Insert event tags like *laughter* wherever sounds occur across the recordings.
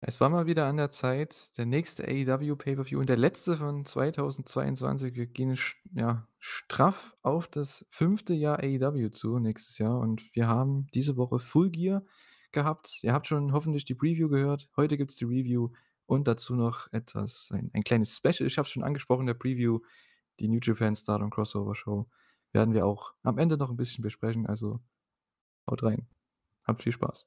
Es war mal wieder an der Zeit, der nächste AEW Pay-per-View und der letzte von 2022. Wir gehen ja, straff auf das fünfte Jahr AEW zu nächstes Jahr und wir haben diese Woche Full Gear gehabt. Ihr habt schon hoffentlich die Preview gehört. Heute gibt's die Review und dazu noch etwas ein ein kleines Special. Ich habe es schon angesprochen der Preview, die New Japan Stardom Crossover Show werden wir auch am Ende noch ein bisschen besprechen, also haut rein. Habt viel Spaß.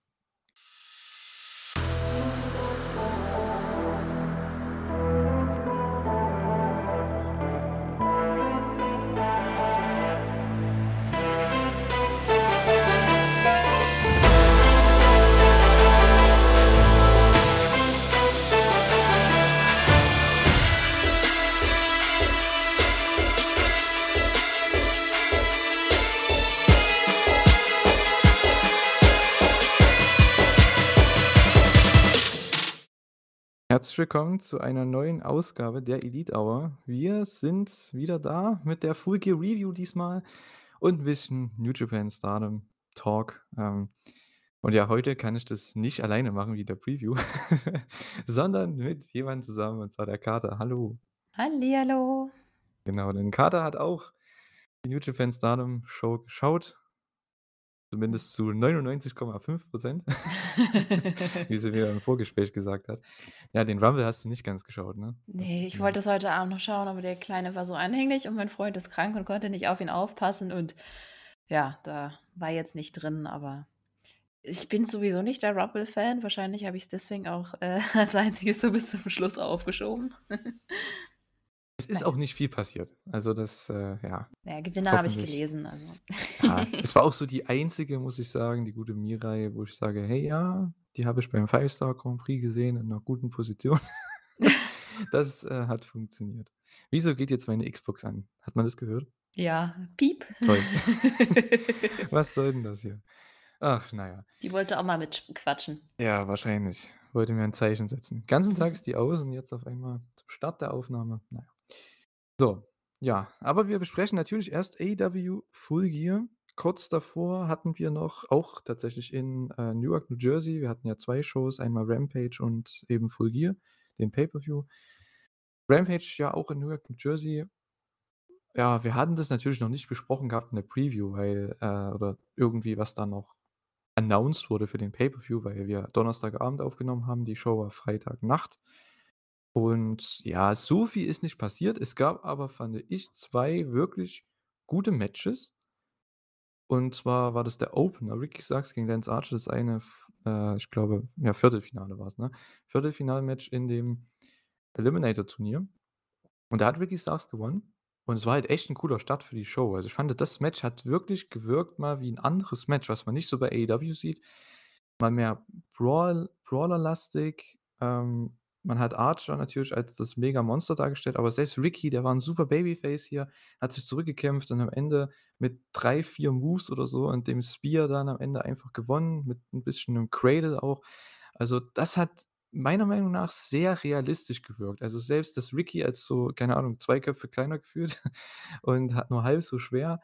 Herzlich willkommen zu einer neuen Ausgabe der Elite Hour. Wir sind wieder da mit der Full Gear Review diesmal und ein bisschen New Japan Stardom Talk. Ähm, und ja, heute kann ich das nicht alleine machen wie der Preview, *laughs* sondern mit jemandem zusammen, und zwar der Kater. Hallo. Hallihallo. Genau, denn Kater hat auch die New Japan Stardom Show geschaut Zumindest zu 99,5% *laughs* Wie sie mir im Vorgespräch gesagt hat. Ja, den Rumble hast du nicht ganz geschaut, ne? Ne, ich wollte das heute Abend noch schauen, aber der Kleine war so anhänglich und mein Freund ist krank und konnte nicht auf ihn aufpassen und ja, da war jetzt nicht drin, aber ich bin sowieso nicht der Rumble-Fan. Wahrscheinlich habe ich es deswegen auch, äh, *laughs* als Einziges so bis zum Schluss aufgeschoben. Es ist auch nicht viel passiert. Also das, äh, ja. Ja, Gewinner habe ich gelesen, also. Ja, *laughs* es war auch so die einzige, muss ich sagen, die gute Mirai, wo ich sage: „Hey, ja, die habe ich beim Five Star Grand Prix gesehen in 'ner guten Position.“ *laughs* Das, äh, hat funktioniert. Wieso geht jetzt meine Xbox an? Hat man das gehört? Ja, piep. Toll. *laughs* Was soll denn das hier? Ach, na ja. Die wollte auch mal mitquatschen. Ja, wahrscheinlich. Wollte mir ein Zeichen setzen. Ganzen Tag ist die aus und jetzt auf einmal zum Start der Aufnahme. Na ja. So, ja, aber wir besprechen natürlich erst AEW Full Gear. Kurz davor hatten wir noch auch tatsächlich in, äh, Newark, New Jersey wir hatten ja zwei Shows, einmal Rampage und eben Full Gear, den Pay-per-View. Rampage ja auch in Newark, New Jersey. Ja, wir hatten das natürlich noch nicht besprochen gehabt in der Preview, weil äh, oder irgendwie was da noch announced wurde für den Pay-per-View, weil wir Donnerstagabend aufgenommen haben. Die Show war Freitagnacht. Und ja, so viel ist nicht passiert. Es gab aber, fand ich, zwei wirklich gute Matches. Und zwar war das der Opener, Ricky Starks gegen Lance Archer, das eine, äh, ich glaube, ja, Viertelfinale war es, ne? Viertelfinalmatch in dem Eliminator-Turnier. Und da hat Ricky Starks gewonnen. Und es war halt echt ein cooler Start für die Show. Also ich fand, das Match hat wirklich gewirkt mal wie ein anderes Match, was man nicht so bei AEW sieht. Mal mehr Brawl, Brawler-lastig. Ähm, man hat Archer natürlich als das Mega-Monster dargestellt, aber selbst Ricky, der war ein super Babyface hier, hat sich zurückgekämpft und am Ende mit drei, vier Moves oder so und dem Spear dann am Ende einfach gewonnen, mit ein bisschen 'nem Cradle auch. Also, das hat meiner Meinung nach sehr realistisch gewirkt. Also, selbst dass Ricky als so, keine Ahnung, zwei Köpfe kleiner *laughs* gefühlt und hat nur halb so schwer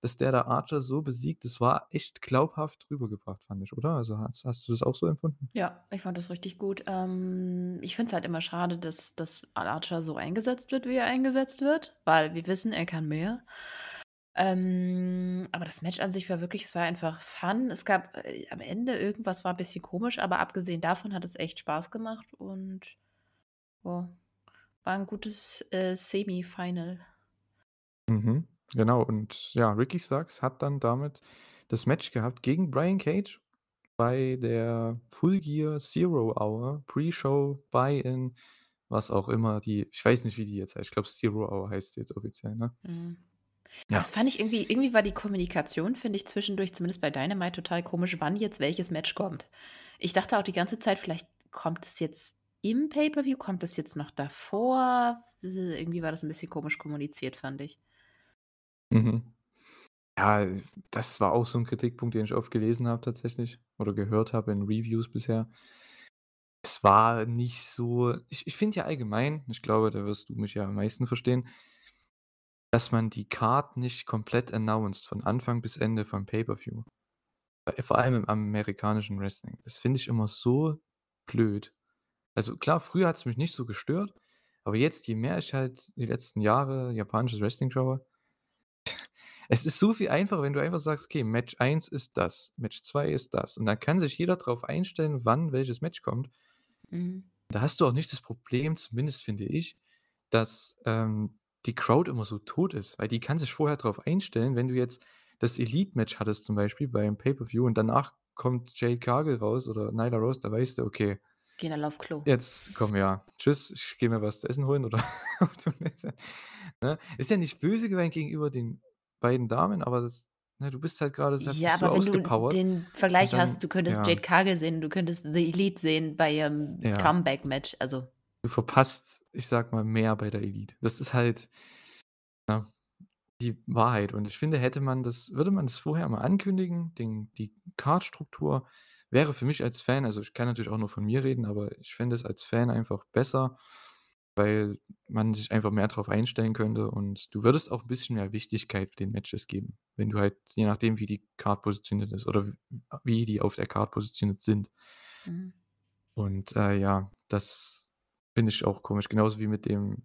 dass der da Archer so besiegt, das war echt glaubhaft rübergebracht, fand ich, oder? Also, hast hast du das auch so empfunden? Ja, ich fand das richtig gut. Ähm, ich finde es halt immer schade, dass dass Archer so eingesetzt wird, wie er eingesetzt wird, weil wir wissen, er kann mehr. Ähm, aber das Match an sich war wirklich es war einfach Fun. Es gab, äh, am Ende irgendwas war ein bisschen komisch, aber abgesehen davon hat es echt Spaß gemacht und ja, war ein gutes, äh, Semi-Final. Mhm. Genau, und ja, Ricky Starks hat dann damit das Match gehabt gegen Brian Cage bei der Full Gear Zero Hour Pre-Show Buy-in, was auch immer die ich weiß nicht, wie die jetzt heißt. Ich glaube, Zero Hour heißt die jetzt offiziell, ne? Mhm. Ja. Das fand ich irgendwie irgendwie war die Kommunikation, finde ich, zwischendurch, zumindest bei Dynamite, total komisch, wann jetzt welches Match kommt. Ich dachte auch die ganze Zeit, vielleicht kommt es jetzt im Pay-per-View, kommt es jetzt noch davor? Irgendwie war das ein bisschen komisch kommuniziert, fand ich. Mhm. Ja, das war auch so 'n Kritikpunkt, den ich oft gelesen habe tatsächlich oder gehört habe in Reviews bisher. Es war nicht so ich ich finde ja allgemein, ich glaube, da wirst du mich ja am meisten verstehen dass man die Card nicht komplett announced von Anfang bis Ende vom Pay-per-View. Äh, vor allem im amerikanischen Wrestling. Das finde ich immer so blöd. Also klar, früher hat's mich nicht so gestört, aber jetzt, je mehr ich halt die letzten Jahre japanisches Wrestling schaue es ist so viel einfacher, wenn du einfach sagst: „Okay, Match 1 ist das, Match 2 ist das.“ Und dann kann sich jeder drauf einstellen, wann welches Match kommt. Mhm. Da hast du auch nicht das Problem, zumindest finde ich, dass, ähm, die Crowd immer so tot ist, weil die kann sich vorher drauf einstellen, wenn du jetzt das Elite-Match hattest zum Beispiel beim Pay-per-View und danach kommt Jade Cargill raus oder Nyla Rose, da weißt du, okay Gehen alle auf Klo. jetzt komm, ja, tschüss, ich gehe mir was zu essen holen oder *laughs* ne? Ist ja nicht böse gemeint gegenüber den beiden Damen, aber das ne, du bist halt grade hast Ja, so aber wenn du ausgepowert den Vergleich hast, dann du könntest ja. Jade Cargill sehen, du könntest The Elite sehen bei ihrem Ja. Comeback-Match, also Du verpasst, ich sage mal, mehr bei der Elite. Das ist halt ne, die Wahrheit. Und ich finde, hätte man das würde man das vorher mal ankündigen, den die Card-Struktur wäre für mich als Fan also, ich kann natürlich auch nur von mir reden, aber ich fände es als Fan einfach besser, weil man sich einfach mehr drauf einstellen könnte und du würdest auch 'n bisschen mehr Wichtigkeit den Matches geben, wenn du halt je nachdem, wie die Card positioniert ist oder wie die auf der Card positioniert sind. Mhm. Und, äh, ja, das finde ich auch komisch, genauso wie mit dem,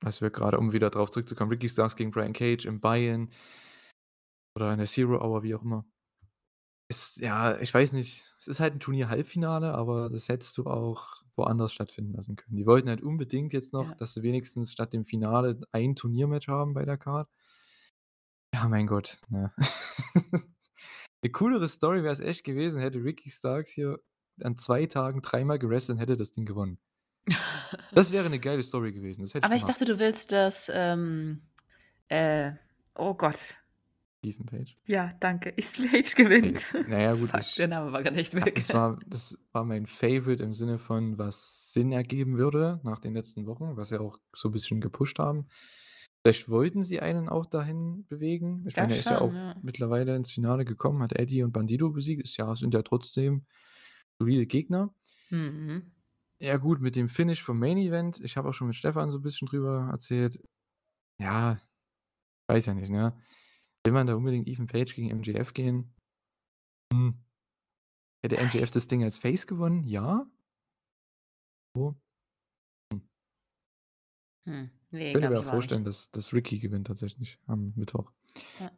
was wir grade um wieder drauf zurückzukommen, Ricky Starks gegen Brian Cage im Buy-In oder in der Zero Hour, wie auch immer. Ist ja, ich weiß nicht, es ist halt 'n Turnier-Halbfinale, aber das hättest du auch woanders stattfinden lassen können. Die wollten halt unbedingt jetzt noch, Ja. dass sie wenigstens statt dem Finale ein Turniermatch haben bei der Card. Ja, mein Gott, ne? *laughs* 'Ne coolere Story wäre es echt gewesen, hätte Ricky Starks hier an 2 Tagen dreimal gewrestelt und hätte das Ding gewonnen. Das wäre 'ne geile Story gewesen, das hätte ich Aber ich gemacht. dachte, du willst, dass, ähm, äh oh Gott. Ethan Page. Ja, danke. *laughs* Ethan Page gewinnt. na ja, gut, *laughs* Fuck, ich der Name war echt ja, weg. das war das war mein Favorite im Sinne von, was Sinn ergeben würde nach den letzten Wochen, was sie auch so 'n bisschen gepusht haben. Vielleicht wollten sie einen auch dahin bewegen. Ich meine, Das er ist ja auch ja. mittlerweile ins Finale gekommen, hat Eddie und Bandido besiegt. Ist ja sind ja trotzdem solide Gegner. Mhm. Ja gut, mit dem Finish vom Main Event, ich habe auch schon mit Stefan so 'n bisschen drüber erzählt. Ja, weiß ja nicht, ne? Will man da unbedingt Ethan Page gegen MJF gehen? Hm. Hätte MJF das Ding als Face gewonnen? Ja. So. Hm. Hm, ne, Könnte mir vorstellen, dass dass Ricky gewinnt tatsächlich am Mittwoch. Ja.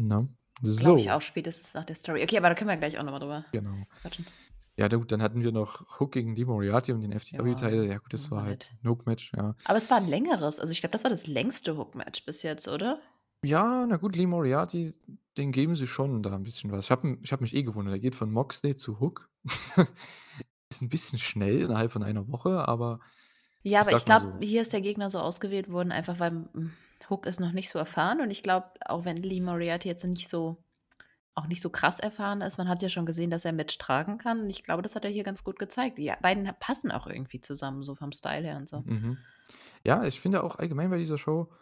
Ne? Glaube ich So. auch spätestens nach der Story. Okay, aber da können wir gleich auch noch mal drüber Genau. quatschen. Ja, du, dann hatten wir noch Hook gegen Lee Moriarty um den Ja, FTW-Title. Ja gut, das war halt nett. 'n Hook-Match, ja. Aber es war 'n längeres. Also, ich glaube, das war das längste Hook-Match bis jetzt, oder? Ja, na gut, Lee Moriarty, den geben sie schon da 'n bisschen was. Ich habe ich habe mich eh gewundert, er geht von Moxley zu Hook. *laughs* Ist 'n bisschen schnell innerhalb von einer Woche, aber Ja, ich aber ich mal glaube, so hier ist der Gegner so ausgewählt worden, einfach weil, hm, Hook ist noch nicht so erfahren und ich glaube, auch wenn Lee Moriarty jetzt nicht so auch nicht so krass erfahren ist, man hat ja schon gesehen, dass er Match tragen kann und ich glaube, das hat er hier ganz gut gezeigt. Die beiden passen auch irgendwie zusammen, so vom Style her und so. Mhm. Ja, ich finde auch allgemein bei dieser Show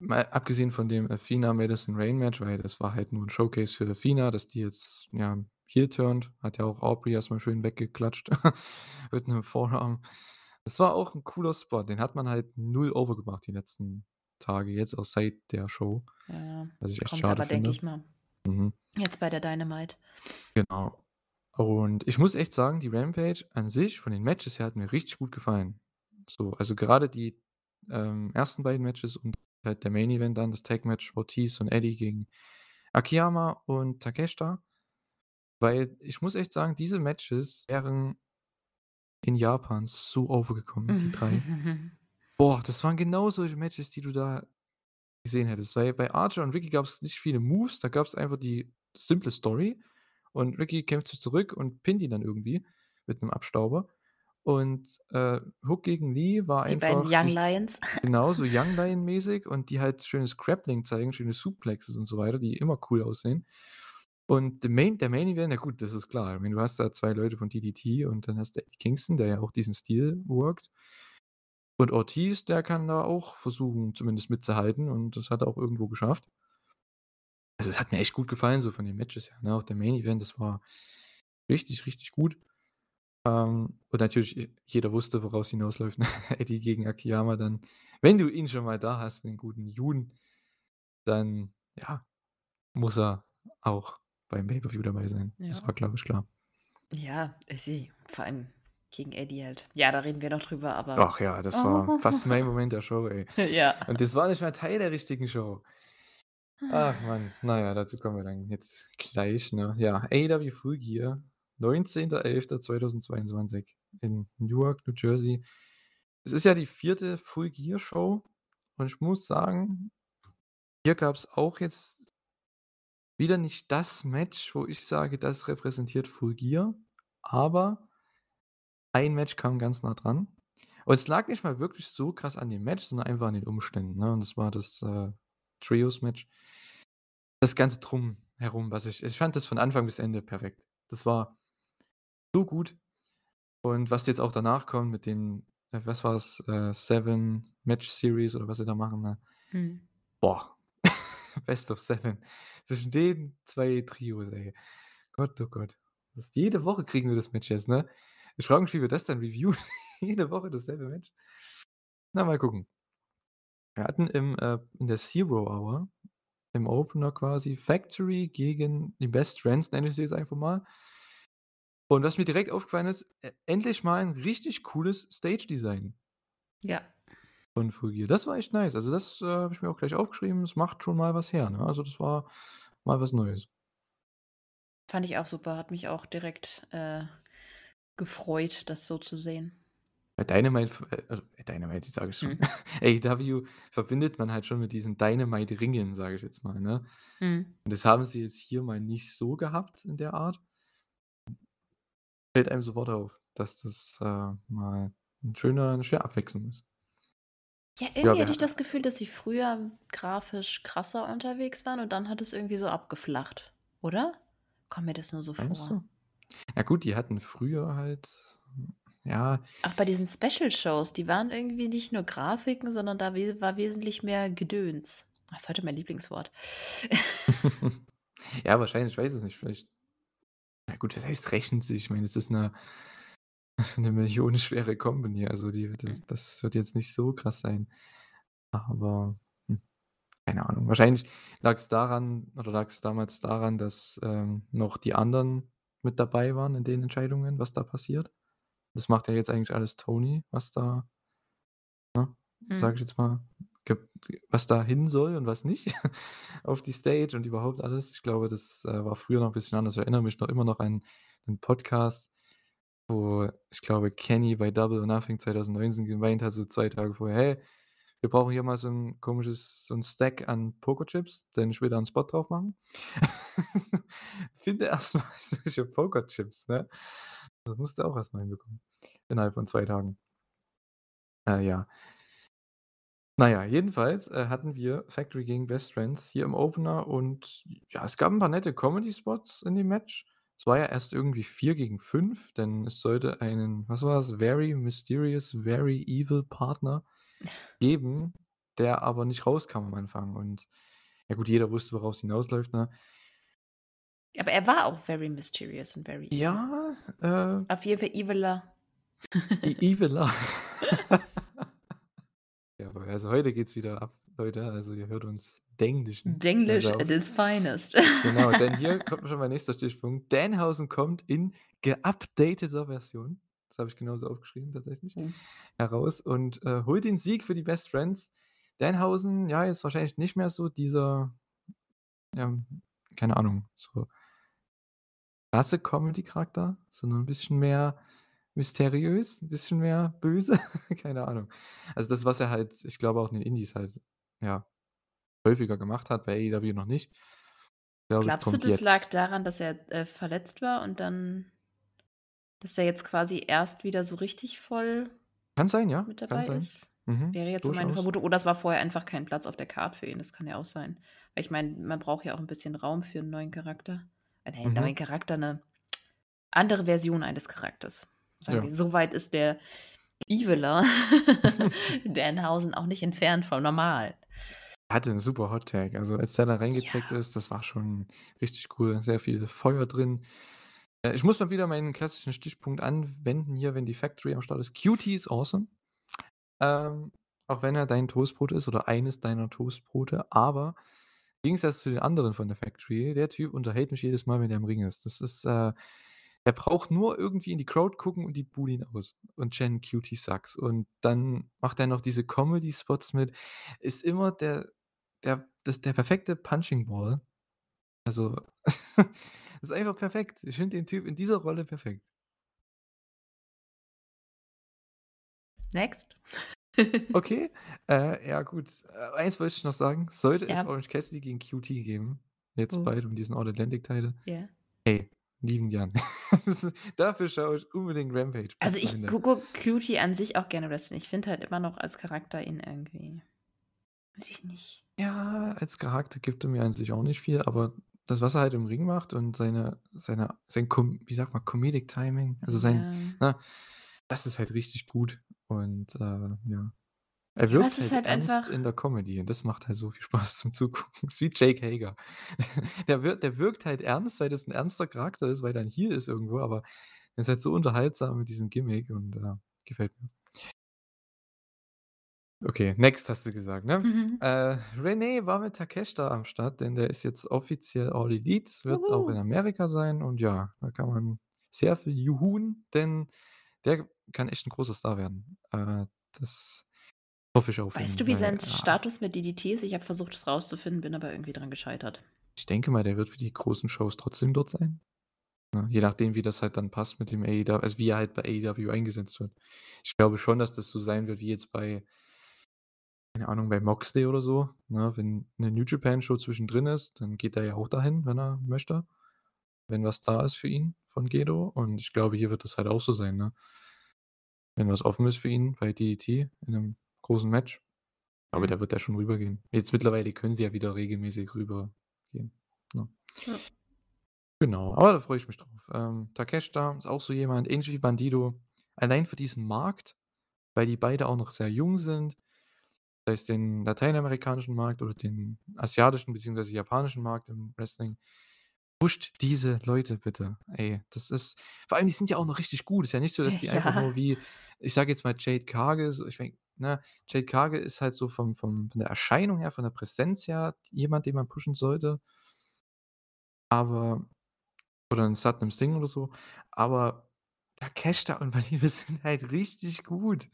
mal abgesehen von dem Athena Madison Rain Match, weil das war halt nur 'n Showcase für Athena, dass die jetzt, ja, heel turned, hat ja auch Aubrey erst mal schön weggeklatscht *laughs* mit 'nem Forearm. Das war auch 'n cooler Spot, den hat man halt null over gebracht die letzten Tage, jetzt auch seit der Show, Ja, was ich echt kommt schade aber, denke ich mal, Mhm. jetzt bei der Dynamite. Genau. Und ich muss echt sagen, die Rampage an sich von den Matches her hat mir richtig gut gefallen. So, also grade die, ähm, ersten beiden Matches und halt der Main Event dann, das Tag-Match Ortiz und Eddie gegen Akiyama und Takeshita. Weil ich muss echt sagen, diese Matches wären in Japan so over gekommen, die 3. *laughs* Boah, das waren genau solche Matches, die du da gesehen hättest. Weil bei Archer und Ricky gab's nicht viele Moves, da gab's einfach die simple Story und Ricky kämpft sich zurück und pinnt ihn dann irgendwie mit 'nem Abstauber. Und, äh, Hook gegen Lee war Die beiden einfach Young dies Lions. *laughs* genau so Young Lion mäßig und die halt schönes Grappling zeigen, schöne Suplexes und so weiter, die immer cool aussehen. Und der Main der Main Event, ja gut, das ist klar. Ich meine, du hast da 2 Leute von DDT und dann hast du Eddie Kingston, der ja auch diesen Stil workt. Und Ortiz, der kann da auch versuchen, zumindest mitzuhalten und das hat er auch irgendwo geschafft. Also, es hat mir echt gut gefallen, so von den Matches her, ne? Auch der Main Event, das war richtig, richtig gut. Ähm, und natürlich, j jeder wusste, woraus hinausläuft, ne? *laughs* Eddie gegen Akiyama dann. Wenn du ihn schon mal da hast, den guten Jun, dann, ja, muss er auch beim Pay-per-View dabei sein. Das Ja. war, glaube ich, klar. Ja, ich sehe vor allem Gegen Eddie halt. Ja, da reden wir noch drüber, aber Ach ja, das war fast mein *laughs* Moment der Show, ey. *laughs* Ja. Und das war nicht mal Teil der richtigen Show. Ach Mann, na ja, dazu kommen wir dann jetzt gleich, ne? Ja, AEW Full Gear, 19.11.2022 in Newark, New Jersey. Es ist ja die vierte Full Gear Show und ich muss sagen, hier gab's auch jetzt wieder nicht das Match, wo ich sage, das repräsentiert Full Gear, aber ein Match kam ganz nah dran. Und es lag nicht mal wirklich so krass an dem Match, sondern einfach an den Umständen, ne? Und das war das, äh, Trios-Match. Das Ganze drumherum, was ich ich fand das von Anfang bis Ende perfekt. Das war so gut. Und was jetzt auch danach kommt mit den, äh, was war's, äh, 7 Match Series oder was sie da machen, ne? Mhm. Boah, *laughs* Best of 7. Zwischen den 2 Trios, ey. Gott, oh Gott. Das jede Woche kriegen wir das Match jetzt, ne? Ich frage mich, wie wir das dann reviewen. *laughs* Jede Woche dasselbe Match. Na, mal gucken. Wir hatten im, äh in der Zero Hour, im Opener quasi, Factory gegen die Best Friends, nenne ich sie jetzt einfach mal. Und was mir direkt aufgefallen ist, e endlich mal 'n richtig cooles Stage-Design. Ja. Von Full Gear. Das war echt nice. Also, das, äh, habe ich mir auch gleich aufgeschrieben. Das macht schon mal was her, ne? Also, das war mal was Neues. Fand ich auch super, hat mich auch direkt, äh, gefreut, das so zu sehen. Bei Dynamite äh, also, Dynamite, sage ich schon. *laughs* Mhm. AEW verbindet man halt schon mit diesen Dynamite-Ringen, sage ich jetzt mal, ne? Mhm. Und das haben sie jetzt hier mal nicht so gehabt in der Art. Fällt einem sofort auf, dass das, äh, mal 'n schöner 'ne schöne Abwechslung ist. Ja, Ja, irgendwie wir hatte ich das Gefühl, dass sie früher grafisch krasser unterwegs waren und dann hat es irgendwie so abgeflacht, oder? Kommt mir das nur so vor? du? Ja gut, die hatten früher halt ja Auch bei diesen Special Shows, die waren irgendwie nicht nur Grafiken, sondern da we war wesentlich mehr Gedöns. Das ist heute mein Lieblingswort. *laughs* Ja, wahrscheinlich, ich weiß es nicht, vielleicht na gut, was heißt rächen sich? Ich meine, es ist 'ne *laughs* 'ne millionenschwere Company, also die das Mhm. das wird jetzt nicht so krass sein. Aber, hm, keine Ahnung. Wahrscheinlich lag's daran oder lag's damals daran, dass, ähm, noch die anderen mit dabei waren in den Entscheidungen, was da passiert. Das macht ja jetzt eigentlich alles Tony, was da ne, sage Mhm. ich jetzt mal, was da hin soll und was nicht *laughs* auf die Stage und überhaupt alles. Ich glaube, das, äh, war früher noch 'n bisschen anders. Ich erinnere mich noch immer noch an 'n Podcast, wo ich glaube, Kenny bei Double or Nothing 2019 gemeint hat, so 2 Tage vorher: „Hey, wir brauchen hier mal so 'n komisches so 'n Stack an Pokerchips, denn ich will da 'n Spot drauf machen.“ *laughs* Finde erst mal *laughs* solche Pokerchips, ne? Das musst du auch erst mal hinbekommen innerhalb von 2 Tagen. Äh, ja. Na ja, jedenfalls, äh, hatten wir Factory gegen Best Friends hier im Opener und ja, es gab 'n paar nette Comedy-Spots in dem Match. Es war ja erst irgendwie 4 gegen 5, denn es sollte einen, was war's, very mysterious, very evil Partner *laughs* geben, der aber nicht rauskam am Anfang und ja gut, jeder wusste, worauf's hinausläuft, ne? Aber er war auch very mysterious und very evil. Ja, äh Auf jeden Fall eviler. E eviler. *laughs* *laughs* Jawohl, also heute geht's wieder ab, Leute. Also ihr hört uns denglischen. Denglisch Also at its finest. *laughs* Genau, denn hier *laughs* kommt schon mein nächster Stichpunkt. Danhausen kommt in geupdateter Version, das habe ich genauso aufgeschrieben tatsächlich, Mhm. heraus und, äh, holt den Sieg für die Best Friends. Danhausen, ja, ist wahrscheinlich nicht mehr so dieser, ähm, keine Ahnung, so krasse Comedy-Charakter, sondern 'n bisschen mehr mysteriös, 'n bisschen mehr böse, *laughs* keine Ahnung. Also das, was er halt, ich glaube auch in den Indies halt, ja, häufiger gemacht hat, bei AEW noch nicht. Glaube Glaubst du, das lag jetzt. daran, dass er, äh, verletzt war und dann dass er jetzt quasi erst wieder so richtig voll Kann sein, ja, mit kann dabei sein. ist? Mhm, Wäre jetzt so meine durchaus. Vermutung. Oder es war vorher einfach kein Platz auf der Card für ihn, das kann ja auch sein. Weil ich meine, man braucht ja auch 'n bisschen Raum für 'n neuen Charakter. Äh, ne, neuen Mhm. Charakter, 'ne andere Version eines Charakters. Sagen Ja. wir, so weit ist der Eviler *laughs* Danhausen auch nicht entfernt vom Normalen. Hatte 'n super Hot Tag. Also, als der da reingezeckt Ja. ist, das war schon richtig cool. Sehr viel Feuer drin. Äh, ich muss mal wieder meinen klassischen Stichpunkt anwenden hier, wenn die Factory am Start ist. QT is awesome. Ähm, auch wenn er dein Toastbrot ist oder eines deiner Toastbrote, aber im Gegensatz zu den anderen von der Factory, der Typ unterhält mich jedes Mal, wenn der im Ring ist. Das ist, äh Er braucht nur irgendwie in die Crowd gucken und die buhen ihn aus und chant „Cutie sucks“ und dann macht er noch diese Comedy-Spots mit. Ist immer der der das der perfekte Punching Ball. Also, *laughs* ist einfach perfekt. Ich finde den Typ in dieser Rolle perfekt. Next. Okay, äh, ja gut. Äh, eins wollte ich noch sagen. Sollte es Ja. Orange Cassidy gegen QT geben, jetzt Oh. bald um diesen All-Atlantic-Title, Ja. ey, liebend gern. *laughs* Dafür schaue ich unbedingt Rampage Also, ich Ende. gucke Cutie an sich auch gerne wrestlen. Ich finde halt immer noch als Charakter ihn irgendwie weiß ich nicht. Ja, als Charakter gibt er mir an sich auch nicht viel, aber das, was er halt im Ring macht und seine seine sein Com wie sagt man, Comedic Timing, also sein Ja. ne, das ist halt richtig gut und, äh, ja. Er wirkt halt halt ernst in der Comedy und das macht halt so viel *laughs* Spaß zum Zugucken. Wie Jake Hager. *laughs* Der wirkt der wirkt halt ernst, weil das 'n ernster Charakter ist, weil er 'n Heel ist irgendwo, aber er ist halt so unterhaltsam mit diesem Gimmick und, äh, gefällt mir. Okay, next hast du gesagt, ne? Mhm. Äh, Renee war mit Takeshita am Start, denn der ist jetzt offiziell All Elite, wird auch in Juhu. Amerika sein und ja, da kann man sehr viel juhuen, denn der kann echt 'n großer Star werden. Äh, das hoffe ich auch Weißt du, wie sein ja Status mit DDT ist? Ich habe versucht, es rauszufinden, bin aber irgendwie dran gescheitert. Ich denke mal, der wird für die großen Shows trotzdem dort sein. Ne, je nachdem, wie das halt dann passt mit dem AEW also, wie er halt bei AEW eingesetzt wird. Ich glaube schon, dass das so sein wird wie jetzt bei keine Ahnung, bei Moxley oder so, ne? Wenn 'ne New Japan Show zwischendrin ist, dann geht er ja auch dahin, wenn er möchte, wenn was da ist für ihn von Gedo und ich glaube, hier wird das halt auch so sein, ne? Wenn was offen ist für ihn bei DDT in 'nem großen Match, aber Mhm. da wird er schon rübergehen. Jetzt mittlerweile können sie ja wieder regelmäßig rübergehen, ne? Ja. Genau, aber da freue ich mich drauf. Ähm, Takeshita ist auch so jemand, ähnlich wie Bandido, allein für diesen Markt, weil die beide auch noch sehr jung sind, sei es den lateinamerikanischen Markt oder den asiatischen beziehungsweise japanischen Markt im Wrestling. Pusht diese Leute bitte. Ey, das ist vor allem, die sind ja auch noch richtig gut. Ist ja nicht so, dass *laughs* die einfach Ja. nur wie ich sage jetzt mal Jade Cargill, so ich meine, ne, Jade Cargill ist halt so vom vom von der Erscheinung her, von der Präsenz her jemand, den man pushen sollte. Aber oder 'n Satnam Singh oder so, aber Takeshita und Bandido *laughs* sind halt richtig gut.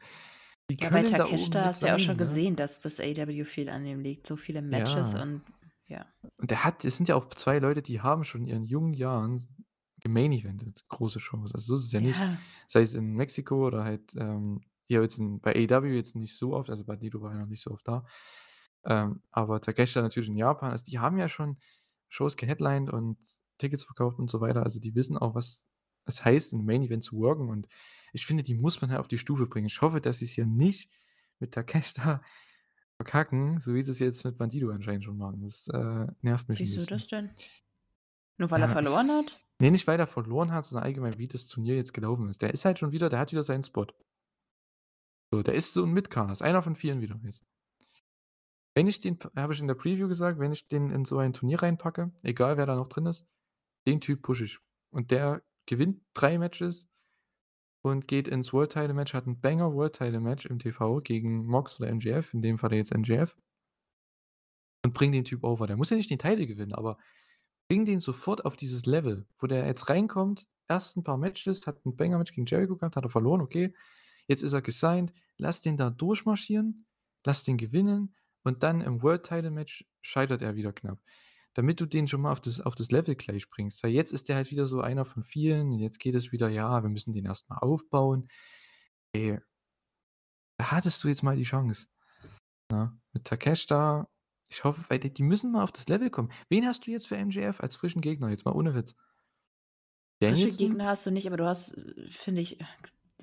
Die Ja, bei Takeshita hast du ja auch schon ne? gesehen, dass das AEW viel an ihm liegt, so viele Matches Ja. und ja. Und der hat es sind ja auch 2 Leute, die haben schon in ihren jungen Jahren s gemain-eventet, große Shows. Also, so ist es ja nicht. Ja. Sei es in Mexiko oder halt, ähm, hier jetzt in bei AEW jetzt nicht so oft, also, Bandido war ja noch nicht so oft da. Ähm, aber Takeshita natürlich in Japan. Also, die haben ja schon Shows geheadlined und Tickets verkauft und so weiter. Also, die wissen auch, was es heißt, im Main Event zu worken und ich finde, die muss man halt auf die Stufe bringen. Ich hoffe, dass sie's hier nicht mit Takeshita verkacken, so wie sie's jetzt mit Bandido anscheinend schon machen. Das, äh, nervt mich Wieso bisschen. das denn? Nur weil er Ja, verloren hat? ne, nicht weil er verloren hat, sondern allgemein, wie das Turnier jetzt gelaufen ist. Der ist halt schon wieder der hat wieder seinen Spot. So, der ist so 'n Mid-Carder, ist einer von vielen wieder jetzt. Wenn ich den habe ich in der Preview gesagt, wenn ich den in so ein Turnier reinpacke, egal wer da noch drin ist, den Typ pushe ich. Und der gewinnt 3 Matches und geht ins World Title Match, hat 'n Banger World Title Match im TV gegen Mox oder MJF, in dem Fall jetzt MJF. Und bringt den Typ over. Der muss ja nicht den Title gewinnen, aber bring den sofort auf dieses Level, wo der jetzt reinkommt, ersten paar Matches, hat 'n Banger Match gegen Jericho gehabt, hat er verloren, okay. Jetzt ist er gesigned. Lass den da durchmarschieren, lass den gewinnen und dann im World Title Match scheitert er wieder knapp. Damit du den schon mal auf das auf das Level gleich bringst. Weil jetzt ist der halt wieder so einer von vielen und jetzt geht es wieder: „Ja, wir müssen den erst mal aufbauen.“ Ey da hattest du jetzt mal die Chance, ne? Mit Takeshita, ich hoffe weil die die müssen mal auf das Level kommen. Wen hast du jetzt für MJF als frischen Gegner, jetzt mal ohne Witz? Frische? Gegner hast du nicht, aber du hast, äh, finde ich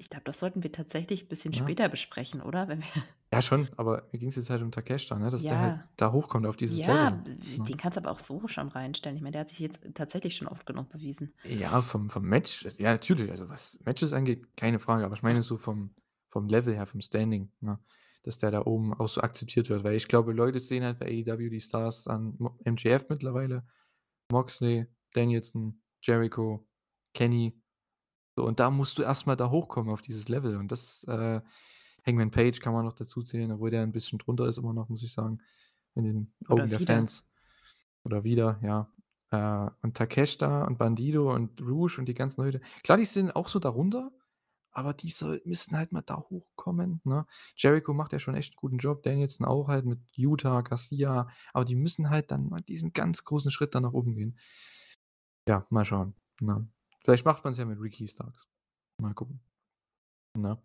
ich glaube, das sollten wir tatsächlich bisschen Ja. später besprechen, oder? Wenn wir Ja, schon, aber mir ging's jetzt halt um Takeshita, ne, dass der halt Ja. da hochkommt auf dieses Ja, Level, w ne? den kannst du aber auch so schon reinstellen. Ich meine, der hat sich jetzt tatsächlich schon oft genug bewiesen. Ja, vom vom Match ja, natürlich, also, was Matches angeht, keine Frage, aber ich meine Ja. so vom vom Level her, vom Standing, ne, dass der da oben auch so akzeptiert wird, weil ich glaube, Leute sehen halt bei AEW die Stars an Mo MJF mittlerweile, Moxley, Danielson, Jericho, Kenny. So, und da musst du erst mal da hochkommen auf dieses Level und das, äh Hangman Page kann man noch dazu zählen, obwohl der 'n bisschen drunter ist immer noch, muss ich sagen, in den Augen der. Fans. Oder wieder, ja. Äh, und Takeshita und Bandido und Rouge und die ganzen Leute klar, die sind auch so darunter, aber die soll müssten halt mal da hochkommen, ne? Jericho macht ja schon echt 'n guten Job, Danielson auch halt mit Yuta, Garcia, aber die müssen halt dann mal diesen ganz großen Schritt da nach oben gehen. Ja, mal schauen, ne? Vielleicht macht man's ja mit Ricky Starks. Mal gucken. Ne?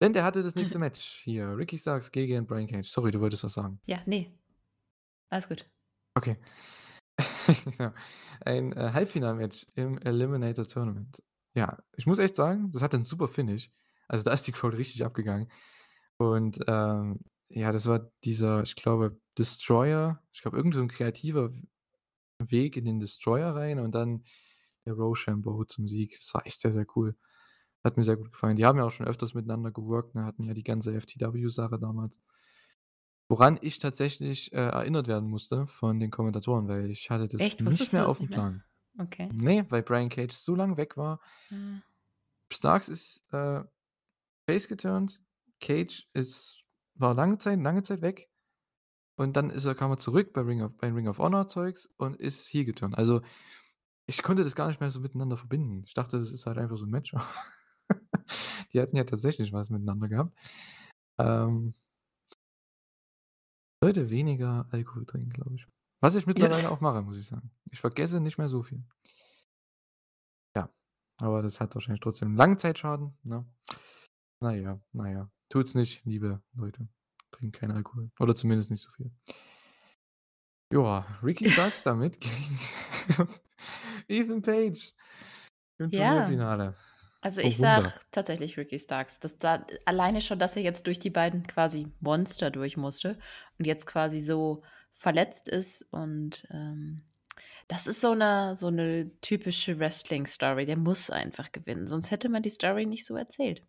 Denn der hatte das nächste *laughs* Match hier, Ricky Starks gegen Brian Cage. Sorry, du wolltest was sagen. Ja, ne. Alles gut. Okay. Ja. *laughs* Ein, äh, Halbfinalmatch im Eliminator Tournament. Ja, ich muss echt sagen, das hatte 'n super Finish. Also, da ist die Crowd richtig abgegangen. Und, ähm, ja, das war dieser, ich glaube, Destroyer. Ich glaube, irgend so kreativer Weg in den Destroyer rein und dann Roshambo zum Sieg. Das war echt sehr, sehr cool. Hat mir sehr gut gefallen. Die haben ja auch schon öfters miteinander geworkt, ne, hatten ja die ganze FTW-Sache damals. Woran ich tatsächlich, äh, erinnert werden musste von den Kommentatoren, weil ich hatte das Echt? nicht mehr das aufm nicht mehr? Plan. Okay. Ne, weil Brian Cage so lang weg war. Ah. Starks ist, äh, face geturnt. Cage ist war lange Zeit lange Zeit weg. Und dann ist er kam er zurück bei Ring of bei Ring of Honor Zeugs und ist heel geturnt. Also, ich konnte das gar nicht mehr so miteinander verbinden. Ich dachte, das ist halt einfach so 'n Match. *laughs* Die hatten ja tatsächlich was miteinander gehabt. Ähm sollte weniger Alkohol trinken, glaube ich. Was ich mittlerweile auch mache, muss ich sagen. Ich vergesse nicht mehr so viel. Ja, aber das hat wahrscheinlich trotzdem Langzeitschaden, ne? Na ja, na ja. Tut's nicht, liebe Leute. Trinkt keinen Alkohol oder zumindest nicht so viel. Joa, Ricky *laughs* Starks damit gegen *laughs* Ethan Page im Ja. Turnierfinale. Also, Oh ich Wunder. sage tatsächlich Ricky Starks. Das da alleine schon, dass er jetzt durch die beiden quasi Monster durch musste und jetzt quasi so verletzt ist und, ähm, das ist so 'ne so 'ne typische Wrestling-Story. Der muss einfach gewinnen, sonst hätte man die Story nicht so erzählt.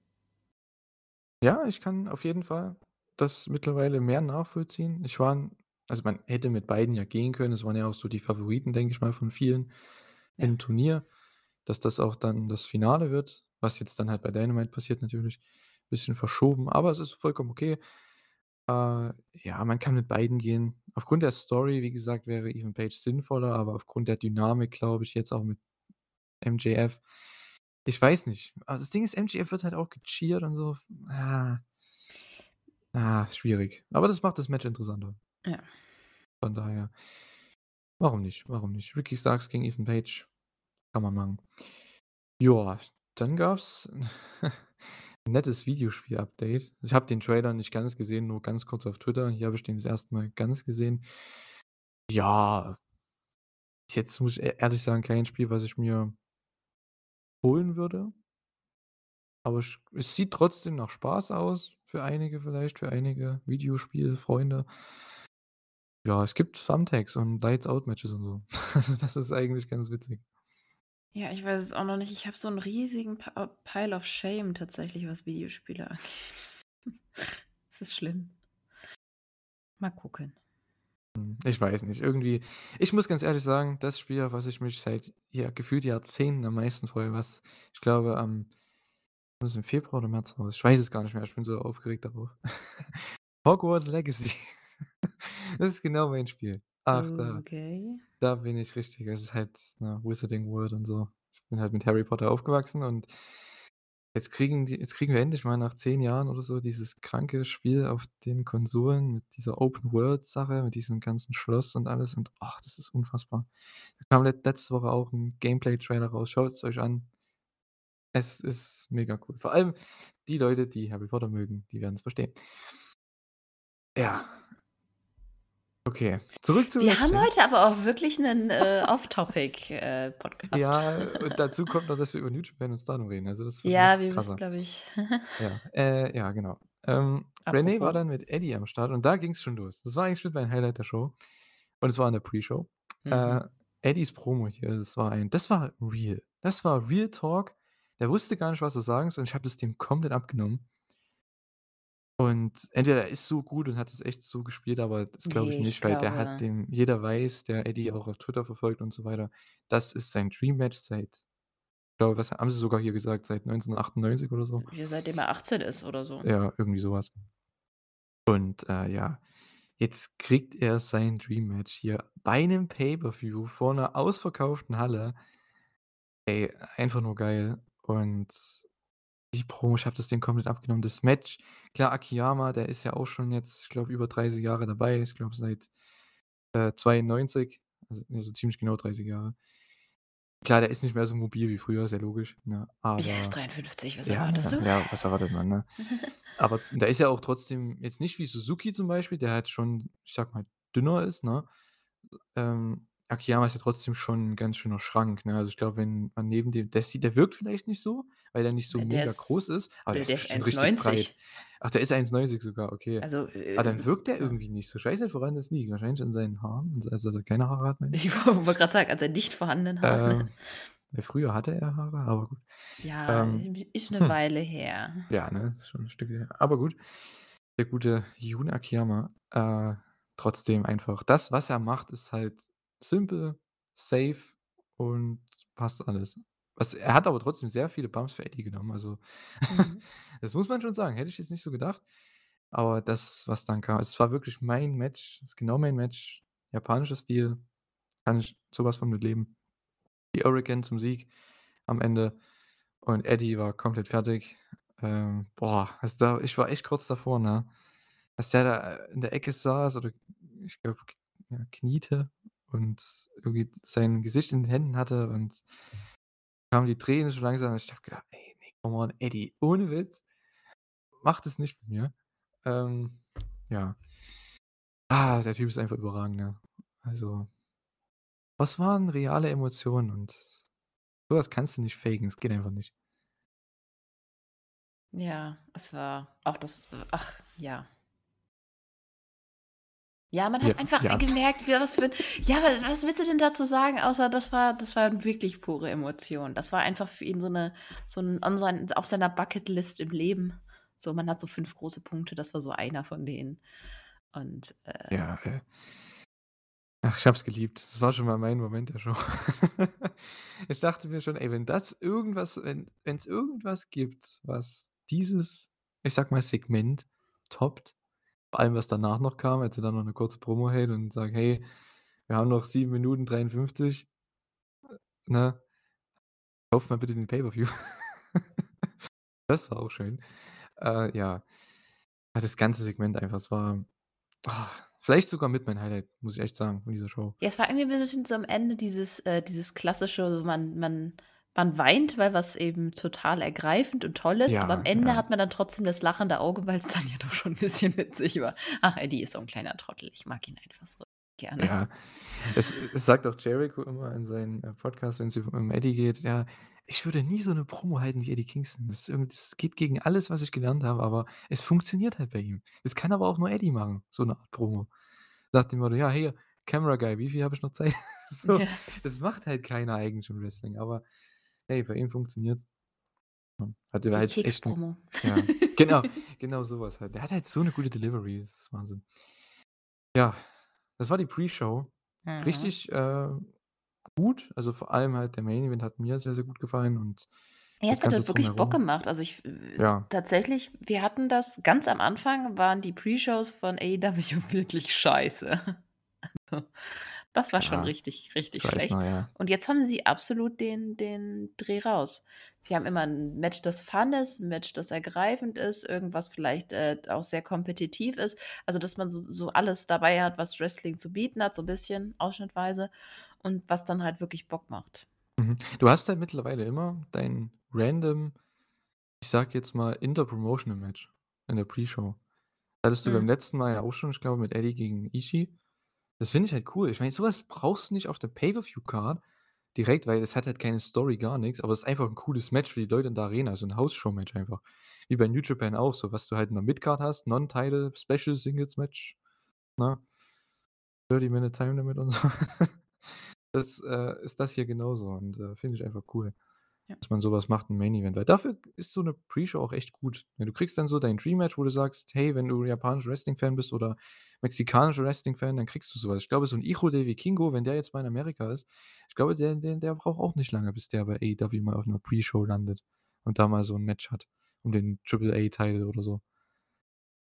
Ja, ich kann auf jeden Fall das mittlerweile mehr nachvollziehen. Ich war also, man hätte mit beiden ja gehen können. Es waren ja auch so die Favoriten, denke ich mal, von vielen Ja. im Turnier, dass das auch dann das Finale wird, was jetzt dann halt bei Dynamite passiert natürlich. Bisschen verschoben, aber es ist vollkommen okay. Äh, ja, man kann mit beiden gehen. Aufgrund der Story, wie gesagt, wäre Ethan Page sinnvoller, aber aufgrund der Dynamik glaube ich jetzt auch mit MJF ich weiß nicht. Also, das Ding ist, MJF wird halt auch gecheert und so. Ah. Ah, schwierig. Aber das macht das Match interessanter. Ja. Von daher warum nicht? Warum nicht? Ricky Starks gegen Ethan Page. Kann man machen. Joa, dann gab's *laughs* 'n nettes Videospiel-Update. Ich habe den Trailer nicht ganz gesehen, nur ganz kurz auf Twitter. Hier habe ich den das 1. Mal ganz gesehen. Ja. Jetzt muss ich e ehrlich sagen, kein Spiel, was ich mir holen würde. Aber es sieht trotzdem nach Spaß aus für einige vielleicht, für einige Videospielfreunde. Ja, es gibt Thumbtacks und Lights Out Matches und so. Also, *laughs* das ist eigentlich ganz witzig. Ja, ich weiß es auch noch nicht. Ich habe so 'n riesigen äh, Pile of Shame tatsächlich, was Videospiele *laughs* angeht. Es ist schlimm. Mal gucken. Hm, ich weiß nicht. Irgendwie ich muss ganz ehrlich sagen, das Spiel, auf was ich mich seit, ja, gefühlt Jahrzehnten am meisten freue, was ich glaube, am ist im Februar oder März raus? Ich weiß es gar nicht mehr. Ich bin so aufgeregt darauf. *laughs* Hogwarts Legacy. Das ist genau mein Spiel. Ach, da Okay. da bin ich richtig es ist halt, ne, Wizarding World und so. Ich bin halt mit Harry Potter aufgewachsen und jetzt kriegen die jetzt kriegen wir endlich mal nach 10 Jahren oder so dieses kranke Spiel auf den Konsolen mit dieser Open-World-Sache, mit diesem ganzen Schloss und alles und ach, das ist unfassbar. Da kam let letzte Woche auch 'n Gameplay-Trailer raus. Schaut's euch an. Es ist mega cool. Vor allem die Leute, die Harry Potter mögen, die werden's verstehen. Ja. Okay, zurück zu Wir haben heute aber auch wirklich 'nen, äh, *laughs* Off-Topic, äh. Ja, und dazu kommt noch, dass wir über New Japan und Stardom reden. Also, das Ja, wir müssen, glaube ich Ja, äh, ja, genau. Ähm, René war dann mit Eddie am Start und da ging's schon los. Das war eigentlich mit mein Highlight der Show und es war in der Pre-Show. Mhm. Äh, Eddies Promo hier, das war ein das war real. Das war Real Talk. Der wusste gar nicht, was er sagen soll und ich habe das dem komplett abgenommen. Und entweder er ist so gut und hat das echt so gespielt, aber das glaube ich Ne, ich nicht, weil der hat glaube den jeder weiß, der Eddie auch auf Twitter verfolgt und so weiter, das ist sein Dream Match seit ich glaube, was haben sie sogar hier gesagt, seit 1998 oder so. Ja, seitdem er 18 ist oder so. Ja, irgendwie so was. Und, äh, ja, Jetzt kriegt er sein Dream Match hier bei 'nem Pay-per-View vor 'ner ausverkauften Halle. Ey, einfach nur geil. Und die Promo, ich habe das Ding komplett abgenommen. Das Match, klar, Akiyama, der ist ja auch schon jetzt, ich glaube, über 30 Jahre dabei. Ich glaube, seit, äh, 92, also, ne, so ziemlich genau 30 Jahre. Klar, der ist nicht mehr so mobil wie früher, ja logisch, ne? Aber Ja, er ist 53, was ja, erwartest du? ja, was erwartet man, ne? *laughs* Aber der ist ja auch trotzdem jetzt nicht wie Suzuki zum Beispiel, der halt schon, ich sage mal, dünner ist, ne? Ähm, Akiyama ist ja trotzdem schon 'n ganz schöner Schrank, ne? Also, ich glaube, wenn man neben dem der sieht der wirkt vielleicht nicht so, weil er nicht so Ne, der mega ist groß ist, aber der ist der ist bestimmt richtig breit. 1,90. Ach, der ist 1,90 sogar, okay. Also, Aber dann äh, wirkt der irgendwie nicht so. Ich weiß nicht, woran das liegt. Wahrscheinlich an seinen Haaren, also dass er keine Haare hat, meine *laughs* ich. Ich wo wollte grad sagen, an seinen nicht vorhandenen Haaren. Ähm, ja, früher hatte er Haare, aber gut. Ja, Ähm, ist 'ne hm. Weile her. Ja, ne, ist schon 'n Stück her. Aber gut, der gute Jun Akiyama, äh, trotzdem einfach das, was er macht, ist halt simpel, safe und passt alles. Was er hat aber trotzdem sehr viele Bumps für Eddie genommen, also Mhm. *laughs* das muss man schon sagen. Hätte ich jetzt nicht so gedacht. Aber das, was dann kam es war wirklich mein Match. Ist genau mein Match. Japanischer Stil, kann ich so was von mit leben. Die Hurricane zum Sieg am Ende und Eddie war komplett fertig. Ähm, boah, also da ich war echt kurz davor, ne? Als der da, in der Ecke saß oder ich glaube, ja, kniete und irgendwie sein Gesicht in den Händen hatte und kamen die Tränen so langsam. Ich habe gedacht: „Ey, ne, come on, Eddie, ohne Witz, mach das nicht mit mir.“ Ähm, ja. Ah, der Typ ist einfach überragend, ne? Also was waren reale Emotionen und so was kannst du nicht faken. Es geht einfach nicht. Ja, es war auch das ach, ja. Ja, man Ja, hat einfach ja. gemerkt, wie was für ja, wa was willst du denn dazu sagen, außer das war das war wirklich pure Emotion. Das war einfach für ihn so 'ne so 'n an sein auf seiner Bucketlist im Leben. So, man hat so 5 große Punkte, das war so einer von denen. Und, äh Ja, äh ach, ich habe es geliebt. Das war schon mal mein Moment der Show. *laughs* Ich dachte mir schon: „Ey, wenn das irgendwas wenn wenn's irgendwas gibt, was dieses, ich sage mal, Segment toppt“ vor allem, was danach noch kam, als er dann noch 'ne kurze Promo hält und sagt: „Hey, wir haben noch 7 Minuten 53, äh, ne? Kauft mal bitte den Pay-per-View.“ *laughs* Das war auch schön. Äh, ja. Das ganze Segment einfach, es war, ah, vielleicht sogar mit mein Highlight, muss ich echt sagen, von dieser Show. Ja, es war irgendwie 'n bisschen so am Ende dieses äh, dieses klassische, so man man man weint, weil was eben total ergreifend und toll ist, aber am Ja, Ende ja. hat man dann trotzdem das lachende Auge, weil's dann ja doch schon 'n bisschen witzig war. Ach, Eddie ist so 'n kleiner Trottel. Ich mag ihn einfach so gerne. Ja. Es es sagt auch Jericho immer in seinen, äh, Podcasts, wenn's um Eddie geht: „Ja, ich würde nie so 'ne Promo halten wie Eddie Kingston. Das das geht gegen alles, was ich gelernt habe, aber es funktioniert halt bei ihm. Das kann aber auch nur Eddie machen, so 'ne Art Promo.“ Nach dem Motto: „Ja, hier, Camera Guy, wie viel habe ich noch Zeit?“ *laughs* So, Ja. das macht halt keiner eigentlich im Wrestling, aber hey, bei ihm funktioniert's. Ja, hat er halt echt 'n Keks-Promo. ja, genau, genau so was halt. Der hat halt so 'ne gute Delivery, das ist Wahnsinn. Ja, das war die Pre-Show. Mhm. Richtig, äh, gut. Also, vor allem halt der Main Event hat mir sehr, sehr gut gefallen und Ja, es hat halt wirklich Bock gemacht. Also, ich äh, Ja. tatsächlich, wir hatten das ganz am Anfang waren die Pre-Shows von AEW *laughs* wirklich scheiße. Also, das war schon Ja, richtig, richtig noch, schlecht. ja. Und jetzt haben sie absolut den den Dreh raus. Sie haben immer 'n Match, das Fun ist, 'n Match, das ergreifend ist, irgendwas vielleicht, äh, auch sehr kompetitiv ist. Also, dass man so so alles dabei hat, was Wrestling zu bieten hat, so bisschen ausschnittweise und was dann halt wirklich Bock macht. Mhm. Du hast halt mittlerweile immer dein random, ich sage jetzt mal, Inter-Promotional Match in der Pre-Show. Hattest du beim Mhm. letzten Mal ja auch schon, ich glaube, mit Eddie gegen Ishii. Das finde ich halt cool. Ich meine, so was brauchst du nicht auf der Pay-per-View-Card direkt, weil es hat halt keine Story, gar nix, aber es ist einfach 'n cooles Match für die Leute in der Arena, so 'n House-Show-Match einfach. Wie bei New Japan auch so, was du halt in der Mid-Card hast, Non-Title Special Singles Match, ne? 30 Minute Time Limit und so. *laughs* Das, äh, ist das hier genauso und, äh, finde ich einfach cool, Ja. dass man so was macht im Main Event, weil dafür ist so 'ne Pre-Show auch echt gut. Du kriegst dann so dein Dream Match, wo du sagst: „Hey, wenn du japanischer Wrestling-Fan bist oder mexikanischer Wrestling-Fan, dann kriegst du so was.“ Ich glaube, so 'n Hijo del Vikingo, wenn der jetzt mal in Amerika ist, ich glaube, der der der braucht auch nicht lange, bis der bei AEW mal auf 'ner Pre-Show landet und da mal so 'n Match hat um den Triple-A-Title oder so.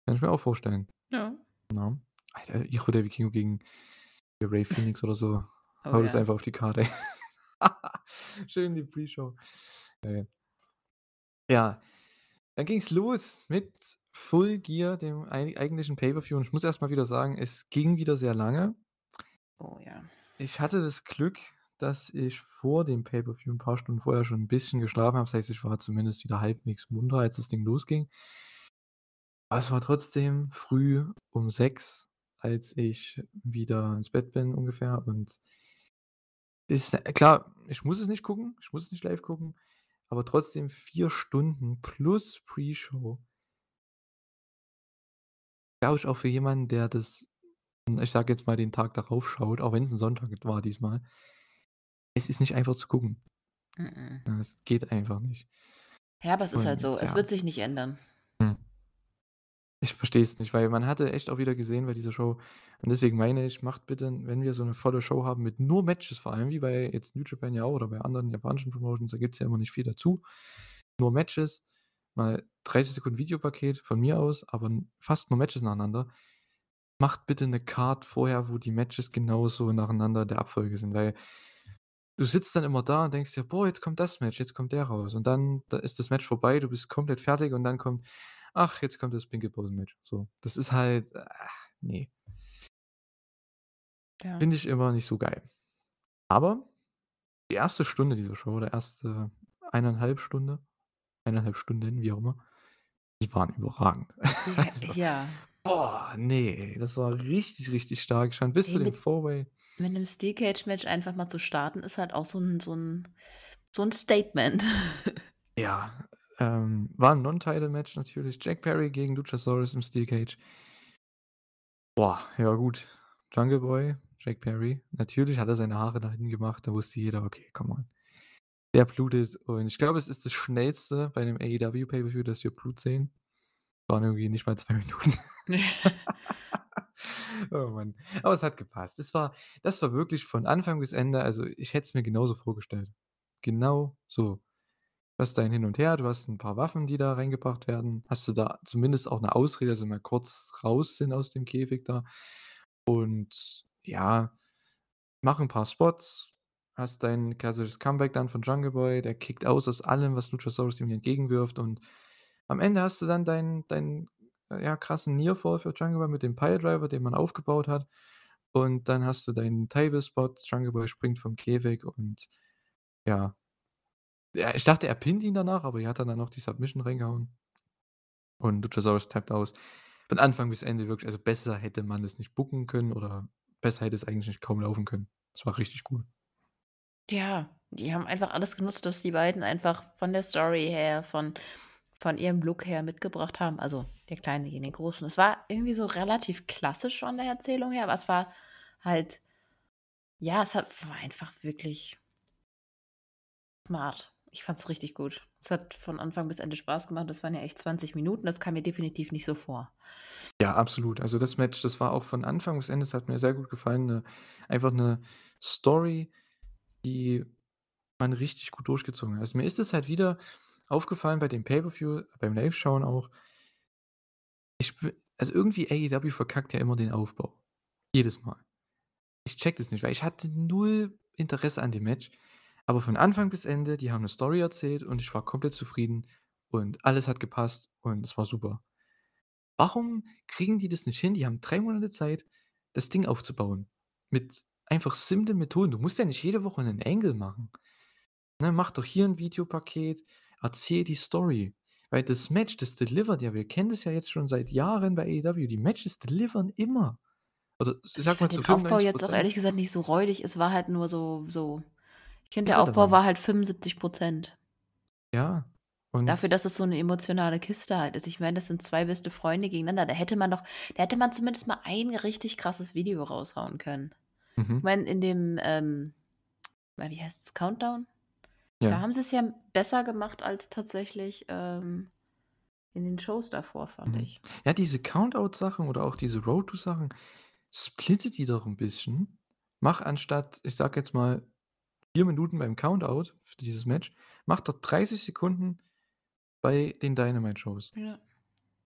Kann ich mir auch vorstellen. Ja. Ne? Alter, Hijo der Vikingo gegen Ray Phoenix oder so. Oh Hau das ja. einfach auf die Karte. *laughs* Schön die Pre-Show. Äh. Ja, dann ging's los mit Full Gear, dem ei eigentlichen Pay-per-View und ich muss erst mal wieder sagen, es ging wieder sehr lange. Oh ja. Ich hatte das Glück, dass ich vor dem Pay-per-View 'n paar Stunden vorher schon 'n bisschen geschlafen habe. Das heißt, ich war zumindest wieder halbwegs munter, als das Ding losging. Aber es war trotzdem früh um 6, als ich wieder ins Bett bin ungefähr und ist äh, klar, ich muss es nicht gucken, ich muss es nicht live gucken, aber trotzdem 4 Stunden plus Pre-Show. Glaube ich auch für jemanden, der das ich sage jetzt mal, den Tag darauf schaut, auch wenn's 'n Sonntag war diesmal. Es ist nicht einfach zu gucken. Mm-mm. Ja, es geht einfach nicht. Ja, aber es ist halt Und so, es ja. wird sich nicht ändern. Hm. Ich verstehe es nicht, weil man hatte echt auch wieder gesehen bei dieser Show und deswegen meine ich, macht bitte, wenn wir so 'ne volle Show haben mit nur Matches, vor allem wie bei jetzt New Japan ja auch oder bei anderen japanischen Promotions, da gibt's ja immer nicht viel dazu. Nur Matches, mal 30 Sekunden Videopaket von mir aus, aber fast nur Matches nacheinander. Macht bitte 'ne Card vorher, wo die Matches genauso nacheinander der Abfolge sind, weil du sitzt dann immer da und denkst dir: „Boah, jetzt kommt das Match, jetzt kommt der raus.“ Und dann da ist das Match vorbei, du bist komplett fertig und dann kommt: „Ach, jetzt kommt das Pinkelpausen-Match.“ So, das ist halt, ne. Ja. Finde ich immer nicht so geil. Aber die 1. Stunde dieser Show oder erste 1 1/2 Stunde 1 1/2 Stunden, wie auch immer, die waren überragend. *laughs* Ja, Also, ja. boah, ne, ey, das war richtig, richtig stark schon bis Ey, zu dem Four-Way. mit 'nem Steel Cage Match einfach mal zu starten, ist halt auch so 'n so 'n so 'n Statement. *laughs* Ja, ähm, war 'n Non-Title-Match natürlich. Jack Perry gegen Luchasaurus im Steel Cage. Boah, ja gut. Jungle Boy, Jack Perry. Natürlich hat er seine Haare nach hinten gemacht, da wusste jeder: „Okay, come on.“ Der blutet und ich glaube, es ist das Schnellste bei 'nem AEW Pay-per-View, dass wir Blut sehen. Waren irgendwie nicht mal 2 Minuten. *laughs* Oh Mann. Aber es hat gepasst. Es war das war wirklich von Anfang bis Ende also, ich hätte es mir genauso vorgestellt. Genau so. Hast dein Hin und Her, du hast 'n paar Waffen, die da reingebracht werden. Hast du da zumindest auch 'ne Ausrede, dass sie mal kurz raus sind aus dem Käfig da. Und ja, mach 'n paar Spots, hast dein klassisches Comeback dann von Jungle Boy, der kickt aus aus allem, was Luchasaurus ihm entgegenwirft und am Ende hast du dann deinen deinen, ja, krassen Nearfall für Jungle Boy mit dem Piledriver, den man aufgebaut hat. Und dann hast du deinen Table-Spot. Jungle Boy springt vom Käfig und ja. Ja, ich dachte, er pinnt ihn danach, aber er hat dann noch die Submission reingehauen. Und Luchasaurus tappt aus. Von Anfang bis Ende wirklich also, besser hätte man es nicht booken können oder besser hätte es eigentlich nicht kaum laufen können. Es war richtig gut. Ja, die haben einfach alles genutzt, was die beiden einfach von der Story her, von von ihrem Look her mitgebracht haben. Also, der Kleine gegen den Großen. Es war irgendwie so relativ klassisch von der Erzählung her, aber es war halt ja, es hat war einfach wirklich smart. Ich fand's richtig gut. Es hat von Anfang bis Ende Spaß gemacht. Das waren ja echt 20 Minuten. Das kam mir definitiv nicht so vor. Ja, absolut. Also, das Match, das war auch von Anfang bis Ende es hat mir sehr gut gefallen, 'ne einfach 'ne Story, die man richtig gut durchgezogen hat. Also, mir ist es halt wieder aufgefallen bei dem Pay-per-View, beim Live-Schauen auch ich also, irgendwie AEW verkackt ja immer den Aufbau. Jedes Mal. Ich checke das nicht, weil ich hatte 0 Interesse an dem Match, aber von Anfang bis Ende, die haben 'ne Story erzählt und ich war komplett zufrieden und alles hat gepasst und es war super. Warum kriegen die das nicht hin? Die haben 3 Monate Zeit, das Ding aufzubauen mit einfach simplen Methoden. Du musst ja nicht jede Woche 'nen Angle machen. Ne, mach doch hier 'n Videopaket, erzähl die Story, weil das Match, das delivert ja. Wir kennen das ja jetzt schon seit Jahren bei AEW. Die Matches delivern immer. Oder ich Also, ich mal den Aufbau jetzt auch 95 %. ehrlich gesagt nicht so räudig. Es war halt nur so so ich finde, der Aufbau war halt 75 %. Ja, Dafür, und dass es so 'ne emotionale Kiste halt ist. Ich meine, das sind 2 beste Freunde gegeneinander. Da hätte man doch da hätte man zumindest mal ein richtig krasses Video raushauen können. Ich Mhm. meine, in dem, ähm wie heißt's, Countdown? Da Ja. haben sie's ja besser gemacht als tatsächlich, ähm, in den Shows davor, fand Mhm. ich. Ja, diese Count-Out-Sachen oder auch diese Road-to-Sachen, splitte die doch 'n bisschen. Mach anstatt, ich sage jetzt mal, 4 Minuten beim Count-Out für dieses Match, mach doch 30 Sekunden bei den Dynamite-Shows. Ja.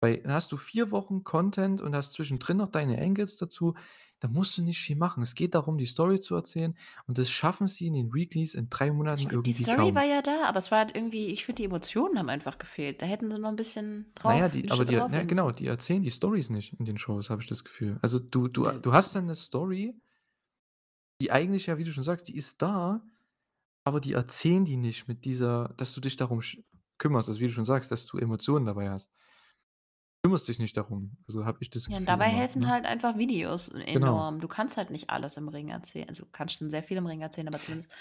Dann hast du 4 Wochen Content und hast zwischendrin noch deine Angles dazu. Da musst du nicht viel machen. Es geht darum, die Story zu erzählen und das schaffen sie in den Weeklies in 3 Monaten Ja, die irgendwie Story kaum. war ja da, aber es war halt irgendwie ich finde, die Emotionen haben einfach gefehlt. Da hätten sie noch 'n bisschen Na drauf die 'ne aber die drauflegen genau, die erzählen die Storys nicht in den Shows, habe ich das Gefühl. Also, du du du hast dann 'ne Story die eigentlich ja, wie du schon sagst, die ist da, aber die erzählen die nicht mit dieser dass du dich darum kümmerst, also, wie du schon sagst, dass du Emotionen dabei hast. Kümmerst dich nicht darum, also, habe ich das Ja, und Gefühl dabei immer, helfen ne? halt einfach Videos Genau. enorm. Du kannst halt nicht alles im Ring erzählen. Also, du kannst schon sehr viel im Ring erzählen, aber zumindest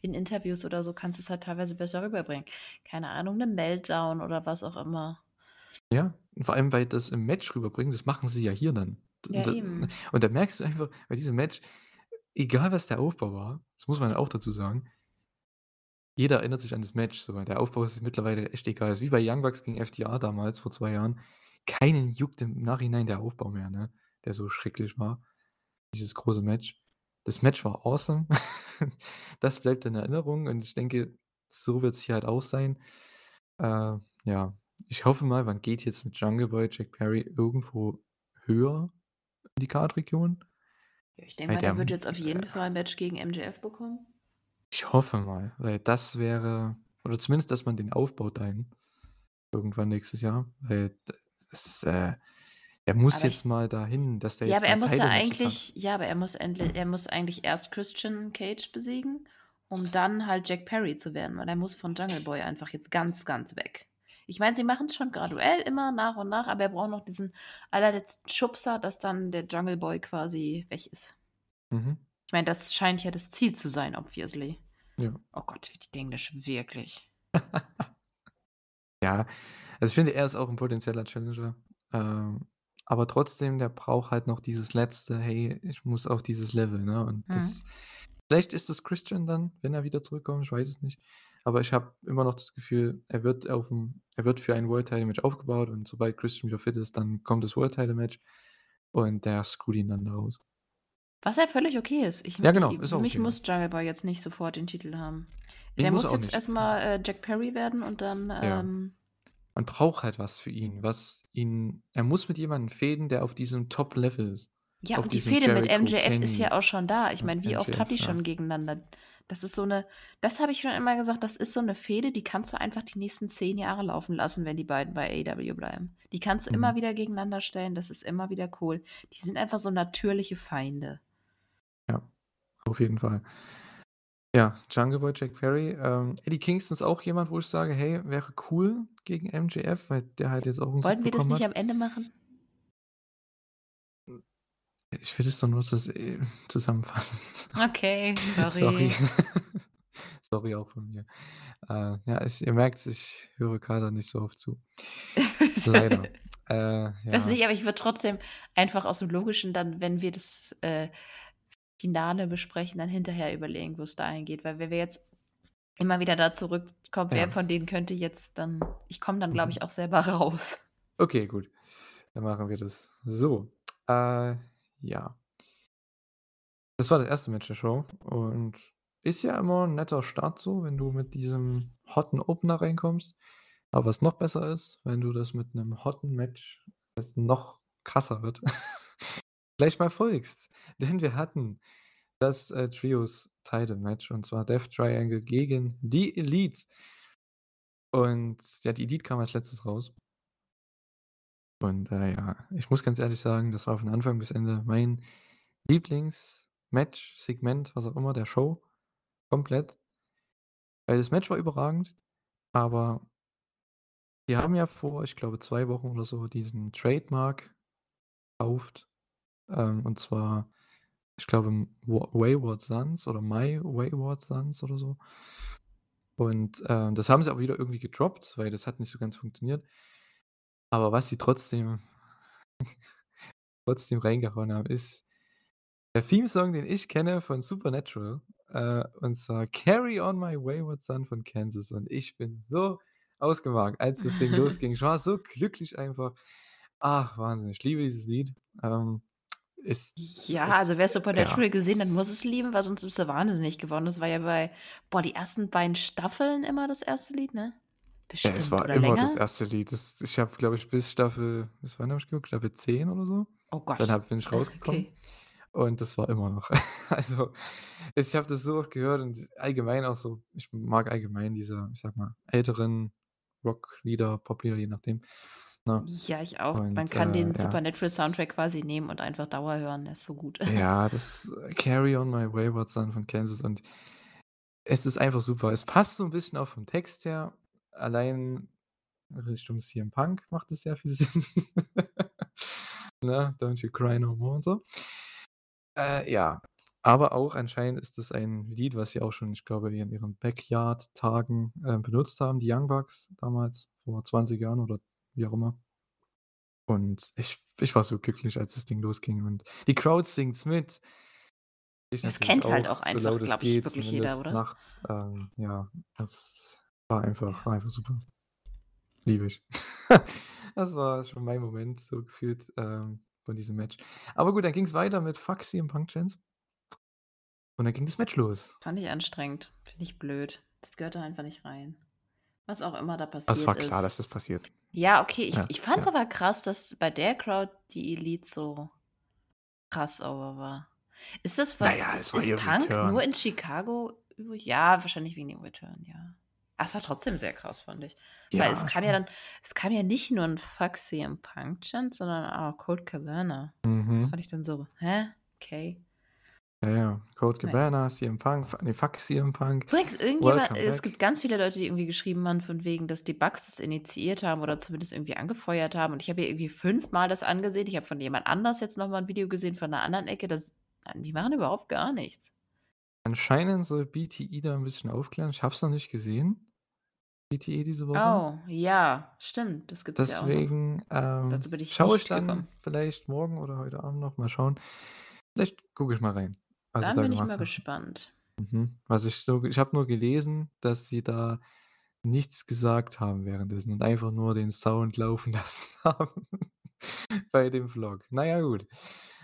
in Interviews oder so kannst du's halt teilweise besser rüberbringen. Keine Ahnung, 'ne Meltdown oder was auch immer. Ja, und vor allem, weil das im Match rüberbringen, das machen sie ja hier dann. Ja, d eben. und da merkst du einfach bei diesem Match, egal was der Aufbau war, das muss man ja auch dazu sagen jeder erinnert sich an das Match so, der Aufbau ist mittlerweile echt egal. Ist wie bei Young Bucks gegen FTR damals vor 2 Jahren. Keinen juckt im Nachhinein der Aufbau mehr, ne, der so schrecklich war, dieses große Match. Das Match war awesome. *laughs* Das bleibt in Erinnerung und ich denke, so wird's hier halt auch sein. Äh, ja, ich hoffe mal, man geht jetzt mit Jungle Boy, Jack Perry irgendwo höher in die Card-Region. Ja, ich denke mal, der der wird jetzt auf jeden äh Fall ein Match gegen MJF bekommen. Ich hoffe mal, weil das wäre oder zumindest, dass man den aufbaut dahin irgendwann nächstes Jahr, weil das, äh er muss Aber jetzt ich mal dahin, dass der ja, jetzt aber er muss ja Title-Matches hat. eigentlich ja, aber er muss endlich er muss eigentlich erst Christian Cage besiegen, um dann halt Jack Perry zu werden, weil er muss von Jungle Boy einfach jetzt ganz, ganz weg. Ich meine, sie machen's schon graduell immer nach und nach, aber er braucht noch diesen allerletzten Schubser, dass dann der Jungle Boy quasi weg ist. Mhm. Ich meine, das scheint ja das Ziel zu sein, obviously. Ja. Oh Gott, wie die Englisch, wirklich. *laughs* Ja, also, ich finde, er ist auch 'n potenzieller Challenger, ähm, aber trotzdem, der braucht halt noch dieses letzte: „Hey, ich muss auf dieses Level“, ne, und Mhm. das vielleicht ist es Christian dann, wenn er wieder zurückkommt, ich weiß es nicht. Aber ich habe immer noch das Gefühl, er wird auf'm er wird für ein World-Title-Match aufgebaut und sobald Christian wieder fit ist, dann kommt das World-Title-Match und der screwt ihn dann da raus. Was ja völlig okay ist. Ich Ja, ich genau, ist für mich okay, ja. muss Boy jetzt nicht sofort den Titel haben. Ne, Der muss muss jetzt nicht. erst mal, äh, Jack Perry werden und dann, Ja. ähm Man braucht halt was für ihn, was ihn er muss mit jemandem fäden, der auf diesem Top-Level ist, Ja, und die Fehde mit MJF ist ja Kenny auch schon da. Ich meine, wie oft haben MJF, die ja. schon gegeneinander das ist so 'ne das habe ich schon immer gesagt, das ist so 'ne Fehde, die kannst du einfach die nächsten 10 Jahre laufen lassen, wenn die beiden bei AEW bleiben. Die kannst du immer Mhm. wieder gegeneinander stellen, das ist immer wieder cool. Die sind einfach so natürliche Feinde. Auf jeden Fall. Ja, Jungle Boy, Jack Perry, ähm, Eddie Kingston ist auch jemand, wo ich sage: „Hey, wäre cool gegen MJF“, weil der halt jetzt auch 'n Sieg Wollten wir das nicht hat. am Ende machen? Ich will das doch nur äh, zusammenfassen. Okay, *laughs* Sorry. sorry. *laughs* Sorry auch von mir. Äh, ja, ich ihr merkt's, ich höre grade nicht so oft zu. *laughs* Leider. Äh, Weiß ja. nicht, aber ich würde trotzdem einfach aus dem Logischen dann, wenn wir das, äh, Finale besprechen, dann hinterher überlegen, wo's dahin geht. Weil wenn wir jetzt immer wieder da zurückkommen, wer Ja. von denen könnte jetzt dann ich komme dann, glaube Mhm. ich, auch selber *laughs* raus. Okay, gut. Dann machen wir das so. Äh, ja. Das war das 1. Match der Show und ist ja immer 'n netter Start so, wenn du mit diesem hotten Opener reinkommst. Aber was noch besser ist, wenn du das mit 'nem hotten Match, das noch krasser wird, *laughs* gleich mal folgst. *laughs* Denn wir hatten das, äh, Trios-Title-Match und zwar Death Triangle gegen die Elite. Und ja, die Elite kam als Letztes raus. Und, äh, ja, ich muss ganz ehrlich sagen, das war von Anfang bis Ende mein Lieblingsmatch, Segment, was auch immer, der Show, komplett. Weil das Match war überragend, aber die haben ja vor, ich glaube, 2 Wochen oder so diesen Trademark gekauft, ähm, und zwar, ich glaube, Wa Wayward Sons oder My Wayward Sons oder so. Und, ähm, das haben sie auch wieder irgendwie gedroppt, weil das hat nicht so ganz funktioniert. Aber was sie trotzdem *laughs* trotzdem reingehauen haben, ist der Theme-Song, den ich kenne von Supernatural, äh, und zwar „Carry on my wayward son“ von Kansas. Und ich bin so ausgemarkt, als das Ding *laughs* losging. Ich war so glücklich einfach. Ach, Wahnsinn, ich liebe dieses Lied. Ähm, ist Ja, es also wer ja. Supernatural gesehen hat, muss es lieben, weil sonst ist er wahnsinnig geworden. Das war ja bei boah, die ersten beiden Staffeln immer das 1. Lied, ne? Ja, es Bestimmt. war immer das länger? erste Lied. Das ich habe, glaube ich, bis Staffel bis wann habe ich geguckt? Staffel 10 oder so? Oh Dann Gott. habe bin ich rausgekommen okay. und das war immer noch. *laughs* Also, ich habe das so oft gehört und allgemein auch so ich mag allgemein diese, ich sage mal, älteren Rocklieder, Poplieder, je nachdem, ne? Ja, ich auch. Man Und, kann äh, den ja. Supernatural-Soundtrack quasi nehmen und einfach Dauer hören, der ist so gut. *laughs* Ja, das „Carry on My Wayward Son“ von Kansas und es ist einfach super. Es passt so 'n bisschen auch vom Text her. Allein Richtung CM Punk macht es sehr viel *laughs* Sinn. Ne? „Don't you cry no more“ und so. Äh, ja, aber auch anscheinend ist das ein Lied, was sie auch schon, ich glaube, in ihren Backyard-Tagen, äh, benutzt haben, die Young Bucks damals, vor 20 Jahren oder wie auch immer. Und ich ich war so glücklich, als das Ding losging und die Crowd singt's mit. Ich Das kennt halt auch auch, so einfach, es glaube ich, wirklich jeder, oder? nachts. Ähm, ja, das war einfach war einfach super. Liebe ich. *laughs* Das war schon mein Moment so gefühlt, ähm, von diesem Match. Aber gut, dann ging's weiter mit „Fuck CM Punk Chance“ und dann ging das Match los. Fand ich anstrengend. Finde ich blöd. Das gehört da einfach nicht rein. Was auch immer da Es passiert war klar, dass ist. das passiert. Ja, okay, ich Ja, ich fand's ja. aber krass, dass bei der Crowd die Elite so krass over war. Ist das Na weil ja, es ist ist Punk nur Return. in Chicago übrig? Ja, wahrscheinlich wegen dem Return, ja. Ah, es war trotzdem sehr krass, fand ich. Weil es Ja, kam ja dann es kam ja nicht nur 'n „Fuck CM Punk“ Chant, sondern auch „Colt Cabana“. Das Mhm. fand ich dann so: „Hä? Okay.“ Ja, ja. „Colt Na ja. Cabana, CM Punk, f ne, fuck CM Punk, Übrigens, irgendjemand welcome es back.“ gibt ganz viele Leute, die irgendwie geschrieben haben von wegen, dass die Bucks das initiiert haben oder zumindest irgendwie angefeuert haben und ich habe mir irgendwie fünfmal das angesehen. Ich habe von jemand anders jetzt noch mal 'n Video gesehen von 'ner anderen Ecke, das die machen überhaupt gar nichts. Anscheinend soll BTE da 'n bisschen aufklären. Ich habe es noch nicht gesehen, BTE diese Woche. Oh, ja, stimmt, das gibt's ja auch. Deswegen, ähm, Dazu bin ich schaue ich dann gekommen. vielleicht morgen oder heute Abend noch, mal schauen. Vielleicht gucke ich mal rein, was sie Dann da bin ich gemacht mal haben. gespannt. Mhm. Was ich so ich habe nur gelesen, dass sie da nichts gesagt haben währenddessen und einfach nur den Sound laufen *laughs* lassen haben *laughs* bei dem Vlog. Na ja, gut.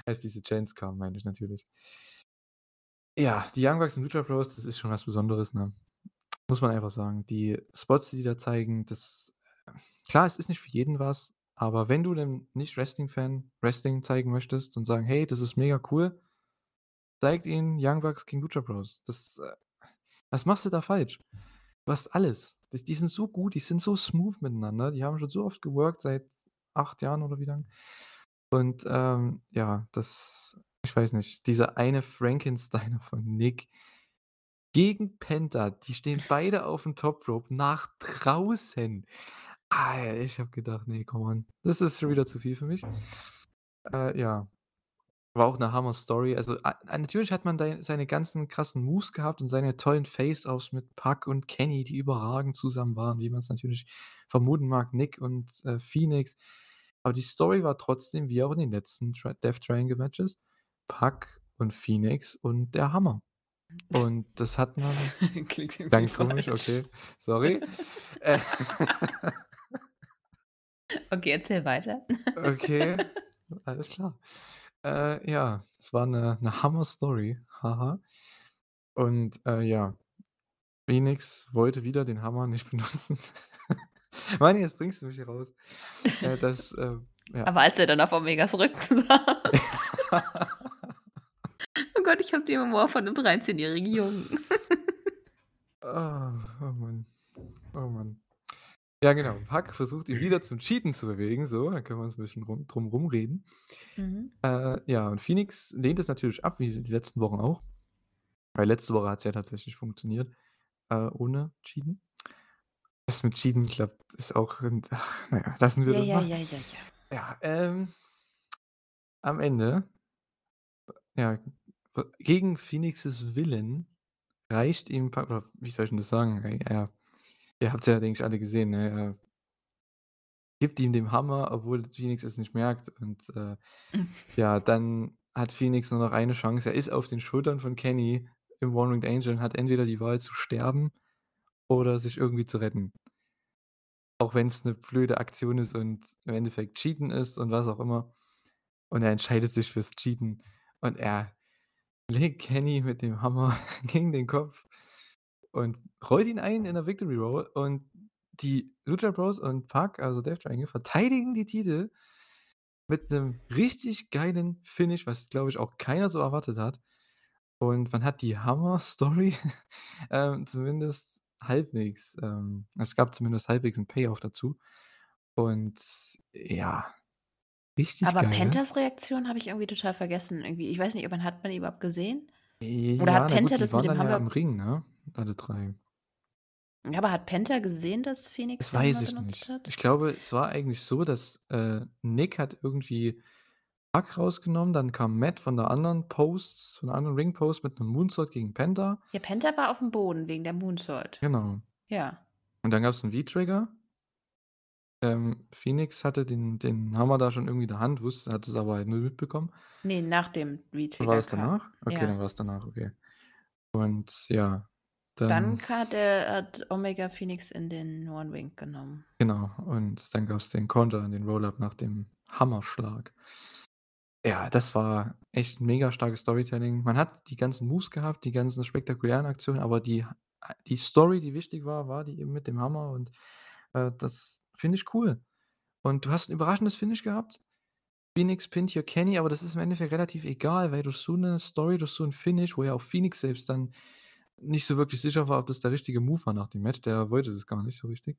Als diese Chants kamen, meine ich natürlich. Ja, die Young Bucks und Lucha Bros, das ist schon was Besonderes, ne? Muss man einfach sagen. Die Spots, die die da zeigen, das klar, es ist nicht für jeden was, aber wenn du 'nem Nicht-Wrestling-Fan Wrestling zeigen möchtest und sagen: „Hey, das ist mega cool“ zeig ihnen Young Bucks gegen Lucha Bros. Das, äh was machst du da falsch? Du hast alles. D die sind so gut, die sind so smooth miteinander. Die haben schon so oft geworkt seit 8 Jahren oder wie lang. Und, ähm, ja, das ich weiß nicht, dieser eine Frankensteiner *laughs* von Nick gegen Penta, die stehen beide auf'm Top Rope nach draußen. Ah, ich habe gedacht: „Ne, come on, das ist schon wieder zu viel für mich.“ Äh, ja. War auch 'ne Hammer-Story. Also, a natürlich hat man da seine ganzen krassen Moves gehabt und seine tollen Face-Offs mit Pac und Kenny, die überragend zusammen waren, wie man's natürlich vermuten mag, Nick und, äh, Phoenix. Aber die Story war trotzdem, wie auch in den letzten Tri Death Triangle Matches, Pac und Phoenix und der Hammer. Und das hat man klingt irgendwie klang komisch, falsch. okay, sorry. *laughs* Äh Okay, erzähl weiter. Okay, *laughs* alles klar. Äh, ja, es war 'ne 'ne Hammer-Story, haha. Und, äh, ja, Phoenix wollte wieder den Hammer nicht *laughs* benutzen. Mann, jetzt bringst du mich hier raus. Äh, das, äh, ja. Aber als er dann auf Omegas Rücken *laughs* saß. *laughs* Oh Gott, ich habe den Humor von 'nem dreizehnjährigen Jungen. Oh, oh Mann. Oh Mann. Ja, genau. Pac versucht ihn wieder zum Cheaten zu bewegen, so, da können wir uns 'n bisschen rum drum rumreden. Mhm. Äh, ja, und Phoenix lehnt es natürlich ab, wie die letzten Wochen auch. Weil letzte Woche hat's ja tatsächlich funktioniert, äh, ohne Cheaten. Das mit Cheaten klappt ist auch ach, na ja, lassen wir Ja, das ja, mal. ja, ja, ja. Ja, ähm am Ende ja, gegen Phoenixes Willen reicht ihm oder wie soll ich 'n das sagen? Ja, ihr habt's ja, denke ich, alle gesehen, ne? Er gibt ihm den Hammer, obwohl Phoenix es nicht merkt und, äh, *laughs* ja, dann hat Phoenix nur noch eine Chance. Er ist auf den Schultern von Kenny im One-Winged Angel und hat entweder die Wahl zu sterben oder sich irgendwie zu retten. Auch wenn's 'ne blöde Aktion ist und im Endeffekt Cheaten ist und was auch immer. Und er entscheidet sich fürs Cheaten und er legt Kenny mit dem Hammer *laughs* gegen den Kopf und rollt ihn ein in der Victory Roll und die Lucha Bros und Pac, also Death Triangle, verteidigen die Titel mit 'nem richtig geilen Finish, was, glaube ich, auch keiner so erwartet hat. Und man hat die Hammer-Story, *laughs* ähm, zumindest halbwegs ähm, es gab zumindest halbwegs 'n Payoff dazu. Und ja, richtig Aber geil. Pentas Reaktion habe ich irgendwie total vergessen irgendwie. Ich weiß nicht, ob man hat man die überhaupt gesehen? Oder Ja, hat na Penta gut, das mit dem dann ja im Hammer Ring, ne, alle 3. Ja, aber hat Penta gesehen, dass Phoenix Das weiß ich benutzt nicht. hat? Ich glaube, es war eigentlich so, dass, äh, Nick hat irgendwie Pac rausgenommen, dann kam Matt von der anderen Post von der anderen Ring-Post mit 'nem Moonsault gegen Penta. Ja, Penta war auf'm Boden wegen der Moonsault. Genau. Ja. Und dann gab's 'n V-Trigger. Ähm, Phoenix hatte den den Hammer da schon irgendwie in der Hand, wusste hat es aber halt null mitbekommen. Ne, nach dem War V-Trigger das kam danach? Okay, dann ja. war's danach, okay. Und ja, Dann dann hat der hat Omega Phoenix in den One Wing genommen. Genau, und dann gab's den Konter, den Roll-Up nach dem Hammerschlag. Ja, das war echt 'n mega starkes Storytelling. Man hat die ganzen Moves gehabt, die ganzen spektakulären Aktionen, aber die die Story, die wichtig war, war die eben mit dem Hammer und, äh, das finde ich cool. Und du hast 'n überraschendes Finish gehabt. Phoenix pinnt hier Kenny, aber das ist im Endeffekt relativ egal, weil durch so 'ne Story, durch so 'n Finish, wo ja auch Phoenix selbst dann nicht so wirklich sicher war, ob das der richtige Move war nach dem Match, der wollte das gar nicht so richtig.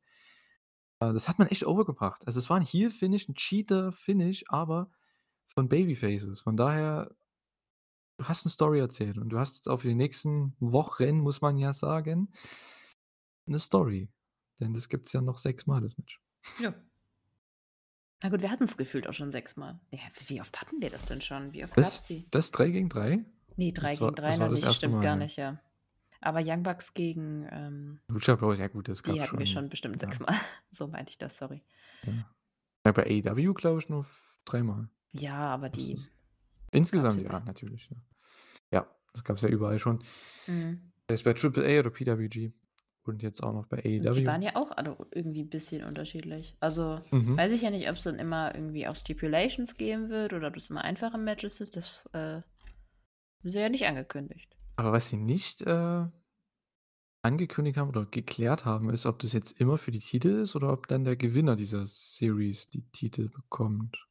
Äh, das hat man echt overgebracht. Also, es war 'n Heel-Finish, 'n Cheater-Finish, aber von Babyfaces. Von daher du hast 'ne Story erzählt und du hast jetzt auch für die nächsten Wochen, muss man ja sagen 'ne Story. Denn das gibt's ja noch sechsmal, das Match. Ja. Na gut, wir hatten's gefühlt auch schon sechsmal. Ja, wie oft hatten wir das denn schon? Wie oft Das gab's die? das 3 gegen 3? Ne, 3 Das war gegen 3 das noch nicht, 1. stimmt Mal, gar nicht, ja. Aber Young Bucks gegen, ähm Lucha Bros, ja gut, das die gab's hatten wir schon, schon bestimmt ja. sechsmal. *laughs* So meinte ich das, sorry. Ja. Ja, bei AEW glaube ich nur dreimal. Ja, aber die es insgesamt ja, überall. natürlich, ja. Ja, das gab's ja überall schon. Mhm. Sei es bei AAA oder PWG und jetzt auch noch bei Und die AEW. waren ja auch alle irgendwie 'n bisschen unterschiedlich. Also, Mhm. weiß ich ja nicht, ob's dann immer irgendwie auch Stipulations geben wird oder ob das immer einfache Matches sind. Das, äh, sie ja nicht angekündigt. Aber was sie nicht, äh, angekündigt haben oder geklärt haben, ist, ob das jetzt immer für die Titel ist oder ob dann der Gewinner dieser Series die Titel bekommt.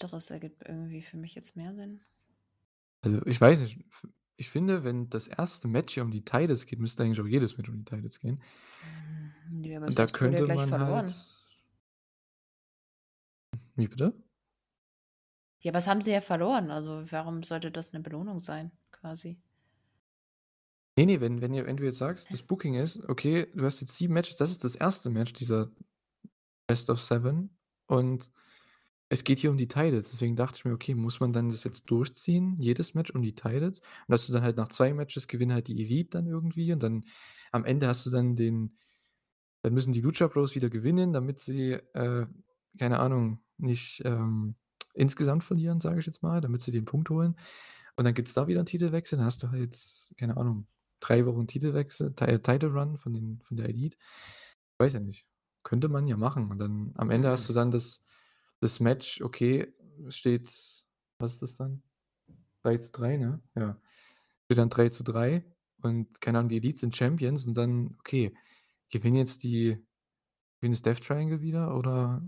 Letzteres ergibt irgendwie für mich jetzt mehr Sinn. Also, ich weiß nicht, ich finde, wenn das 1. Match hier um die Titles geht, müsste eigentlich auch jedes Match um die Titles gehen. Hm, ne, aber Und da ja könnte man verloren. halt Wie bitte? Ja, aber das haben sie ja verloren. Also, warum sollte das 'ne Belohnung sein quasi? Ne, ne, wenn wenn ihr wenn du jetzt sagst, das Booking ist, okay, du hast jetzt 7 Matches, das ist das 1. Match dieser Best of 7 und es geht hier um die Titles. Deswegen dachte ich mir: „Okay, muss man dann das jetzt durchziehen, jedes Match um die Titles?“ Und dass du dann halt nach 2 Matches gewinnen halt die Elite dann irgendwie und dann am Ende hast du dann den dann müssen die Lucha Bros wieder gewinnen, damit sie, äh, keine Ahnung, nicht, ähm, insgesamt verlieren, sage ich jetzt mal, damit sie den Punkt holen. Und dann gibt's da wieder 'n Titelwechsel. Dann hast du halt, keine Ahnung, 3 Wochen Titelwechsel Ti Title Run von den von der Elite. Weiß ja nicht. Könnte man ja machen und dann am Ende hast du Mhm. dann das das Match, okay, steht was ist das dann? 3:3, ne? Ja. Steht dann 3:3 und keine Ahnung, die Elite sind Champions und dann, okay, gewinnen jetzt die gewinnt das Death Triangle wieder oder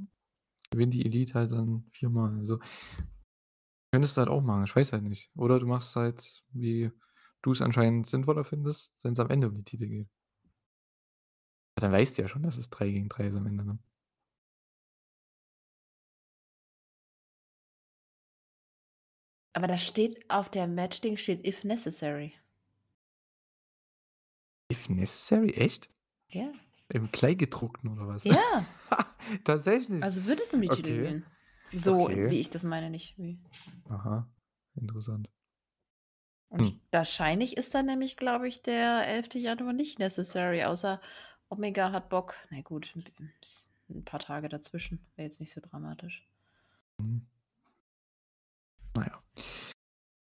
gewinnt die Elite halt dann viermal? Also könntest du halt auch machen, ich weiß halt nicht. Oder du machst halt, wie du's anscheinend sinnvoller findest, wenn's am Ende um die Titel geht. Dann weißt du ja schon, dass es 3 gegen 3 ist am Ende, ne? Aber da steht auf der Match-Ding steht „if necessary“. If necessary, echt? Ja. Im Kleingedruckten oder was? Ja. *laughs* Tatsächlich? Also, wird es um die Titel Okay. gehen. So, Okay. wie ich das meine, nicht wie Aha, interessant. Und Hm. wahrscheinlich ist dann nämlich, glaube ich, der 11. Januar nicht necessary, außer Omega hat Bock. Na gut, 'n b 'n paar Tage dazwischen, wäre jetzt nicht so dramatisch. Mhm. Na ja.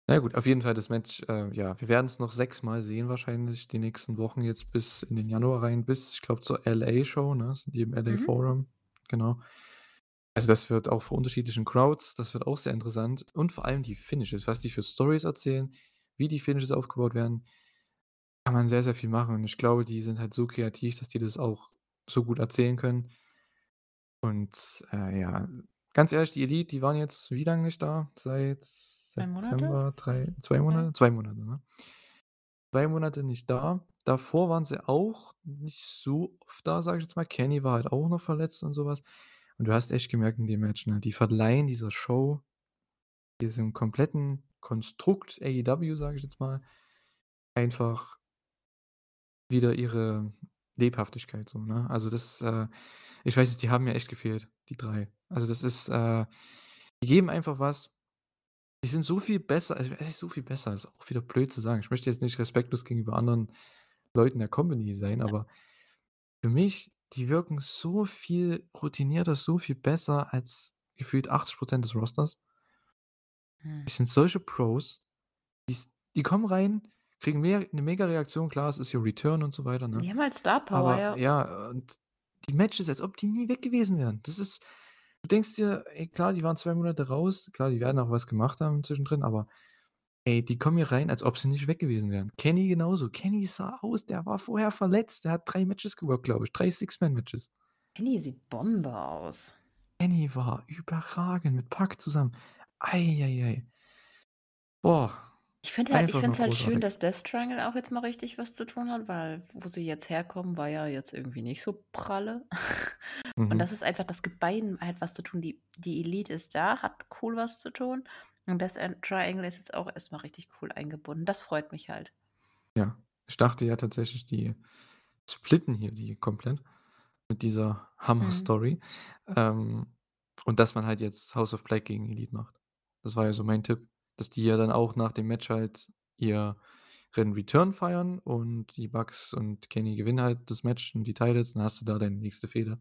Na gut, auf jeden Fall das Match, äh, ja, wir werden's noch sechsmal sehen wahrscheinlich die nächsten Wochen jetzt bis in den Januar rein, bis, ich glaube, zur LA-Show, ne? Sind die im LA Mhm. Forum, genau. Also, das wird auch vor unterschiedlichen Crowds das wird auch sehr interessant und vor allem die Finishes, was die für Storys erzählen, wie die Finishes aufgebaut werden. Kann man sehr, sehr viel machen und ich glaube, die sind halt so kreativ, dass die das auch so gut erzählen können. Und, äh, ja, ganz ehrlich, die Elite, die waren jetzt wie lange nicht da? Seit 2 Monate? September, 3 2 Ja. Monate? 2 Monate, ne? 2 Monate nicht da. Davor waren sie auch nicht so oft da, sage ich jetzt mal. Kenny war halt auch noch verletzt und so was. Und du hast echt gemerkt in dem Match, ne, die verleihen dieser Show, diesem kompletten Konstrukt AEW, sage ich jetzt mal, einfach wieder ihre Lebhaftigkeit so, ne? Also, das, äh ich weiß nicht, die haben mir echt gefehlt, die 3. Also, das ist, äh die geben einfach was. Die sind so viel besser also, was heißt so viel besser, ist auch wieder blöd zu sagen. Ich möchte jetzt nicht respektlos gegenüber anderen Leuten der Company sein, aber für mich, die wirken so viel routinierter, so viel besser als gefühlt 80% des Rosters. Hm. Die sind solche Pros. Die's die kommen rein, kriegen mehr 'ne Mega-Reaktion. Klar, es ist ihr Return und so weiter, ne? Die haben halt Star Power, Aber ja. ja, und die Matches, als ob die nie weg gewesen wären. Das ist du denkst dir: „Ey, klar, die waren 2 Monate raus. Klar, die werden auch was gemacht haben zwischendrin, aber ey, die kommen hier rein, als ob sie nicht weg gewesen wären.“ Kenny genauso. Kenny sah aus, der war vorher verletzt. Der hat 3 Matches geworkt, glaube ich, 3 Six-Man-Matches. Kenny sieht Bombe aus. Kenny war überragend mit Pac zusammen. Ei, ei, ei. Boah, Ich finde halt ich es halt schön, dass Death Triangle auch jetzt mal richtig was zu tun hat, weil wo sie jetzt herkommen, war ja jetzt irgendwie nicht so pralle. *laughs* Und Mhm. das ist einfach das gibt beiden halt was zu tun. Die die Elite ist da, hat cool was zu tun und Death Triangle ist jetzt auch erst mal richtig cool eingebunden. Das freut mich halt. Ja, ich dachte ja tatsächlich, die splitten hier die komplett mit dieser Mhm. Hammer-Story. Ähm, und dass man halt jetzt House of Black gegen Elite macht. Das war ja so mein Tipp, dass die ja dann auch nach dem Match halt ihren Return feiern und die Bucks und Kenny gewinnen halt das Match und die Titles, dann hast du da deine nächste Fehde.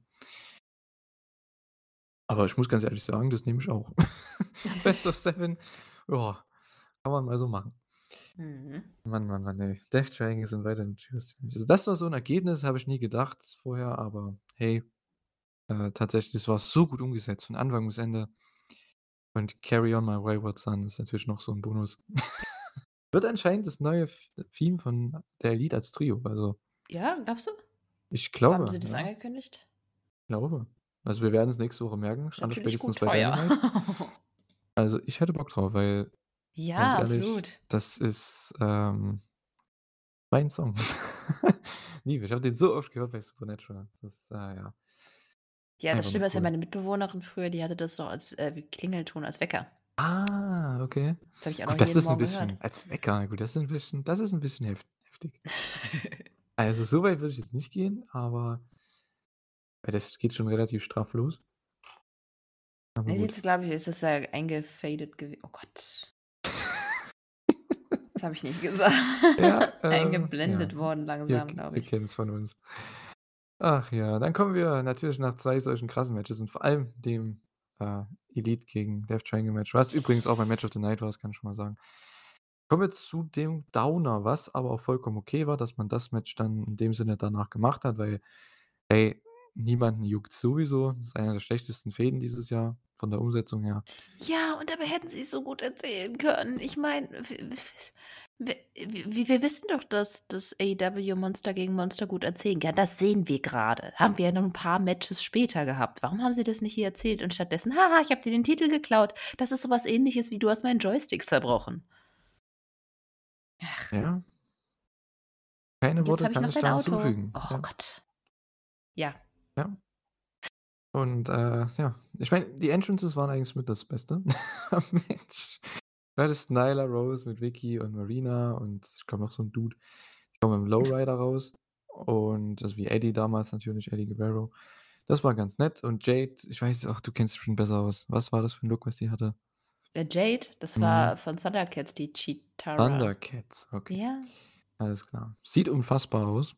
Aber ich muss ganz ehrlich sagen, das nehme ich auch. *laughs* *laughs* Best of 7, ja, kann man mal so machen. Mhm. Mann, Mann, Mann, ey. Death Triangle sind weiterhin tschüss. Also, das war so 'n Ergebnis, habe ich nie gedacht vorher, aber hey, äh, tatsächlich, das war so gut umgesetzt von Anfang bis Ende. Und Carry on my wayward son ist natürlich noch so 'n Bonus. *laughs* Wird anscheinend das neue Theme von der Elite als Trio, also Ja, glaubst du? Ich Haben glaube, sie das ja. angekündigt? Glaube. Also, wir werden's nächste Woche merken, allerspätestens gut bei. Dynamite. *laughs* Also, ich hätte Bock drauf, weil Ja, ehrlich, absolut. das ist, ähm, mein Song. *laughs* Liebe ich. habe den so oft gehört bei Supernatural. Das ist, äh, ja. Ja, das Schlimme ist ja, meine Mitbewohnerin früher, die hatte das noch als, äh, Klingelton als Wecker. Ah, okay. Das habe ich auch Gut, noch das ist 'n Morgen bisschen gehört. als Wecker, gut, das ist 'n bisschen das ist 'n bisschen hef heftig. *laughs* Also, so weit würde ich jetzt nicht gehen, aber das geht schon relativ straff los. Aber jetzt glaube ich, ist das ja eingefadet gewe oh Gott. *laughs* Das habe ich nicht gesagt. Ja, *laughs* ähm, Eingeblendet ja. worden langsam, glaube ihr ich. kennt's von uns. Ach ja, dann kommen wir natürlich nach 2 solchen krassen Matches und vor allem dem, äh, Elite gegen Death Triangle Match, was übrigens auch mein Match of the Night war, das kann ich schon mal sagen. Kommen wir zu dem Downer, was aber auch vollkommen okay war, dass man das Match dann in dem Sinne danach gemacht hat, weil, ey, niemanden juckt's sowieso. Das ist einer der schlechtesten Fäden dieses Jahr von der Umsetzung her. Ja, und dabei hätten sie's so gut erzählen können. Ich meine, w w w w wir wissen doch, dass dass AEW Monster gegen Monster gut erzählen kann. Das sehen wir grade. Haben wir ja noch 'n paar Matches später gehabt. Warum haben sie das nicht hier erzählt und stattdessen: „Haha, ich habe dir den Titel geklaut.“ Das ist so was Ähnliches wie: „Du hast meinen Joystick zerbrochen.“ Ach. Ja. Keine Worte ich kann noch ich dein da hinzufügen. Oh Ja. Gott. Ja. Ja. Und, äh, ja, ich meine, die Entrances waren eigentlich mit das Beste Match. Du hattest Nyla Rose mit Vicky und Marina und ich glaube noch so 'n Dude. Die kommen mit'm Lowrider raus und also, wie Eddie damals natürlich, Eddie Guerrero. Das war ganz nett und Jade, ich weiß ach, du kennst dich schon besser aus. Was war das für 'n Look, was sie hatte? Äh, Jade, das Mhm. war von Thundercats, die Cheetara. Thundercats, okay. Ja. Alles klar. Sieht unfassbar aus,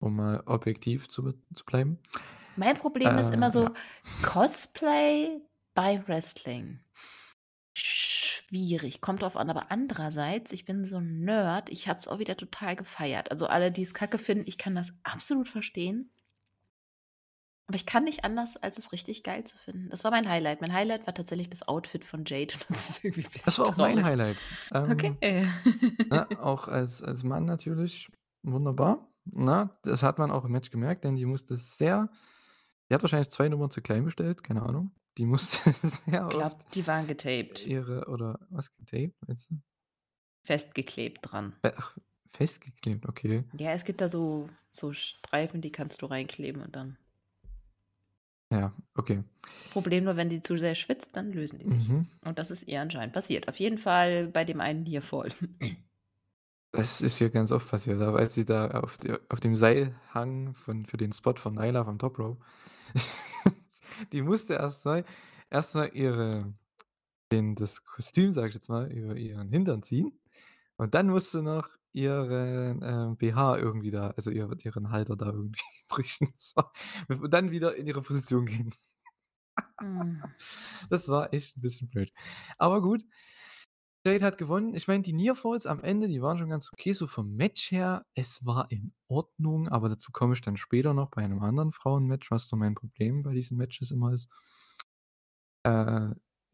um mal objektiv zu zu bleiben. Mein Problem ist Äh, immer so ja. Cosplay bei Wrestling. Schwierig, kommt drauf an, aber andererseits, ich bin so 'n Nerd, ich habe es auch wieder total gefeiert. Also, alle, die's kacke finden, ich kann das absolut verstehen. Aber ich kann nicht anders, als es richtig geil zu finden. Das war mein Highlight. Mein Highlight war tatsächlich das Outfit von Jade *laughs* das ist Das war auch mein traurig. Highlight. Ähm, Okay. ne, *laughs* auch als als Mann natürlich wunderbar. Na, das hat man auch im Match gemerkt, denn die musste sehr die hat wahrscheinlich 2 Nummern zu klein bestellt, keine Ahnung. Die musste sehr Glaube, oft die waren getaped. ihre oder was getaped, meinst du? Festgeklebt dran. Ach, festgeklebt, okay. Ja, es gibt da so so Streifen, die kannst du reinkleben und dann Ja, okay. Problem nur, wenn sie zu sehr schwitzt, dann lösen die sich. Mhm. Und das ist ihr anscheinend passiert. Auf jeden Fall bei dem einen Nearfall. Das ist hier ganz oft passiert, aber als sie da auf der auf dem Seil hang von für den Spot von Nyla vom Top Rope, *laughs* die musste erst mal erst mal ihre den das Kostüm, sage ich jetzt mal, über ihren Hintern ziehen und dann musste noch ihren, ähm, BH irgendwie da also ihr ihren Halter da irgendwie *laughs* richten. Und dann wieder in ihre Position gehen. Hm. *laughs* Das war echt 'n bisschen blöd. Aber gut, Jade hat gewonnen. Ich meine, die Nearfalls am Ende, die waren schon ganz okay, so vom Match her. Es war in Ordnung, aber dazu komme ich dann später noch bei einem anderen Frauenmatch, was so mein Problem bei diesen Matches immer ist. Äh,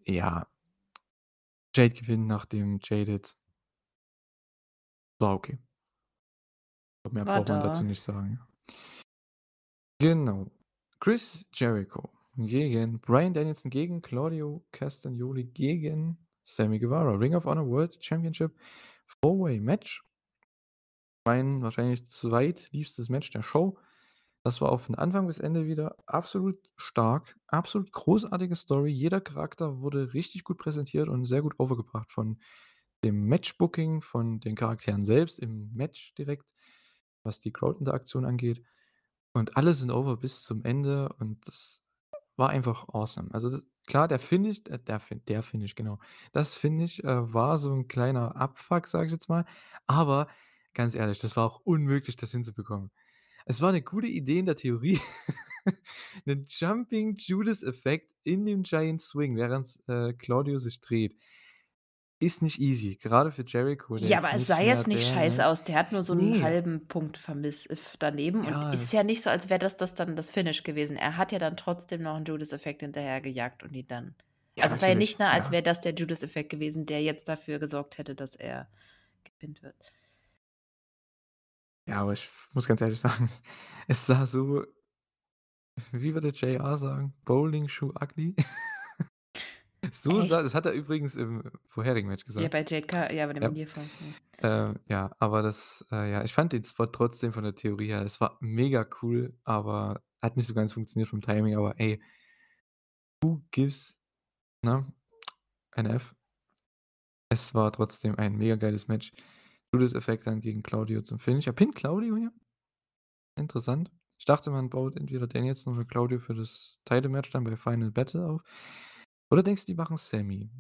ja. Jade gewinnt nach dem Jaded war okay. Mehr War braucht man dazu da. nicht sagen. Genau. Chris Jericho gegen Bryan Danielson gegen Claudio Castagnoli gegen Sammy Guevara. Ring of Honor World Championship Four-Way Match. Mein wahrscheinlich zweitliebstes Match der Show. Das war auch von Anfang bis Ende wieder absolut stark, absolut großartige Story. Jeder Charakter wurde richtig gut präsentiert und sehr gut overgebracht von dem Matchbooking, von den Charakteren selbst im Match direkt, was die Crowd-Interaktion angeht. Und alle sind over bis zum Ende und das war einfach awesome. Also, das klar, der Finish äh, der der Finish, genau. Das Finish, äh, war so 'n kleiner Abfuck, sage ich jetzt mal. Aber ganz ehrlich, das war auch unmöglich, das hinzubekommen. Es war 'ne gute Idee in der Theorie, *laughs* 'nen Jumping Judas Effekt in dem Giant Swing, während, äh, Claudio sich dreht. Ist nicht easy, gerade für Jericho, Ja, aber es sah jetzt nicht der, scheiße ne aus. Der hat nur so 'n ne. halben Punkt vermiss f daneben und Ja, ist das ja nicht so, als wäre das das dann das Finish gewesen. Er hat ja dann trotzdem noch 'n Judas-Effekt hinterhergejagt und ihn dann Ja, also, es war ja nicht, ne, als wäre das der Judas-Effekt gewesen, der jetzt dafür gesorgt hätte, dass er gepinnt wird. Ja, aber ich muss ganz ehrlich sagen, *laughs* es sah so wie würde JR sagen? Bowling Shoe ugly? *laughs* So sah Echt? das hat er übrigens im vorherigen Match Ja, gesagt. bei Jade Car ja, bei dem Ja. Nearfall, ja. Ähm, ja, aber das äh, ja, ich fand den Spot trotzdem von der Theorie her es war mega cool, aber hat nicht so ganz funktioniert vom Timing, aber ey who gives, ne, ein F? Es war trotzdem ein mega geiles Match. Judas-Effekt dann gegen Claudio zum Finish. Er pinnt Claudio hier. Interessant. Ich dachte, man baut entweder Danielson oder Claudio für das Title-Match dann bei Final Battle auf. Oder denkst du, die machen Sammy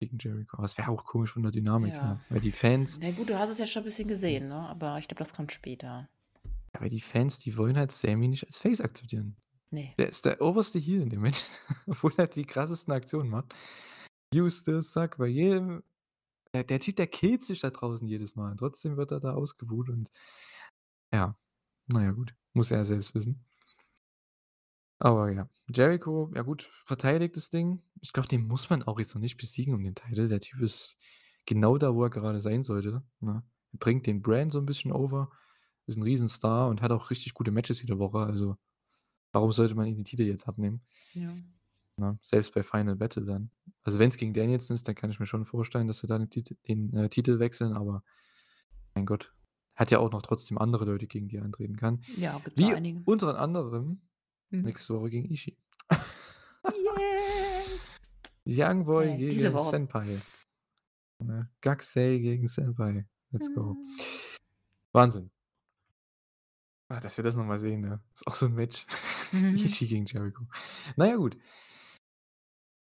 gegen Jericho? Aber es wäre auch komisch von der Dynamik Ja. her, weil die Fans Na gut, du hast es ja schon 'n bisschen gesehen, ne? Aber ich glaube, das kommt später. Ja, weil die Fans, die wollen halt Sammy nicht als Face akzeptieren. Ne. Der ist der oberste Heel in dem Match, *laughs* obwohl er die krassesten Aktionen macht. The suck bei jedem der der Typ, der killt sich da draußen jedes Mal. Trotzdem wird er da ausgebuht und ja, na ja, gut, muss er ja selbst wissen. Aber ja, Jericho, ja gut, verteidigt das Ding. Ich glaube, den muss man auch jetzt noch nicht besiegen um den Title. Der Typ ist genau da, wo er gerade sein sollte, ne? Bringt den Brand so 'n bisschen over, ist 'n Riesenstar und hat auch richtig gute Matches jede Woche. Also, warum sollte man ihm den Titel jetzt abnehmen? Ja. Ne? Selbst bei Final Battle dann. Also, wenn's gegen Danielson ist, dann kann ich mir schon vorstellen, dass sie da den Titel den, äh, Titel wechseln, aber mein Gott, hat ja auch noch trotzdem andere Leute, gegen die er antreten kann. Ja, Wie unter anderem Mhm. nächste Woche gegen Ishii. Yay! *laughs* Young Boy Ne, diese gegen. Senpai. Ne? Gakusei gegen Senpai. Let's go. Hm. Wahnsinn. Ah, dass wir das noch mal sehen, ne? Ist auch so 'n Match. Mhm. *laughs* Ishii gegen Jericho. Na ja, gut.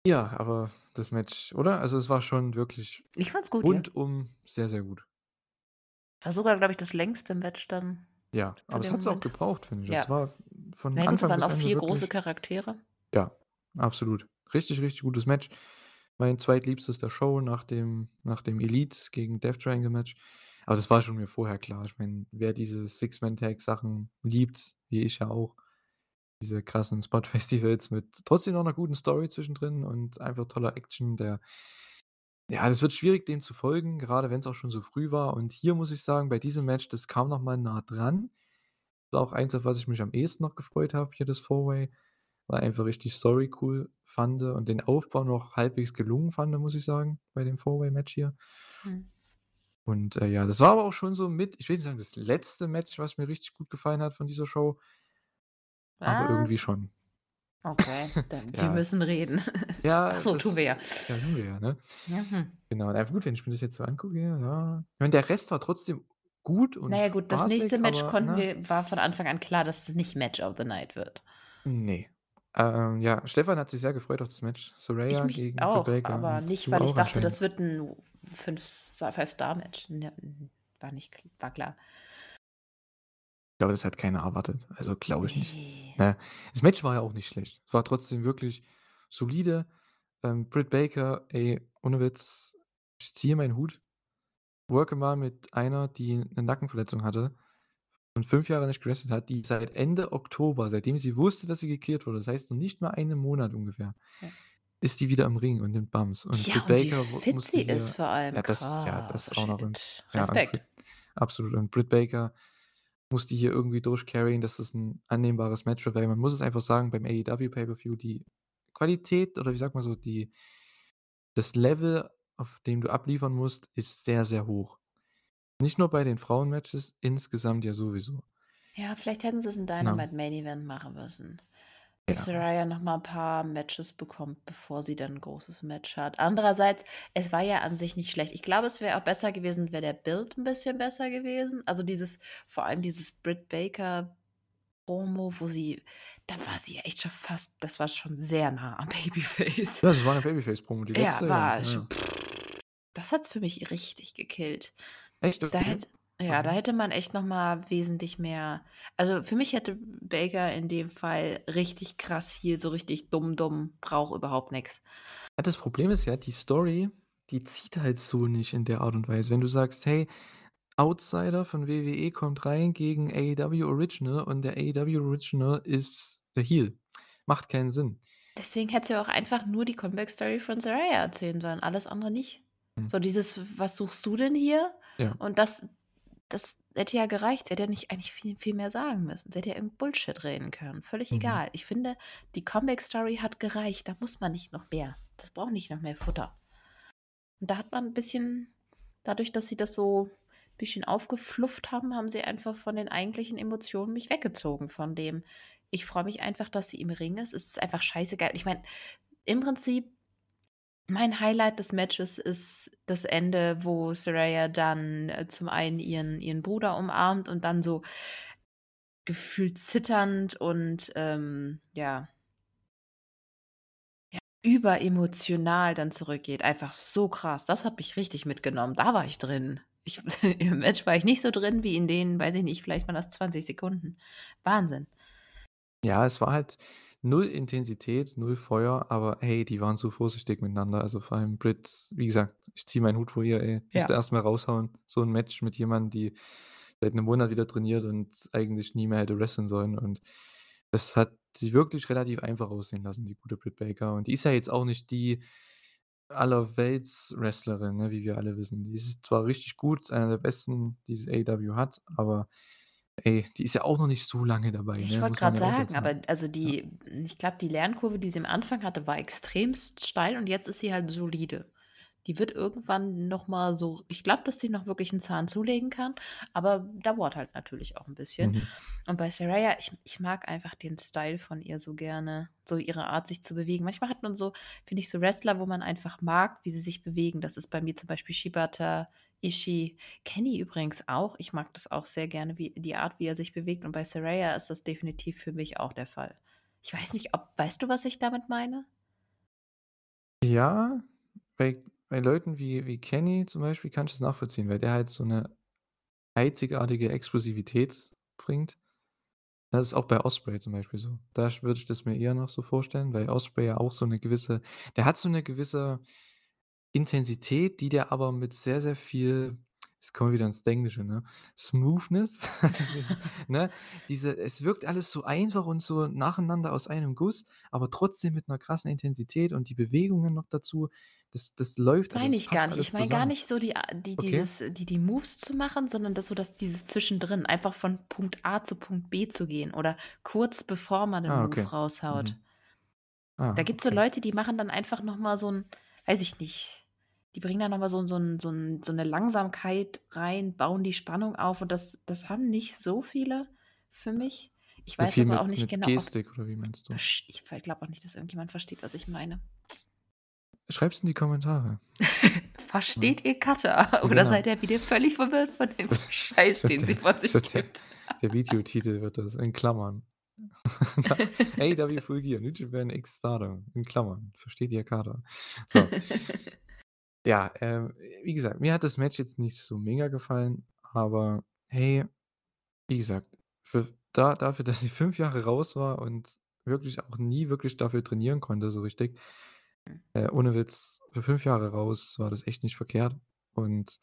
Ja, aber das Match oder? Also, es war schon wirklich Ich fand's gut, ja. rundum sehr, sehr gut. War sogar, glaube ich, das längste Match dann Ja, zu aber es dem hat's auch Moment. gebraucht, finde ich. Ja. Das war von gut, Anfang waren bis auch Ende 4 große wirklich Charaktere. Ja, absolut. Richtig, richtig gutes Match. Mein zweitliebstes der Show nach dem nach dem Elite gegen Death Triangle Match. Aber das war schon mir vorher klar. Ich meine, wer diese Six-Man-Tag-Sachen liebt, wie ich ja auch, diese krassen Spot-Festivals mit trotzdem noch 'ner guten Story zwischendrin und einfach toller Action, der Ja, das wird schwierig, dem zu folgen, gerade wenn's auch schon so früh war. Und hier muss ich sagen, bei diesem Match, das kam noch mal nah dran. War auch eins, auf was ich mich am ehesten noch gefreut habe, hier das Four-Way, weil einfach ich die Story cool fand und den Aufbau noch halbwegs gelungen fand, muss ich sagen, bei dem Four-Way-Match hier. Mhm. Und, äh, ja, das war aber auch schon so mit ich will nicht sagen, das letzte Match, was mir richtig gut gefallen hat von dieser Show aber irgendwie Was? schon. Okay, dann *laughs* wir Ja. müssen reden. *laughs* Ja, Ach so, tun wir das ja. ja, tun wir ja, ne? Mhm. Genau, na gut, wenn ich mir das jetzt so angucke, ja. Ich meine, der Rest war trotzdem gut und Na ja gut, das nächste spaßig, Match aber, konnten ne? wir war von Anfang an klar, dass es nicht Match of the Night wird. Ne. Ähm, ja, Stefan hat sich sehr gefreut auf das Match. Ich Soraya mich gegen auch, Baker aber nicht, weil ich dachte, das wird 'n 5 Sta Five-Star-Match. Ne, war nicht war klar. Ich glaube, das hat keiner erwartet. Also, glaube ich nicht. Ne. Das Match war ja auch nicht schlecht. Es war trotzdem wirklich solide. Ähm, Britt Baker, ey, ohne Witz, ich ziehe meinen Hut. Worke mal mit einer, die 'ne Nackenverletzung hatte und 5 Jahre nicht gewrestelt hat, die seit Ende Oktober, seitdem sie wusste, dass sie geklärt wurde, das heißt noch nicht mal einen Monat ungefähr, Ja. ist die wieder im Ring und nimmt Bumps. Und Ja, Britt und wie Baker w fit sie ist vor allem. ja, das ja, Krass, das auch noch ja, und Respekt. Britt absolut. Und Britt Baker musste hier irgendwie durchcarryen, dass das 'n annehmbares Match wird, weil man muss es einfach sagen, beim AEW Pay-per-View, die Qualität oder wie sagt man so, die das Level, auf dem du abliefern musst, ist sehr, sehr hoch. Nicht nur bei den Frauenmatches, insgesamt ja sowieso. Ja, vielleicht hätten sie's 'n Ja. Dynamite Main Event machen müssen. Dass Ja. Saraya noch mal 'n paar Matches bekommt, bevor sie dann 'n großes Match hat. Andererseits, es war ja an sich nicht schlecht. Ich glaube, es wäre auch besser gewesen, wäre der Build 'n bisschen besser gewesen. Also, dieses vor allem dieses Britt Baker Promo, wo sie da war sie ja echt schon fast das war schon sehr nah am *laughs* Babyface. Ja, das war 'ne Babyface-Promo, die letzte, ja. war Ja, sch ja. das hat's für mich richtig gekillt. Echt? Da Okay. hätte ja, da Mhm. hätte man echt noch mal wesentlich mehr also, für mich hätte Baker in dem Fall richtig krass Heel, so richtig dumm, dumm, braucht überhaupt nix. Ja, das Problem ist ja, die Story, die zieht halt so nicht in der Art und Weise. Wenn du sagst: „Hey, Outsider von WWE kommt rein gegen AEW Original und der AEW Original ist der Heel.“ Macht keinen Sinn. Deswegen hätte sie auch einfach nur die Comeback-Story von Saraya erzählen sollen, alles andere nicht. Hm. So dieses: „Was suchst du denn hier?“ Ja. Und das das hätte ja gereicht. Sie hätte ja nicht eigentlich viel viel mehr sagen müssen. Sie hätte ja irgend Bullshit reden können. Völlig Mhm. egal. Ich finde, die Comeback-Story hat gereicht. Da muss man nicht noch mehr. Das braucht nicht noch mehr Futter. Und da hat man 'n bisschen dadurch, dass sie das so bisschen aufgeflufft haben, haben sie einfach von den eigentlichen Emotionen mich weggezogen von dem ich freue mich einfach, dass sie im Ring ist. Es ist einfach scheißegal. Ich meine, im Prinzip mein Highlight des Matches ist das Ende, wo Saraya dann, äh, zum einen ihren ihren Bruder umarmt und dann so gefühlt zitternd und, ähm, ja ja, überemotional dann zurückgeht. Einfach so krass. Das hat mich richtig mitgenommen. Da war ich drin. Ich *laughs* im Match war ich nicht so drin wie in den, weiß ich nicht, vielleicht waren das 20 Sekunden. Wahnsinn. Ja, es war halt 0 Intensität, 0 Feuer, aber hey, die waren so vorsichtig miteinander. Also, vor allem Britt, wie gesagt, ich ziehe meinen Hut vor ihr, ey. Ja. Musste erst mal raushauen. So 'n Match mit jemandem, die seit 'nem Monat wieder trainiert und eigentlich nie mehr hätte wresteln sollen. Und das hat sie wirklich relativ einfach aussehen lassen, die gute Britt Baker. Und die ist ja jetzt auch nicht die Allerwelts-Wrestlerin, ne, wie wir alle wissen. Die ist zwar richtig gut, einer der besten, die AEW hat, aber ey, die ist ja auch noch nicht so lange dabei, Ich ne, wollte grad ja sagen, aber also Ja. die ich glaube, die Lernkurve, die sie am Anfang hatte, war extremst steil und jetzt ist sie halt solide. Die wird irgendwann noch mal so ich glaube, dass sie noch wirklich 'n Zahn zulegen kann, aber dauert halt natürlich auch 'n bisschen. Mhm. Und bei Saraya, ich ich mag einfach den Style von ihr so gerne, so ihre Art, sich zu bewegen. Manchmal hat man so, finde ich, so Wrestler, wo man einfach mag, wie sie sich bewegen. Das ist bei mir zum Beispiel Shibata, Ishii, Kenny übrigens auch. Ich mag das auch sehr gerne, wie die Art, wie er sich bewegt. Und bei Saraya ist das definitiv für mich auch der Fall. Ich weiß nicht, ob weißt du, was ich damit meine? Ja, bei bei Leuten wie wie Kenny zum Beispiel kann ich das nachvollziehen, weil der halt so 'ne einzigartige Explosivität bringt. Das ist auch bei Ospreay zum Beispiel so. Da würde ich das mir eher noch so vorstellen, weil Ospreay ja auch so 'ne gewisse der hat so 'ne gewisse Intensität, die der aber mit sehr, sehr viel jetzt kommen wir wieder ins Englische, ne? Smoothness, *laughs* ne? Diese es wirkt alles so einfach und so nacheinander aus einem Guss, aber trotzdem mit 'ner krassen Intensität und die Bewegungen noch dazu. Das das läuft Meine ich gar nicht. Ich meine gar nicht so die a die Okay. dieses die die Moves zu machen, sondern das so das dieses Zwischendrin, einfach von Punkt A zu Punkt B zu gehen oder kurz bevor man 'nen Ah, Move okay. raushaut. Mhm. Ah, Da gibt's so okay. Leute, die machen dann einfach noch mal so 'n weiß ich nicht, die bringen da noch mal so so so so 'ne Langsamkeit rein, bauen die Spannung auf und das das haben nicht so viele für mich. Ich So weiß aber auch mit nicht mit genau, ob Gestik oder wie meinst du? ich glaube auch nicht, dass irgendjemand versteht, was ich meine. Schreib's in die Kommentare. *laughs* Versteht ihr Cutter oder Genau. seid ihr wieder völlig verwirrt von dem *laughs* Scheiß, den sie der von das sich wird der gibt? der Videotitel wird das, in Klammern. *laughs* AEW Full Gear, New Japan X Stardom, in Klammern. Versteht ihr Kater? So. Ja, ähm, wie gesagt, mir hat das Match jetzt nicht so mega gefallen, aber hey, wie gesagt, für da dafür, *laughs* dass sie 5 Jahre raus war und wirklich auch nie wirklich dafür trainieren konnte so richtig Hm. äh, ohne Witz, für 5 Jahre raus war das echt nicht verkehrt. Und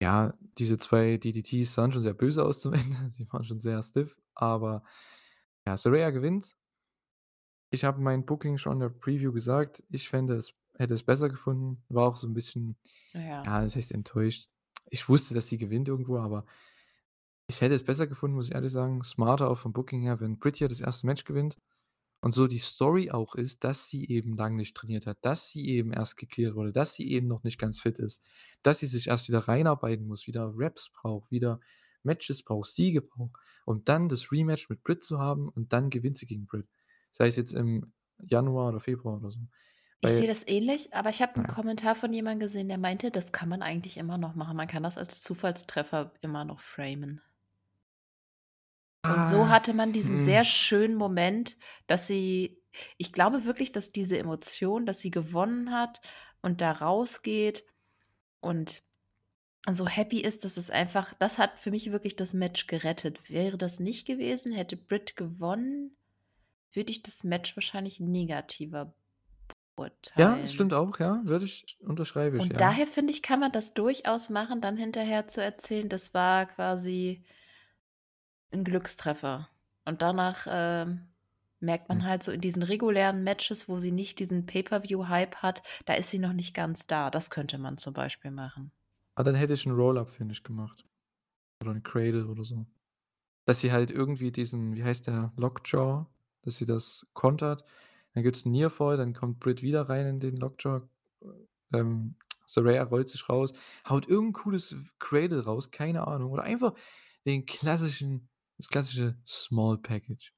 ja, diese 2 DDTs sahen schon sehr böse aus zum *laughs* Ende. Die waren schon sehr stiff, aber ja, Saraya gewinnt. Ich habe mein Booking schon in der Preview gesagt. Ich fände es hätte es besser gefunden. War auch so 'n bisschen, Ja. ja, was heißt enttäuscht. Ich wusste, dass sie gewinnt irgendwo, aber ich hätte es besser gefunden, muss ich ehrlich sagen, smarter auch vom Booking her, wenn Britt hier das 1. Match gewinnt und so die Story auch ist, dass sie eben lang nicht trainiert hat, dass sie eben erst gecleared wurde, dass sie eben noch nicht ganz fit ist, dass sie sich erst wieder reinarbeiten muss, wieder Reps braucht, wieder Matches braucht, Siege braucht, um dann das Rematch mit Britt zu haben und dann gewinnt sie gegen Britt. Sei es jetzt im Januar oder Februar oder so. Ich sehe das ähnlich, aber ich habe 'n na ja. Kommentar von jemandem gesehen, der meinte, das kann man eigentlich immer noch machen. Man kann das als Zufallstreffer immer noch framen. Und so Ah, hatte man diesen hm. sehr schönen Moment, dass sie ich glaube wirklich, dass diese Emotion, dass sie gewonnen hat und da rausgeht und so happy ist, dass es einfach das hat für mich wirklich das Match gerettet. Wäre das nicht gewesen, hätte Britt gewonnen, würde ich das Match wahrscheinlich negativer Ja, es beurteilen. stimmt auch, ja, würde ich unterschreibe ich, Und ja. daher finde ich, kann man das durchaus machen, dann hinterher zu erzählen, das war quasi 'n Glückstreffer. Und danach, ähm, merkt Hm. man halt so in diesen regulären Matches, wo sie nicht diesen Pay-per-View-Hype hat, da ist sie noch nicht ganz da. Das könnte man zum Beispiel machen. Ah, dann hätte ich 'n Roll-Up Finish gemacht oder 'n Cradle oder so. Dass sie halt irgendwie diesen wie heißt der, Lockjaw, dass sie das kontert. Dann gibt's 'n Nearfall, dann kommt Britt wieder rein in den Lockjaw. Ähm, Saraya rollt sich raus, haut irgend 'n cooles Cradle raus, keine Ahnung. Oder einfach den klassischen das klassische Small Package.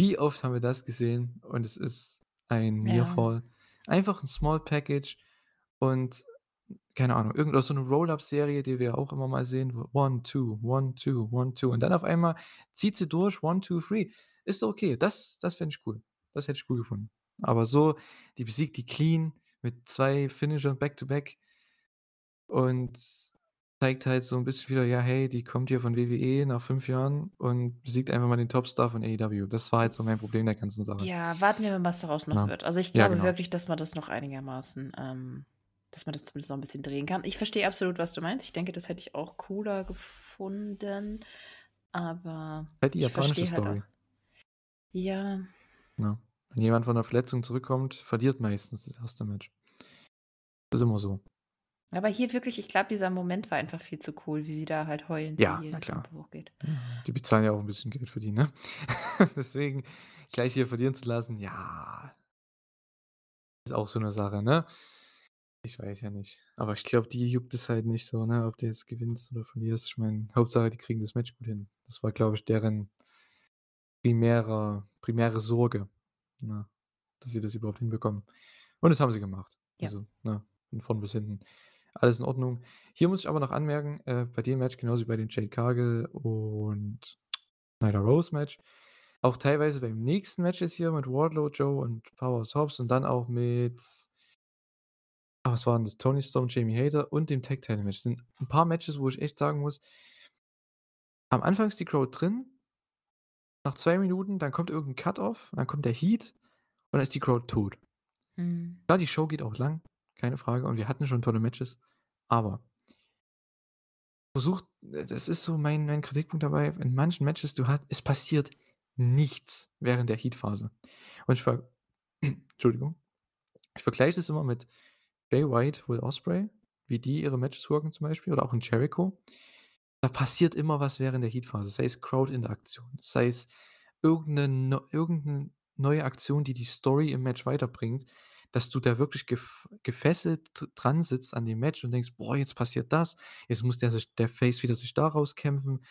Wie oft haben wir das gesehen und es ist ein Ja. Nearfall. Einfach 'n Small Package und keine Ahnung, irgend oder so 'ne Roll-Up-Serie, die wir auch immer mal sehen, wo 1, 2, 1, 2, 1, 2 und dann auf einmal zieht sie durch 1, 2, 3. Ist okay. Das das fände ich cool. Das hätte ich cool gefunden. Aber so, die besiegt die clean mit 2 Finishern back to back und zeigt halt so 'n bisschen wieder: „Ja, hey, die kommt hier von WWE nach 5 Jahren und besiegt einfach mal den Topstar von AEW.“ Das war halt so mein Problem der ganzen Sache. Ja, warten wir mal, was daraus noch Ne? wird. Also, ich Ja, glaube genau. wirklich, dass man das noch einigermaßen ähm, dass man das zumindest noch 'n bisschen drehen kann. Ich verstehe absolut, was du meinst. Ich denke, das hätte ich auch cooler gefunden, aber Halt die ich japanische halt Story. Ja. Ne? Wenn jemand von 'ner Verletzung zurückkommt, verliert meistens das 1. Match. Ist immer so. Aber hier wirklich, ich glaube, dieser Moment war einfach viel zu cool, wie sie da halt heulend Ja, die na klar. hochgeht. Ja, die bezahlen ja auch 'n bisschen Geld für die, ne? *laughs* Deswegen gleich hier verlieren zu lassen, ja ist auch so 'ne Sache, ne? Ich weiß ja nicht. Aber ich glaube, die juckt es halt nicht so, ne, ob du jetzt gewinnst oder verlierst. Ich meine, Hauptsache, die kriegen das Match gut hin. Das war, glaube ich, deren primärer primäre Sorge, ne, dass sie das überhaupt hinbekommen. Und das haben sie gemacht. Ja. Also, ne, von vorn bis hinten alles in Ordnung. Hier muss ich aber noch anmerken, äh, bei dem Match genauso wie bei dem Jade Cargill und Nyla Rose Match, auch teilweise beim nächsten Match jetzt hier mit Wardlow, Joe und Powerhouse Hobbs und dann auch mit ah, was war 'n das? Toni Storm, Jamie Hayter und dem Tag Title Match. Sind 'n paar Matches, wo ich echt sagen muss am Anfang ist die Crowd drin nach 2 Minuten, dann kommt irgend 'n Cut-Off, dann kommt der Heat und dann ist die Crowd tot. Mhm. Ja, die Show geht auch lang, keine Frage und wir hatten schon tolle Matches, aber versucht äh, das ist so mein mein Kritikpunkt dabei, in manchen Matches, du hat es passiert nichts während der Heatphase. Und ich ver *clears throat* Entschuldigung. Ich vergleiche das immer mit Jay White, Will Ospreay, wie die ihre Matches worken zum Beispiel oder auch in Jericho. Da passiert immer was während der Heatphase, sei es Crowdinteraktion, sei es irgend 'ne neu irgend 'ne neue Aktion, die die Story im Match weiterbringt, dass du da wirklich gef gefesselt dran sitzt an dem Match und denkst: „Boah, jetzt passiert das, jetzt muss der sich der Face wieder sich da rauskämpfen“,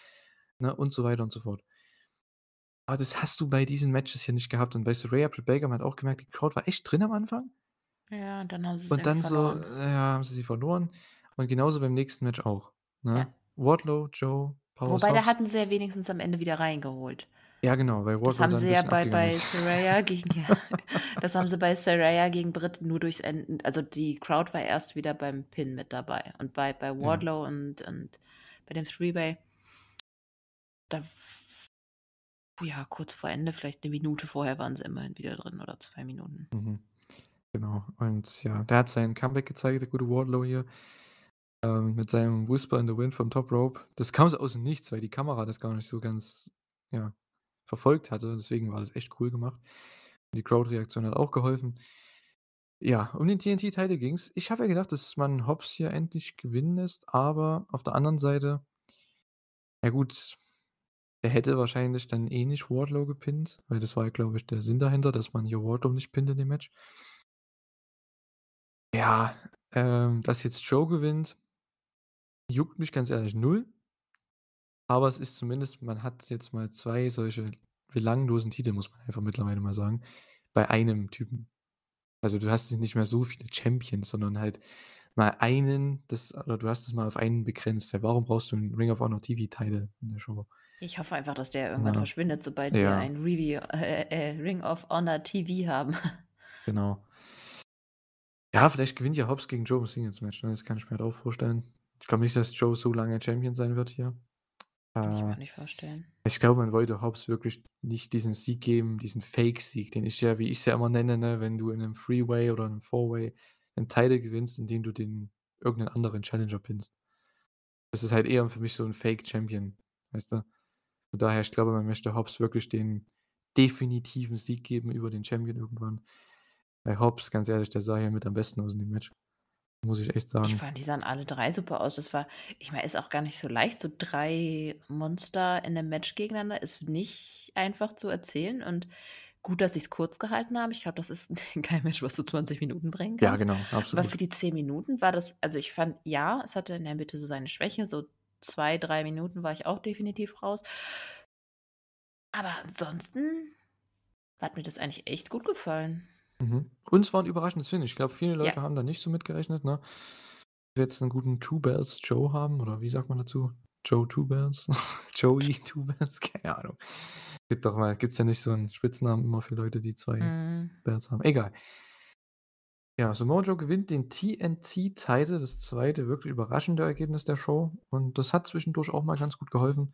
ne, und so weiter und so fort. Aber das hast du bei diesen Matches hier nicht gehabt und bei Britt Baker, man hat auch gemerkt, die Crowd war echt drin am Anfang. Ja, und dann haben sie's Und dann so, verloren. äh, ja, haben sie sie verloren und genauso beim nächsten Match auch, Ja. Wardlow, Joe, Powerhouse Wobei, da hatten sie ja wenigstens am Ende wieder reingeholt. Ja, genau, weil Das Wardlow haben dann 'n sie ja bei bei. Saraya *laughs* gegen ja, das haben sie bei Saraya gegen Britt nur durchs Enden also, die Crowd war erst wieder beim Pin mit dabei und bei bei Ja. Wardlow und und bei dem Three-Way da ja, kurz vor Ende, vielleicht 'ne Minute vorher waren sie immerhin wieder drin oder 2 Minuten. Mhm. Genau. Und ja, der hat sein Comeback gezeigt, der gute Wardlow hier, ähm, mit seinem Whisper in the Wind vom Top Rope. Das kam so aus dem Nichts, weil die Kamera das gar nicht so ganz, ja, verfolgt hatte. Deswegen war das echt cool gemacht. Die Crowd-Reaktion hat auch geholfen. Ja, um den TNT-Title ging's. Ich habe ja gedacht, dass man Hobbs hier endlich gewinnen lässt, aber auf der anderen Seite ja gut, er hätte wahrscheinlich dann eh nicht Wardlow gepinnt, weil das war ja, glaube ich, der Sinn dahinter, dass man hier Wardlow nicht pinnt in dem Match. Ja, ähm, dass jetzt Joe gewinnt juckt mich ganz ehrlich 0. Aber es ist zumindest man hat jetzt mal 2 solche belanglosen Titel, muss man einfach mittlerweile mal sagen, bei einem Typen. Also, du hast nicht mehr so viele Champions, sondern halt mal einen, das oder du hast es mal auf einen begrenzt. Ja, warum brauchst du 'n Ring of Honor TV-Title in der Show? Ich hoffe einfach, dass der irgendwann Ja. verschwindet, sobald wir Ja. ein Review äh, äh, Ring of Honor TV haben. Genau. Ja, vielleicht gewinnt ja Hobbs gegen Joe im Singles-Match, ne? Das kann ich mir halt auch vorstellen. Ich glaube nicht, dass Joe so lange Champion sein wird hier. Kann ich mir Äh, nicht vorstellen. ich glaube, man wollte Hobbs wirklich nicht diesen Sieg geben, diesen Fake-Sieg, den ich ja wie ich's ja immer nenne, ne, wenn du in 'nem Three-Way oder 'nem Four-Way 'n Title gewinnst, indem du den irgend 'nen anderen Challenger pinnst. Das ist halt eher für mich so 'n Fake-Champion, weißt du? Von daher, ich glaube, man möchte Hobbs wirklich den definitiven Sieg geben über den Champion irgendwann. Weil Hobbs, ganz ehrlich, der sah hier mit am besten aus in dem Match. Muss ich echt Ich sagen. fand, die sahen alle 3 super aus. Das war ich meine, ist auch gar nicht so leicht, so 3 Monster in 'nem Match gegeneinander ist nicht einfach zu erzählen und gut, dass sie's kurz gehalten haben. Ich glaube, das ist *laughs* kein Match, was du 20 Minuten bringen Ja, kannst. genau, Aber für absolut. die 10 Minuten war das also, ich fand ja, es hatte in der Mitte so seine Schwäche, so 2, 3 Minuten war ich auch definitiv raus. Aber ansonsten hat mir das eigentlich echt gut gefallen. Mhm. Und es war 'n überraschendes Finish. Ich glaube, viele Ja. Leute haben da nicht so mit gerechnet, ne? Wir jetzt 'n guten Two Belts Joe haben oder wie sagt man dazu? Joe Two Belts? *laughs* Joey Two Belts? *laughs* Keine Ahnung. Gibt doch mal gibt's ja nicht so 'n Spitznamen immer für Leute, die 2 Mhm. Belts haben? Egal. Ja, Samoa Joe gewinnt den TNT-Title, das 2. wirklich überraschende Ergebnis der Show. Und das hat zwischendurch auch mal ganz gut geholfen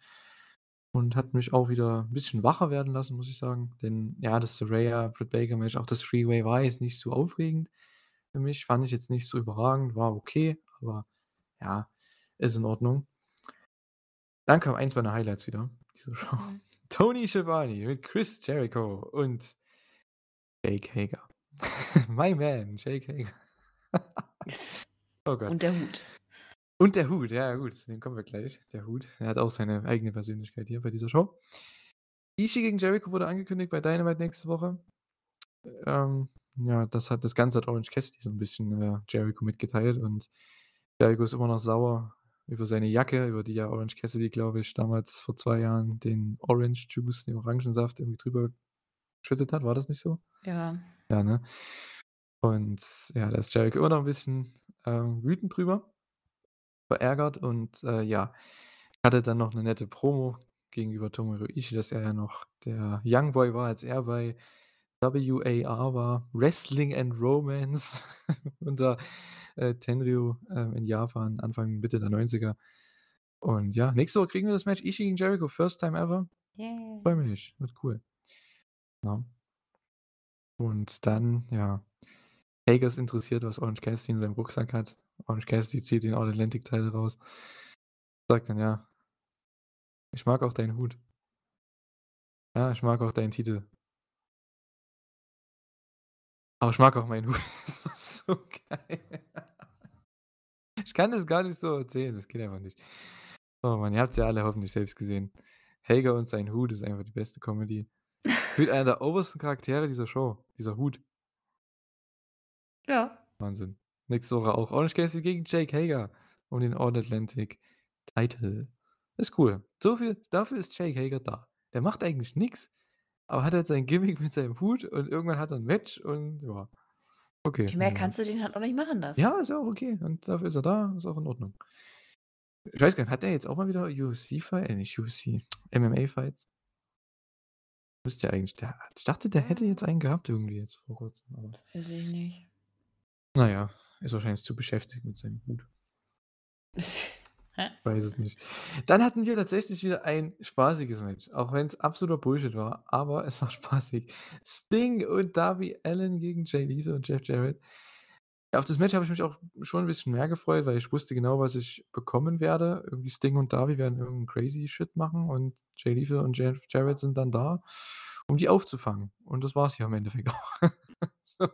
und hat mich auch wieder 'n bisschen wacher werden lassen, muss ich sagen. Denn ja, das Saraya Britt Baker Match, auch das Three-Way war jetzt nicht so aufregend für mich. Fand ich jetzt nicht so überragend, war okay, aber ja, ist in Ordnung. Dann kam eins meiner Highlights wieder Show. Mhm. *laughs* Tony Schiavone mit Chris Jericho und Jake Hager. *laughs* My man, Jake Hager. *laughs* Oh Gott. Und der Hut. Und der Hut, ja gut, dem kommen wir gleich. Der Hut, er hat auch seine eigene Persönlichkeit hier bei dieser Show. Ishii gegen Jericho wurde angekündigt bei Dynamite nächste Woche. Ähm, ja, das hat das Ganze hat Orange Cassidy so 'n bisschen, äh, Jericho mitgeteilt und Jericho ist immer noch sauer über seine Jacke, über die ja Orange Cassidy, glaube ich, damals vor 2 Jahren den Orange Juice, den Orangensaft irgendwie drüber geschüttet hat. War das nicht so? Ja. Ja, ne? Und ja, da ist Jericho immer noch 'n bisschen, ähm, wütend drüber verärgert und, äh, ja, hatte dann noch 'ne nette Promo gegenüber Tomohiro Ishii, dass er ja noch der Young Boy war, als er bei WAR war, Wrestling and Romance *laughs* unter, äh, Tenryu, ähm, in Japan Anfang, Mitte der 90er. Und ja, nächste Woche kriegen wir das Match Ishii gegen Jericho, first time ever. Freue mich, wird cool. Ne? Und dann, ja, Hager ist interessiert, was Orange Cassidy in seinem Rucksack hat. Orange Cassidy zieht den All Atlantic Title raus. Sagt dann: „Ja“ „Ich mag auch deinen Hut.“ „Ja, ich mag auch deinen Titel.“ „Aber ich mag auch meinen Hut.“ *laughs* Das war so geil. Ich kann das gar nicht so erzählen, das geht einfach nicht. Oh Mann, ihr habt's ja alle hoffentlich selbst gesehen. Helga und sein Hut ist einfach die beste Comedy. Mit einer der obersten Charaktere dieser Show, dieser Hut. Ja. Wahnsinn. Nächste Woche auch Orange Cassidy gegen Jake Hager um den All Atlantic Title. Ist cool. So viel dafür ist Jake Hager da. Der macht eigentlich nix, aber hat halt sein Gimmick mit seinem Hut und irgendwann hat er 'n Match und ja. Okay, mehr kannst du den halt auch nicht machen lassen. Ja, ist ja auch okay und dafür ist er da, ist auch in Ordnung. Ich weiß gar nicht, hat der jetzt auch mal wieder UFC-Fight äh, nicht UFC, MMA-Fights? Müsste ja eigentlich der ich dachte, der hätte jetzt einen gehabt irgendwie jetzt vor Kurzem, aber Weiß ich nicht. Na ja, ist wahrscheinlich zu beschäftigt mit seinem Hut. *laughs* Hä? Weiß es nicht. Dann hatten wir tatsächlich wieder ein spaßiges Match, auch wenn's absoluter Bullshit war, aber es war *laughs* spaßig. Sting und Darby Allin gegen Jay Lethal und Jeff Jarrett. Auf das Match habe ich mich auch schon 'n bisschen mehr gefreut, weil ich wusste genau, was ich bekommen werde. Irgendwie Sting und Darby werden irgend 'n crazy Shit machen und Jay Lethal und Jeff Jarrett sind dann da, um die aufzufangen. Und das war's ja im Endeffekt auch. *laughs* So.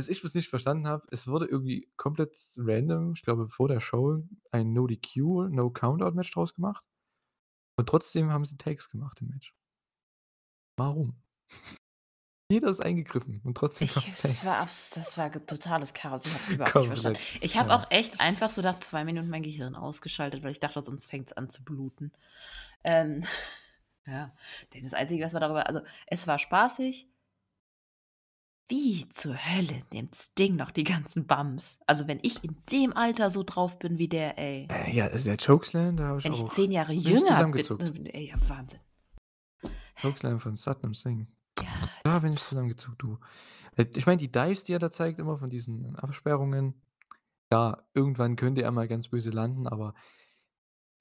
Was ich bloß nicht verstanden habe, es wurde irgendwie komplett random, ich glaube vor der Show, ein No DQ, No Countout Match draus gemacht. Und trotzdem haben sie Tags gemacht im Match. Warum? *laughs* Jeder ist eingegriffen und trotzdem Ich es war das war totales Chaos. Ich habe es überhaupt nicht verstanden. Komplett, Ich habe ja. auch echt einfach so nach 2 Minuten mein Gehirn ausgeschaltet, weil ich dachte, sonst fängt's an zu bluten. Ähm, *laughs* ja, das Einzige, was man darüber also, es war spaßig. Wie zur Hölle nimmt Sting noch die ganzen Bumps? Also, wenn ich in dem Alter so drauf bin wie der, ey. Äh, ja, also der Chokeslam, da habe ich Wenn ich 10 Jahre jünger bin ey, ja Wahnsinn. Chokeslam von Satnam Singh. Ja, Da bin ich zusammengezuckt, du. Äh, ich meine, die Dives, die er da zeigt immer von diesen Absperrungen, ja, irgendwann könnte er mal ganz böse landen, aber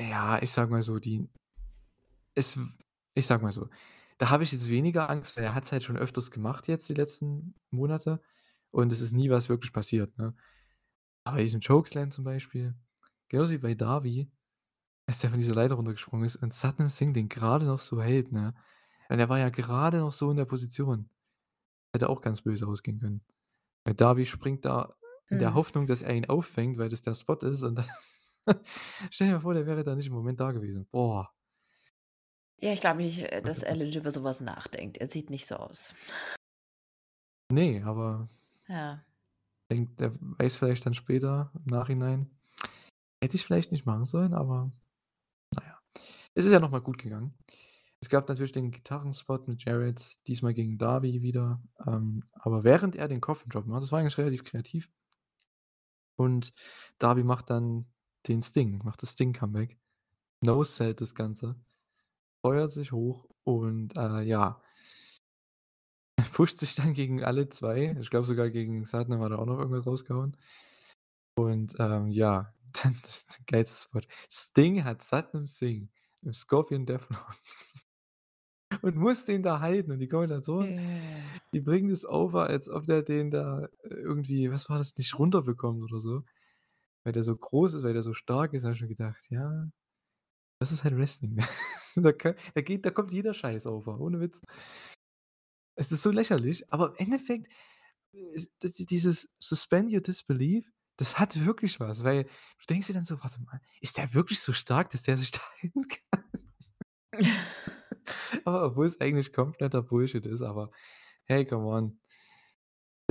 ja, ich sage mal so, die es ich sage mal so, da habe ich jetzt weniger Angst, weil er hat's halt schon öfters gemacht jetzt die letzten Monate und es ist nie was wirklich passiert, ne? Aber bei diesem Chokeslam zum Beispiel, genauso wie bei Darby, als der von dieser Leiter runtergesprungen ist und Satnam Singh den grade noch so hält, ne? Und er war ja gerade noch so in der Position. Hätte auch ganz böse ausgehen können. Weil Darby springt da in der Mhm. Hoffnung, dass er ihn auffängt, weil das der Spot ist und dann *laughs* stell dir mal vor, der wäre da nicht im Moment da gewesen. Boah. Ja, ich glaube nicht, äh, dass. Allin über so was nachdenkt. Er sieht nicht so aus. Ne, aber Ja. denkt der weiß vielleicht dann später im Nachhinein: „Hätte ich vielleicht nicht machen sollen“, aber na ja. Es ist ja noch mal gut gegangen. Es gab natürlich den Gitarrenspot mit Jarrett, diesmal gegen Darby wieder, ähm, aber während er den Coffin Drop macht, das war eigentlich relativ kreativ. Und Darby macht dann den Sting, macht das Sting-Comeback. No-sellt das Ganze, feuert sich hoch und, äh, ja *laughs* pusht sich dann gegen alle 2. Ich glaube sogar gegen Satnam hat er auch noch irgendwas rausgehauen. Und, ähm, ja, *laughs* dann das geilste Spot. Sting hat Satnam Singh im Scorpion Deathlock *laughs* und muss den da halten und die Kommentatoren, Ja. die bringen das over, als ob der den da äh, irgendwie was war das, nicht runterbekommt oder so. Weil der so groß ist, weil der so stark ist, habe ich mir gedacht: „Ja, das ist halt Wrestling.“ *laughs* Da ka da geht da kommt jeder Scheiß over, ohne Witz. Es ist so lächerlich, aber im Endeffekt dieses Suspend your disbelief, das hat wirklich was, weil du denkst dir dann so: „Warte mal, ist der wirklich so stark, dass der sich *laughs* da halten kann?“ *laughs* Aber obwohl's eigentlich kompletter Bullshit ist, aber hey, come on.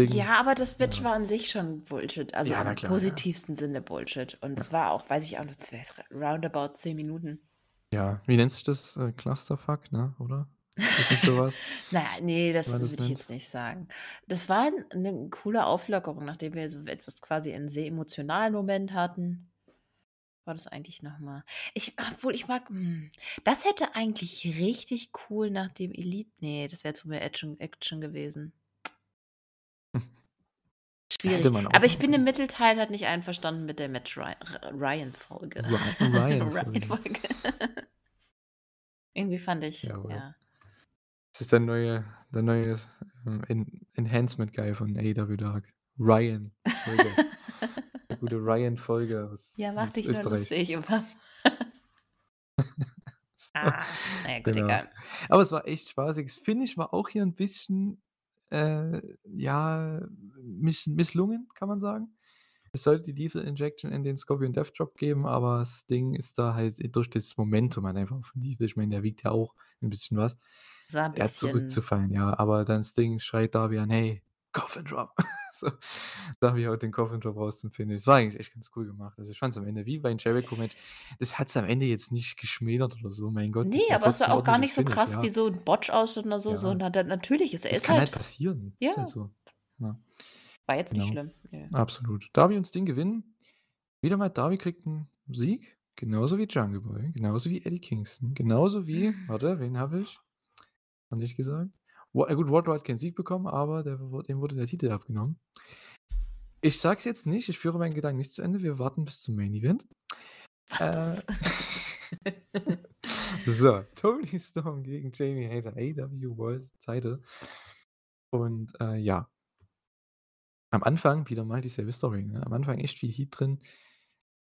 Ja, aber das Match ja. war an sich schon Bullshit, also Ja, na im klar, ja. positivsten Sinne Bullshit. Und es war auch, weiß ich auch wäre roundabout 10 Minuten. Ja, wie nennt sich das? Äh, Clusterfuck, ne, oder? Ist *laughs* das nicht so was? Na ja, ne, das würde ich jetzt nicht sagen. Das war 'n 'ne coole Auflockerung, nachdem wir so etwas quasi einen sehr emotionalen Moment hatten. War das eigentlich noch mal ich obwohl ich mag hm, das hätte eigentlich richtig cool nach dem Elite ne, das wäre zu mehr Action Action gewesen. Schwierig. Aber ich bin im. Mittelteil halt nicht einverstanden mit der Match Ryan-Folge. Ry Ryan-Folge. Ryan-Folge. *laughs* *laughs* Irgendwie fand ich Jawohl. ja. Das ist der neue der neue, ähm, En Enhancement Guy von AEW Dark. Ryan-Folge. gute Ryan Folger aus, Ja, mach aus dich nur Österreich. lustig über. So, *laughs* Ah, na ja, gut, genau. egal. Aber es war echt spaßig. Das Finish war auch hier ein bisschen, äh, ja, miss misslungen, kann man sagen. Es sollte die Lethal Injection in den Scorpion Death Drop geben, aber das Ding ist da halt durch das Momentum halt einfach von Lethal. Ich meine, der wiegt ja auch ein bisschen was. Ein bisschen. zurückzufallen, ja, aber dann das Ding schreit Darby an: „Hey, Coffin Drop!“ *laughs* So, Darby haut den Coffin Drop raus zum Finish. Das war eigentlich echt ganz cool gemacht. Also, ich fand's am Ende wie beim Jericho-Match das hat's am Ende jetzt nicht geschmälert oder so, mein Gott, Ne, war aber es sah auch gar nicht so Finish, krass wie ja. so 'n Botch aus oder so, Ja. sondern da natürlich ist er Das ist kann halt halt passieren. Ja. halt so. Ja. War jetzt nicht Genau. schlimm. Ja. Absolut. Darby und Sting gewinnen. Wieder mal Darby kriegt 'n Sieg, genauso wie Jungle Boy, genauso wie Eddie Kingston, genauso wie *laughs* warte, wen habe ich noch nicht gesagt? Wa gut, Wardlow hat keinen Sieg bekommen, aber der dem wurde der Titel abgenommen. Ich sage es jetzt nicht, ich führe meinen Gedanken nicht zu Ende. Wir warten bis zum Main Event. Was Äh, das? *laughs* so, Toni Storm gegen Jamie Hayter, AEW World Title. Und, äh, ja. Am Anfang wieder mal dieselbe Story, ne? Am Anfang echt viel Heat drin.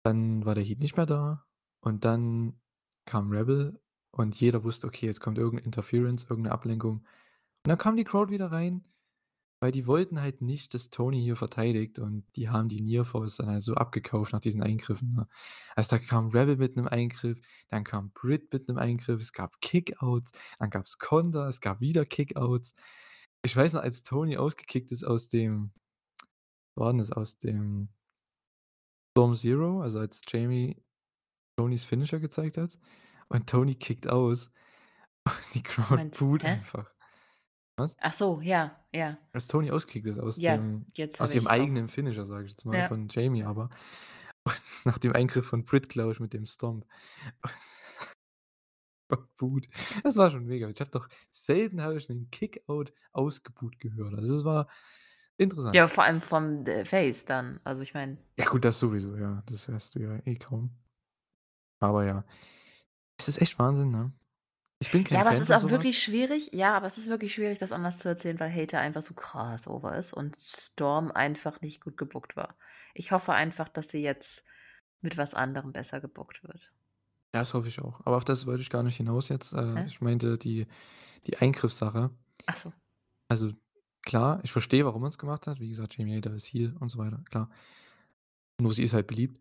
Dann war der Heat nicht mehr da und dann kam Rebel und jeder wusste, okay, jetzt kommt irgend 'ne Interference, irgend 'ne Ablenkung. Und dann kam die Crowd wieder rein, weil die wollten halt nicht, dass Tony hier verteidigt und die haben die Near Falls dann halt so abgekauft nach diesen Eingriffen, ne? Also, da kam Rebel mit 'nem Eingriff, dann kam Britt mit 'nem Eingriff, es gab Kickouts, dann gab's Konter, es gab wieder Kickouts. Ich weiß noch, als Tony ausgekickt ist aus dem was war denn das, aus dem Storm Zero, also als Jamie Tonys Finisher gezeigt hat und Tony kickt aus *laughs* und die Crowd boot einfach. Was? Ach so, ja, ja. Als Tony ausgekickt ist aus Ja, dem aus ihrem ich auch eigenen Finisher, sage ich jetzt mal, Ja. von Jamie aber. *laughs* Nach dem Eingriff von Britt, glaube ich, mit dem Stomp. *laughs* Boot. Das war schon mega. Ich habe doch selten habe ich 'nen Kickout ausgebuht gehört. Also, es war interessant. Ja, vor allem vom, äh, Face dann. Also, ich meine Ja gut, das sowieso, ja. Das hörst du ja eh kaum. Aber ja. Es ist echt Wahnsinn, ne? Ich bin kein Ja, aber es Fan ist von auch so was. wirklich schwierig ja, aber es ist wirklich schwierig, das anders zu erzählen, weil Hayter einfach so krass over ist und Storm einfach nicht gut gebookt war. Ich hoffe einfach, dass sie jetzt mit was anderem besser gebookt wird. Ja, das hoffe ich auch. Aber auf das wollte ich gar nicht hinaus jetzt. Äh, ich meinte die die Eingriffssache. Ach so. Also, klar, ich verstehe, warum man's gemacht hat. Wie gesagt, Jamie Hayter ist Heel und so weiter, klar. Nur sie ist halt beliebt.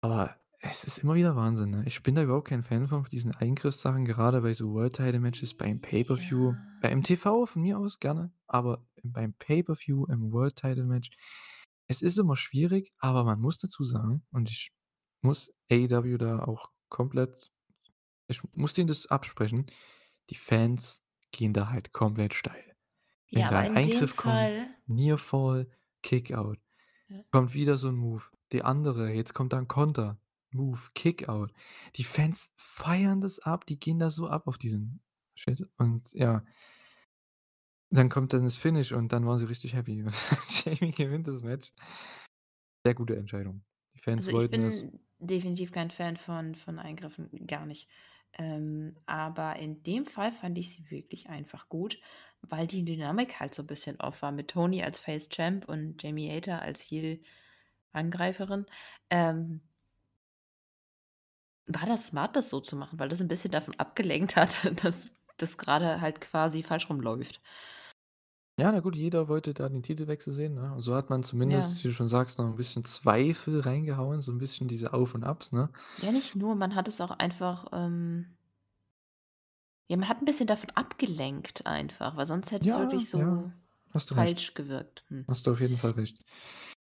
Aber es ist immer wieder Wahnsinn, ne? Ich bin da überhaupt kein Fan von diesen Eingriffssachen, gerade bei so World Title Matches, beim Pay-per-View. Ja. Beim TV von mir aus gerne, aber beim Pay-per-View, im World Title Match es ist immer schwierig, aber man muss dazu sagen und ich muss AEW da auch komplett ich muss denen das absprechen, die Fans gehen da halt komplett steil. Wenn Ja, da aber ein in dem Eingriff kommt, Fall Near Fall, Kickout, Ja. kommt wieder so 'n Move, der andere, jetzt kommt da 'n Konter, Move, Kickout. Die Fans feiern das ab, die gehen da so ab auf diesen Shit und ja. Dann kommt dann das Finish und dann waren sie richtig happy. *laughs* Und Jamie gewinnt das Match. Sehr gute Entscheidung. Die Fans Also, ich wollten es. bin definitiv kein Fan von von Eingriffen, gar nicht. Ähm, aber in dem Fall fand ich sie wirklich einfach gut, weil die Dynamik halt so 'n bisschen off war mit Tony als Face Champ und Jamie Hayter als Heel Angreiferin. Ähm war das smart, das so zu machen, weil das 'n bisschen davon abgelenkt hat, *laughs* dass das grade halt quasi falsch rumläuft. Ja, na gut, jeder wollte da den Titelwechsel sehen, ne? Und so hat man zumindest, Ja. wie du schon sagst, noch 'n bisschen Zweifel reingehauen, so 'n bisschen diese Auf und Abs, ne? Ja, nicht nur, man hat es auch einfach, ähm ja, man hat 'n bisschen davon abgelenkt einfach, weil sonst hätte es Ja, wirklich so ja, du recht. falsch gewirkt. Hm. Hast du auf jeden Fall recht.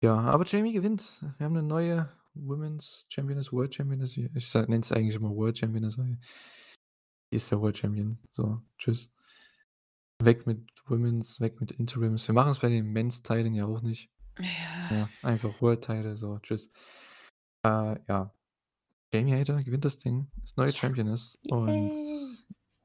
Ja, aber Jamie gewinnt. Wir haben 'ne neue Women's Championess, World Championess. Ich nenne es eigentlich immer World Championess, weil die ist ja World Champion. So, tschüss. Weg mit Women's, weg mit Interims. Wir machen's bei den Men's Titeln ja auch nicht. Ja. Ja, einfach World Title, so, tschüss. Äh, ja. Jamie Hayter gewinnt das Ding, ist neue Ja. Championess und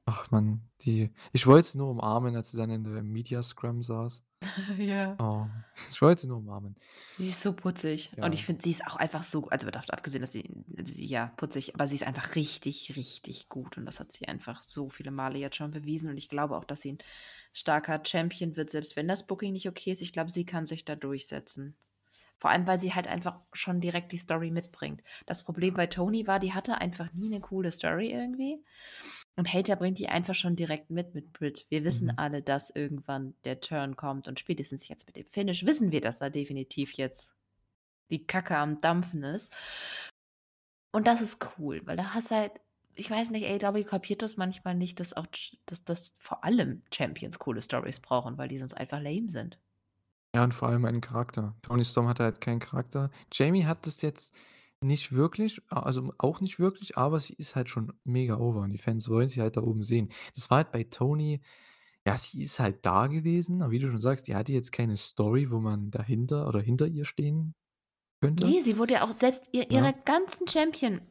ach Mann, die ich wollte sie nur umarmen, als sie dann in der Media Scrum saß. *laughs* Ja. Oh, ich wollte sie nur umarmen. Sie ist so putzig und ich Ja. finde, sie ist auch einfach so also, davon abgesehen, dass sie sie ja, putzig, aber sie ist einfach richtig, richtig gut und das hat sie einfach so viele Male jetzt schon bewiesen und ich glaube auch, dass sie 'n starker Champion wird, selbst wenn das Booking nicht okay ist. Ich glaube, sie kann sich da durchsetzen. Vor allem, weil sie halt einfach schon direkt die Story mitbringt. Das Problem bei Tony war, die hatte einfach nie eine coole Story irgendwie. Und Hater bringt die einfach schon direkt mit mit Brit. Wir wissen Mhm. alle, dass irgendwann der Turn kommt und spätestens jetzt mit dem Finish wissen wir, dass da definitiv jetzt die Kacke am Dampfen ist. Und das ist cool, weil da hast halt ich weiß nicht, AEW kapiert das manchmal nicht, dass auch dass dass vor allem Champions coole Storys brauchen, weil die sonst einfach lame sind. Ja, und vor allem einen Charakter. Tony Storm hat halt keinen Charakter. Jamie hat das jetzt nicht wirklich, also auch nicht wirklich, aber sie ist halt schon mega over und die Fans wollen sie halt da oben sehen. Das war halt bei Tony ja, sie ist halt da gewesen, aber wie du schon sagst, die hatte jetzt keine Story, wo man dahinter oder hinter ihr stehen könnte. Ne, sie wurde ja auch selbst ihr Ja. ihre ganzen Champion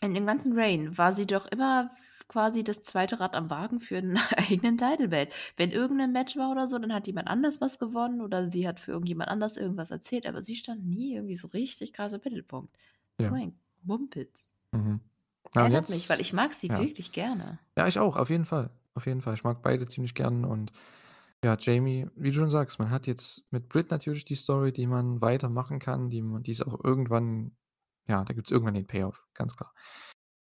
in dem ganzen Reign war sie doch immer quasi das zweite Rad am Wagen für 'n *laughs* eigenen Title Belt. Wenn irgend 'nen Match war oder so, dann hat jemand anders was gewonnen oder sie hat für irgendjemand anders irgendwas erzählt, aber sie stand nie irgendwie so richtig krass im Mittelpunkt. Ja. war ein Mumpitz. Mhm. Ja, Ärgert mich, weil ich mag sie ja. wirklich gerne. Ja, ich auch, auf jeden Fall. Auf jeden Fall. Ich mag beide ziemlich gern und ja, Jamie, wie du schon sagst, man hat jetzt mit Britt natürlich die Story, die man weitermachen kann, die man die ist auch irgendwann ja, da gibt's irgendwann den Payoff, ganz klar.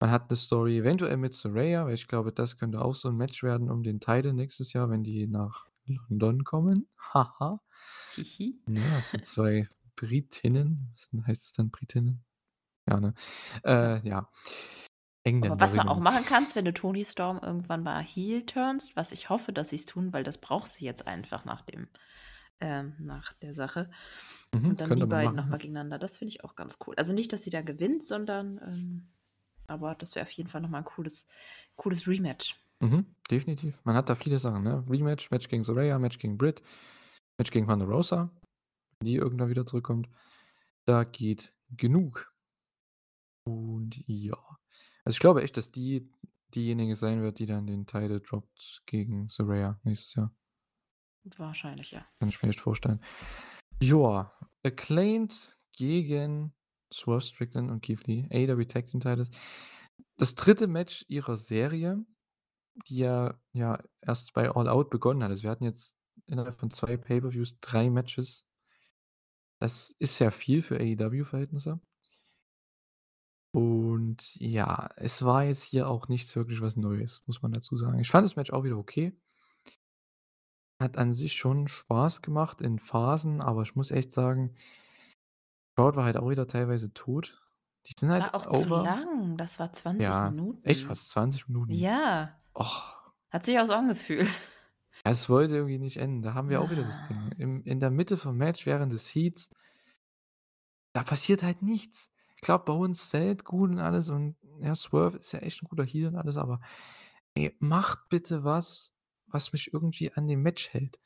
Man hat 'ne Story eventuell mit Saraya, weil ich glaube, das könnte auch so 'n Match werden um den Title nächstes Jahr, wenn die nach London kommen. Haha. Hihi. Ja, das sind 2 Britinnen. Was heißt es dann Britinnen? Ja, ne? Ja. Äh, ja. Aber was man auch machen kannst, wenn du Toni Storm irgendwann mal heel turnst, was ich hoffe, dass sie's tun, weil das braucht sie jetzt einfach nach dem ähm, nach der Sache. Mhm, Und dann die beiden machen, noch ja. mal gegeneinander. Das finde ich auch ganz cool. Also nicht, dass sie da gewinnt, sondern ähm, aber das wäre auf jeden Fall noch mal 'n cooles cooles Rematch. Mhm, definitiv. Man hat da viele Sachen, ne? Rematch, Match gegen Saraya, Match gegen Britt, Match gegen Thunder Rosa, die irgendwann wieder zurückkommt. Da geht genug. Und ja. Also, ich glaube echt, dass die diejenige sein wird, die dann den Title droppt gegen Saraya nächstes Jahr. Wahrscheinlich, ja. Kann ich mir echt vorstellen. Joa, Acclaimed gegen Swerve Strickland und Keith Lee, AEW Tag Team Titles. Das 3. Match ihrer Serie, die ja ja erst bei All Out begonnen hat. Also, wir hatten jetzt innerhalb von 2 Pay-per-Views 3 Matches. Das ist ja viel für AEW-Verhältnisse. Und ja, es war jetzt hier auch nichts wirklich was Neues, muss man dazu sagen. Ich fand das Match auch wieder okay. Hat an sich schon Spaß gemacht in Phasen, aber ich muss echt sagen Crowd war halt auch wieder teilweise tot. Die sind halt War auch zu over. lang. Das war 20 Ja, echt Minuten. fast 20 Minuten. Ja. Och. Hat sich auch so angefühlt. *laughs* Es wollte irgendwie nicht enden. Da haben wir auch wieder das Ding. Ah. Im in der Mitte vom Match während des Heats da passiert halt nichts. Klar, Bowens zählt gut und alles und ja, Swerve ist ja echt 'n guter Heel und alles, aber ey, macht bitte was, was mich irgendwie an dem Match hält.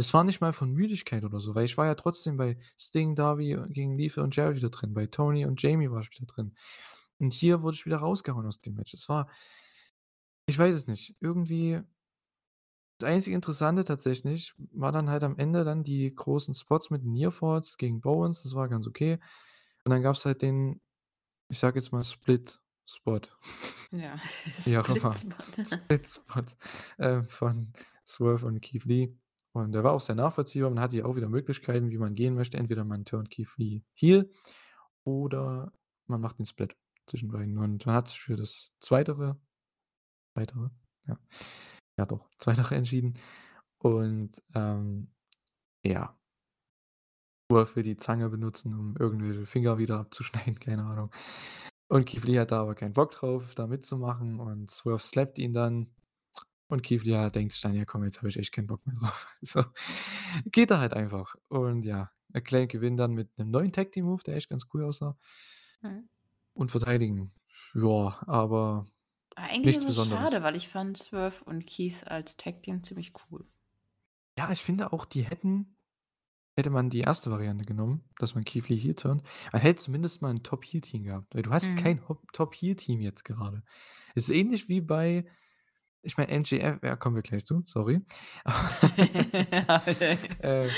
Das war nicht mal von Müdigkeit oder so, weil ich war ja trotzdem bei Sting, Darby gegen Lethal und Jarrett wieder drin. Bei Tony und Jamie war ich wieder drin. Und hier wurde ich wieder rausgehauen aus dem Match. Es war ich weiß es nicht, irgendwie das einzige Interessante tatsächlich war dann halt am Ende dann die großen Spots mit Nearfalls gegen Bowens, das war ganz okay. Und dann gab's halt den, ich sage jetzt mal Split-Spot. Ja. *laughs* Split-Spot. Split-Spot, äh, von Swerve und Keith Lee. Und der war auch sehr nachvollziehbar. Man hatte ja auch wieder Möglichkeiten, wie man gehen möchte. Entweder man turnt Keith Lee heel oder man macht den Split zwischen beiden. Und man hat sich für das Zweitere Zweitere? Ja. Ja doch, *laughs* Zweitere entschieden. Und, ähm, ja. Swerve will die Zange benutzen, um irgendwelche Finger wieder abzuschneiden, *laughs* keine Ahnung. Und Lee hat da aber keinen Bock drauf, da mitzumachen und Swerve slappt ihn dann. Und ja, denkt sich dann: „Ja komm, jetzt habe ich echt keinen Bock mehr drauf.“ *laughs* So, geht er halt einfach. Und ja, Acclaimed gewinnen dann mit 'nem neuen Tag Team Move, der echt ganz cool aussah. Mhm. Und verteidigen. Ja, aber Eigentlich nichts ist es Besonderes. schade, weil ich fand Swerve und Keith als Tag Team ziemlich cool. Ja, ich finde auch, die hätten hätte man die erste Variante genommen, dass man Keith Lee heel turnt, man hätte zumindest mal 'n Top-Heel-Team gehabt, weil du hast Mhm. kein Top-Heel-Team jetzt gerade. Es ist ähnlich wie bei ich meine, MJF ja, kommen wir gleich zu, sorry. *laughs* Äh,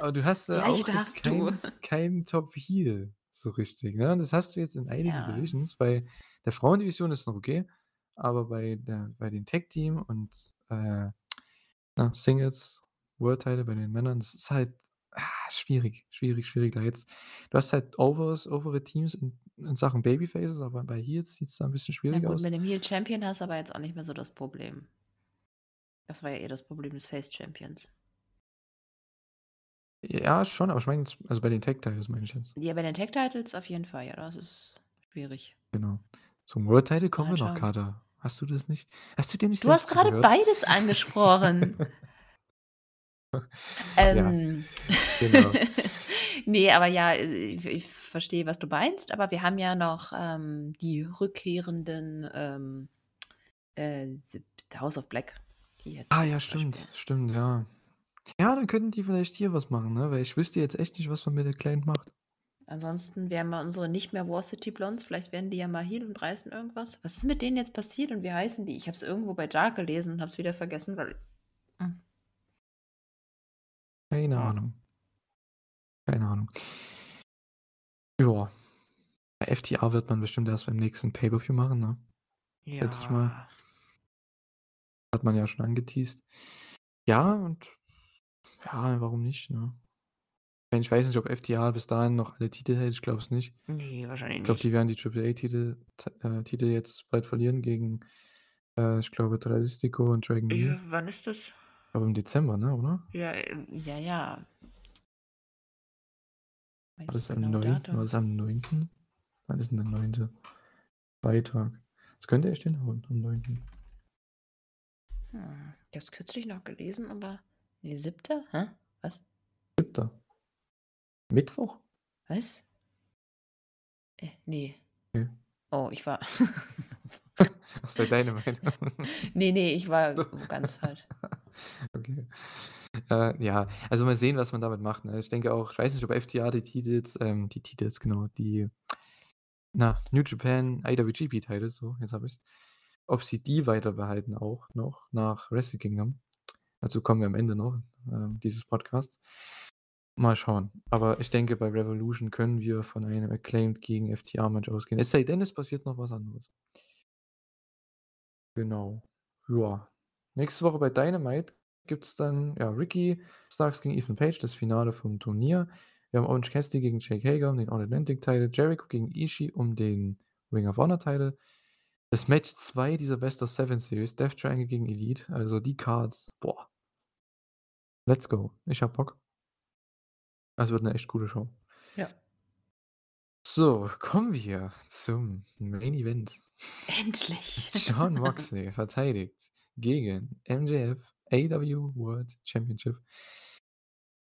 aber du hast Gleich auch jetzt du. kein Top-Heel so richtig, ne? Und das hast du jetzt in einigen Ja. Divisions. Bei der Frauendivision ist noch okay, aber bei der bei den Tag Team und, äh, na, Singles, World Title bei den Männern, das ist halt ah, schwierig, schwierig, schwierig da jetzt. Du hast halt overs overe Teams in in Sachen Babyfaces, aber bei Heels sieht's da 'n bisschen schwierig gut, aus. mit dem Heel Champion hast du aber jetzt auch nicht mehr so das Problem. Das war ja eher das Problem des Face Champions. Ja, schon, aber ich meine also bei den Tag Titles meine ich jetzt. Ja, bei den Tag Titles auf jeden Fall, ja, das ist schwierig. Genau. Zum World Title kommen wir noch. Kater. Hast du das nicht hast du dir nicht Du hast selbst grade zugehört? beides angesprochen. *laughs* Ähm, genau. *laughs* ne, aber ja, ich ich verstehe, was du meinst, aber wir haben ja noch, ähm, die rückkehrenden, ähm, äh, House of Black, Ah ja, stimmt, Beispiel. stimmt, ja. Ja, dann könnten die vielleicht hier was machen, ne? Weil ich wüsste jetzt echt nicht, was man mit der Client macht. Ansonsten wären wir unsere nicht mehr War City Blondes, vielleicht werden die ja mal Heel und reißen irgendwas. Was ist mit denen jetzt passiert und wie heißen die? Ich habe es irgendwo bei Dark gelesen und habe es wieder vergessen, weil hm. Keine. Ahnung. Keine Ahnung. Ja. Bei FTA wird man bestimmt erst beim nächsten Pay-per-View machen, ne? Schätze ich mal. Ja. Hat man ja schon angeteased. Ja, und ja, warum nicht, ne? Ich weiß nicht, ob FTA bis dahin noch alle Titel hält, ich glaube es nicht. Ne, wahrscheinlich Ich glaube, nicht. die werden die Triple-A-Titel t äh, Titel jetzt bald verlieren gegen, äh, ich glaube, Dralistico und Dragon Lee. Ja, wann ist das? Aber im Dezember, ne, oder? Ja, ähm, ja, ja. War Welches das am genaue 9.? War das am 9.? Wann ist denn der 9.? Freitag. Das könnte echt hinhauen am 9. Hm, ich habe es kürzlich noch gelesen, aber ne, 7.? Hä? Was? 7. Mittwoch? Was? Äh, ne. Okay. Oh, ich war *laughs* Was bei Dynamite? Ne, ne, ich war *laughs* ganz falsch. Okay. Äh, ja, also mal sehen, was man damit macht, ne? Ich denke auch ich weiß nicht, ob FTA die Titels ähm, die Titels, genau, die na, New Japan IWGP Titles, so, jetzt habe ich's. Ob sie die weiter behalten auch noch nach Wrestle Kingdom. Dazu kommen wir am Ende noch, ähm, dieses Podcasts. Mal schauen. Aber ich denke, bei Revolution können wir von einem Acclaimed gegen FTA-Match ausgehen. Es sei denn, es passiert noch was anderes. Genau. Ja. Nächste Woche bei Dynamite gibt's dann, ja, Ricky Starks gegen Ethan Page, das Finale vom Turnier. Wir haben Orange Cassidy gegen Jake Hager um den All-Atlantic-Title, Jericho gegen Ishii um den Ring of Honor-Title. Das Match 2 dieser Best of Seven Series, Death Triangle gegen Elite, also die Cards, boah. Let's go. Ich habe Bock. Das wird 'ne echt coole Show. Ja. So, kommen wir zum Main Event. Endlich. Jon *laughs* Moxley verteidigt gegen MJF AEW World Championship.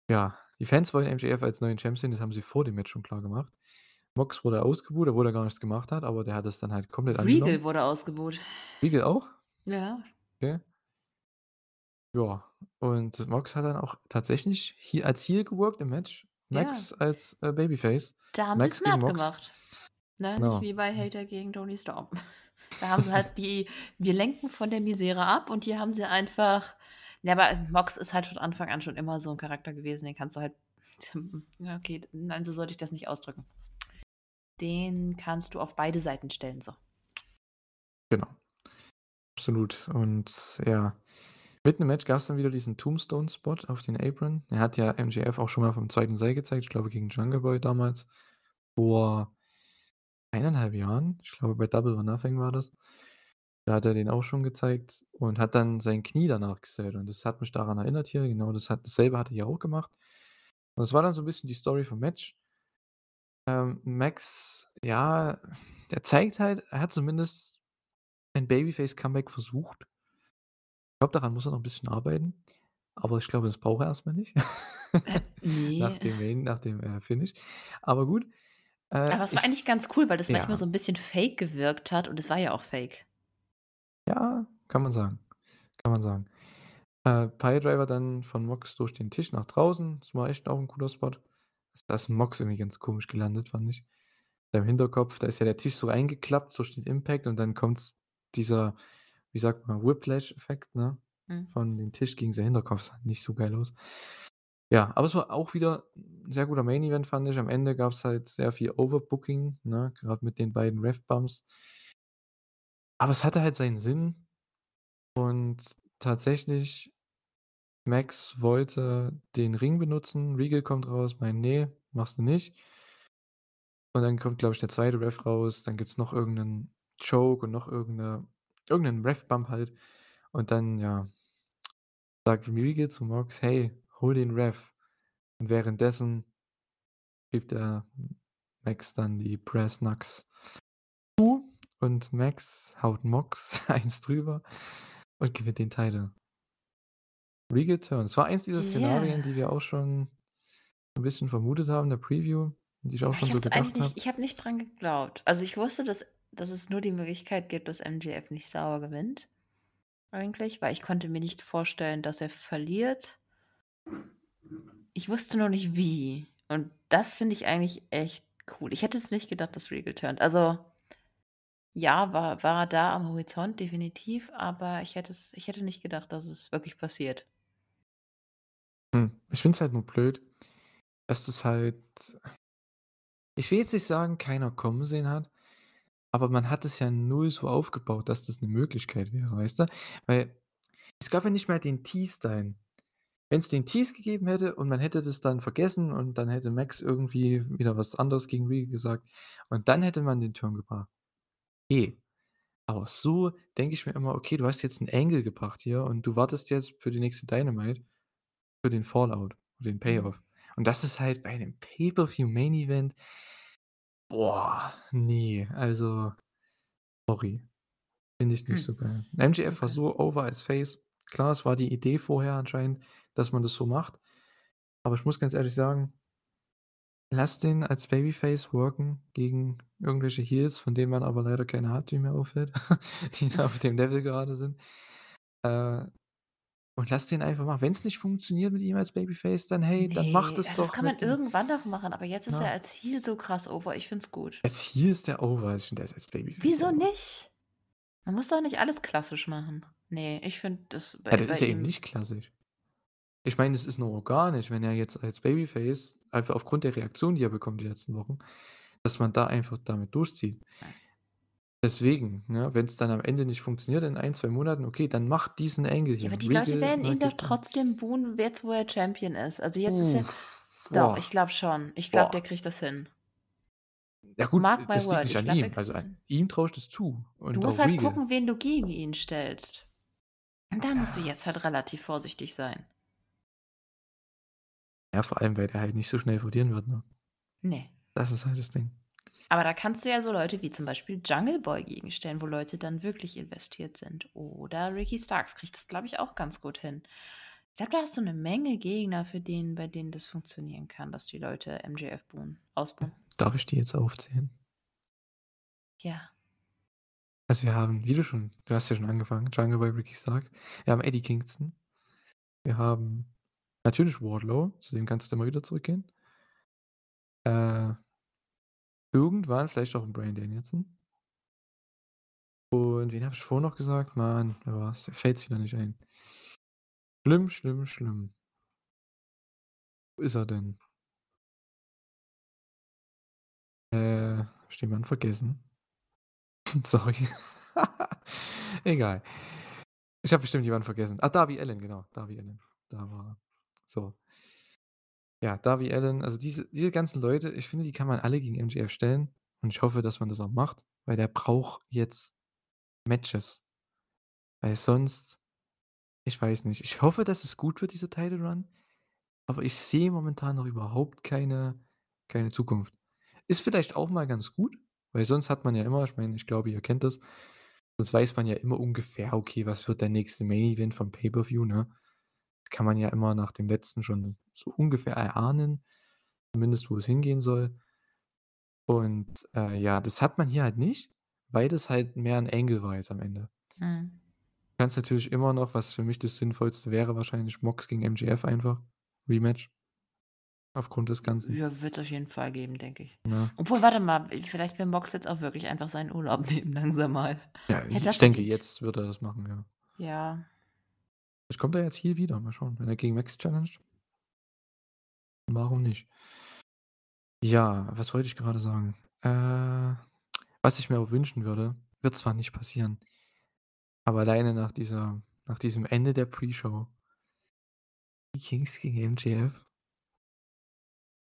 Ja, die Fans wollen MJF als neuen Champ sehen, das haben sie vor dem Match schon klar gemacht. Mox wurde ausgebuht, obwohl er gar nichts gemacht hat, aber der hat es dann halt komplett Regal angenommen. wurde ausgebuht. Regal auch? Ja. Okay. Ja, und Mox hat dann auch tatsächlich hier als Heel geworkt im Match. Ja. Max als, äh, Babyface. Da haben Max sie smart gemacht. Ne, Genau. nicht wie bei Hater gegen Tony Storm. *laughs* Da haben sie halt die wir lenken von der Misere ab und hier haben sie einfach ja, aber Mox ist halt von Anfang an schon immer so 'n Charakter gewesen, den kannst du halt *laughs* okay, nein, so sollte ich das nicht ausdrücken. Den kannst du auf beide Seiten stellen, so. Genau. Absolut. Und ja, mitten im Match gab's dann wieder diesen Tombstone-Spot auf den Apron. Er hat ja MJF auch schon mal vom zweiten Seil gezeigt, ich glaube gegen Jungle Boy damals vor 1,5 Jahren. Ich glaube, bei Double or Nothing war das. Da hat er den auch schon gezeigt und hat dann sein Knie danach gesellt und das hat mich daran erinnert hier. Genau, das hat dasselbe hat er hier auch gemacht. Und das war dann so 'n bisschen die Story vom Match. Ähm, Max, ja, der zeigt halt, er hat zumindest ein Babyface-Comeback versucht. Ich glaube, daran muss er noch 'n bisschen arbeiten, aber ich glaube, das braucht er erst mal nicht. Äh, *laughs* Nach ne. dem Main nach dem, äh, Finish. Aber gut. Äh, Aber es war ich eigentlich ganz cool, weil das manchmal ja. so 'n bisschen fake gewirkt hat und es war ja auch fake. Ja, kann man sagen. Kann man sagen. Äh, Piledriver dann von Mox durch den Tisch nach draußen. Das war echt auch 'n cooler Spot. Da ist Mox irgendwie ganz komisch gelandet, fand ich. Im Hinterkopf, da ist ja der Tisch so eingeklappt durch den Impact und dann kommt's dieser, wie sagt man, Whiplash-Effekt, ne? Mhm. Von dem Tisch gegen sein Hinterkopf. Sah nicht so geil aus. Ja, aber es war auch wieder 'n sehr guter Main Event, fand ich. Am Ende gab's halt sehr viel Overbooking, ne, grad mit den beiden Ref-Bumps. Aber es hatte halt seinen Sinn und tatsächlich Max wollte den Ring benutzen, Regal kommt raus, meint: „Ne, machst du nicht.“ Und dann kommt, glaube ich, der zweite Ref raus, dann gibt's noch irgend 'nen Choke und noch irgend 'ne irgend 'nen Ref-Bump halt. Und dann, ja, sagt Regal zu Mox: „Hey, hol den Ref.“ Und währenddessen gibt der Max dann die Brass Knucks und Max haut Mox *laughs* eins drüber und gewinnt den Title. Regal Turns. Es war eins dieser Szenarien, Ja. die wir auch schon 'n bisschen vermutet haben in der Preview, die ich auch Aber ich schon habe so gedacht nicht habe. ich habe nicht dran geglaubt. Also, ich wusste, dass dass es nur die Möglichkeit gibt, dass MJF nicht sauer gewinnt eigentlich, weil ich konnte mir nicht vorstellen, dass er verliert. Ich wusste nur nicht wie. Und das finde ich eigentlich echt cool. Ich hätte es nicht gedacht, dass Regal turnt. Also ja, war war da am Horizont definitiv, aber ich hätte es ich hätte nicht gedacht, dass es wirklich passiert. Hm, ich finde es halt nur blöd, dass das halt ich will jetzt nicht sagen, keiner kommen sehen hat, aber man hat es ja null so aufgebaut, dass das 'ne Möglichkeit wäre, weißt du? Weil es gab ja nicht mal den Tease dahin. Wenn's den Tease gegeben hätte und man hätte das dann vergessen und dann hätte Max irgendwie wieder was anderes gegen Regal gesagt und dann hätte man den Turn gebracht. Okay. Aber so denke ich mir immer: „Okay, du hast jetzt 'n Angle gebracht hier und du wartest jetzt für die nächste Dynamite für den Fallout, den Mhm. Payoff.“ Und das ist halt bei 'nem Pay-per-View Main Event boah, ne, also sorry. Finde ich nicht Hm. so geil. MJF war Okay. so over als Face. Klar, es war die Idee vorher anscheinend, dass man das so macht. Aber ich muss ganz ehrlich sagen lass den als Babyface worken gegen irgendwelche Heels, von denen man aber leider keine hat, wie mir auffällt, *laughs* die da auf dem Level gerade sind. Äh, und lass den einfach machen. Wenn's nicht funktioniert mit ihm als Babyface, dann hey, dann macht es ja, das doch kann man dem irgendwann noch machen, aber jetzt ist er Ja. als Heel so krass over. Ich finde es gut. Als Heel ist der over. Ich finde, der ist als Babyface Wieso over. nicht? Man muss doch nicht alles klassisch machen. Ne, ich finde das Ja, das bei ist ja eben ihm nicht klassisch. Ich meine, es ist nur organisch, wenn er jetzt als Babyface einfach aufgrund der Reaktion, die er bekommt die letzten Wochen, dass man da einfach damit durchzieht. Ja. Deswegen, ne, wenn's dann am Ende nicht funktioniert in 1, 2 Monaten, okay, dann macht diesen Ja, hier. aber die Leute werden ihn doch trotzdem buhen, jetzt wo er Champion ist. Also, jetzt ist er Uff, doch, boah. ich glaube schon. Ich glaube, der kriegt das hin. Ja gut, Mark das liegt word, nicht ich an glaube, er ihm. Also, das a hin. ihm ich das zu Du musst halt Regal. gucken, wen du gegen ihn stellst. Und da musst du Ja. jetzt halt relativ vorsichtig sein. Ja, vor allem, weil der halt nicht so schnell verlieren wird, ne? Ne. Das ist halt das Ding. Aber da kannst du ja so Leute wie zum Beispiel Jungle Boy gegenstellen, wo Leute dann wirklich investiert sind. Oder Ricky Starks kriegt das, glaube ich, auch ganz gut hin. Ich glaube, da hast du 'ne Menge Gegner, für den bei denen das funktionieren kann, dass die Leute MJF buhen ausbuhen. Darf ich die jetzt aufzählen? Ja. Also, wir haben, wie du schon du hast ja schon angefangen, Jungle Boy, Ricky Starks. Wir haben Eddie Kingston. Wir haben natürlich Wardlow, zu dem kannst du immer wieder zurückgehen. Äh irgendwann vielleicht auch 'n Bryan Danielson. Und wen habe ich vorhin noch gesagt? Mann, war's? Mir fällt's wieder nicht ein. Schlimm, schlimm, schlimm. Wo ist er denn? Äh, habe ich jemanden vergessen? *laughs* Sorry. *laughs* Egal. Ich habe bestimmt jemanden vergessen. Ah, Darby Allin, genau, Darby Allin. Da war er. So. Ja, Darby Allin, also diese diese ganzen Leute, ich finde, die kann man alle gegen MJF stellen und ich hoffe, dass man das auch macht, weil der braucht jetzt Matches. Weil sonst ich weiß nicht. Ich hoffe, dass es gut wird, dieser Title Run, aber ich sehe momentan noch überhaupt keine keine Zukunft. Ist vielleicht auch mal ganz gut, weil sonst hat man ja immer ich meine, ich glaube, ihr kennt das, sonst weiß man ja immer ungefähr: „Okay, was wird der nächste Main Event vom Pay-per-View“, ne? Das kann man ja immer nach dem letzten schon so ungefähr erahnen, zumindest wo es hingehen soll. Und, äh, ja, das hat man hier halt nicht, weil das halt mehr 'n Angle war jetzt am Ende. Mhm. Kannst natürlich immer noch was für mich das Sinnvollste wäre wahrscheinlich Mox gegen MJF einfach, Rematch. Aufgrund des Ganzen. Ja, wird's auf jeden Fall geben, denke ich. Ja. Obwohl, warte mal, vielleicht will Mox jetzt auch wirklich einfach seinen Urlaub *laughs* nehmen langsam mal. Ja, ich ich denke, jetzt wird er das machen, ja. Ja. Vielleicht kommt er jetzt hier wieder, mal schauen, wenn er gegen Max challenged. Warum nicht? Ja, was wollte ich grade sagen? Äh, was ich mir auch wünschen würde, wird zwar nicht passieren aber alleine nach dieser nach diesem Ende der Pre-Show Eddie Kings gegen MJF.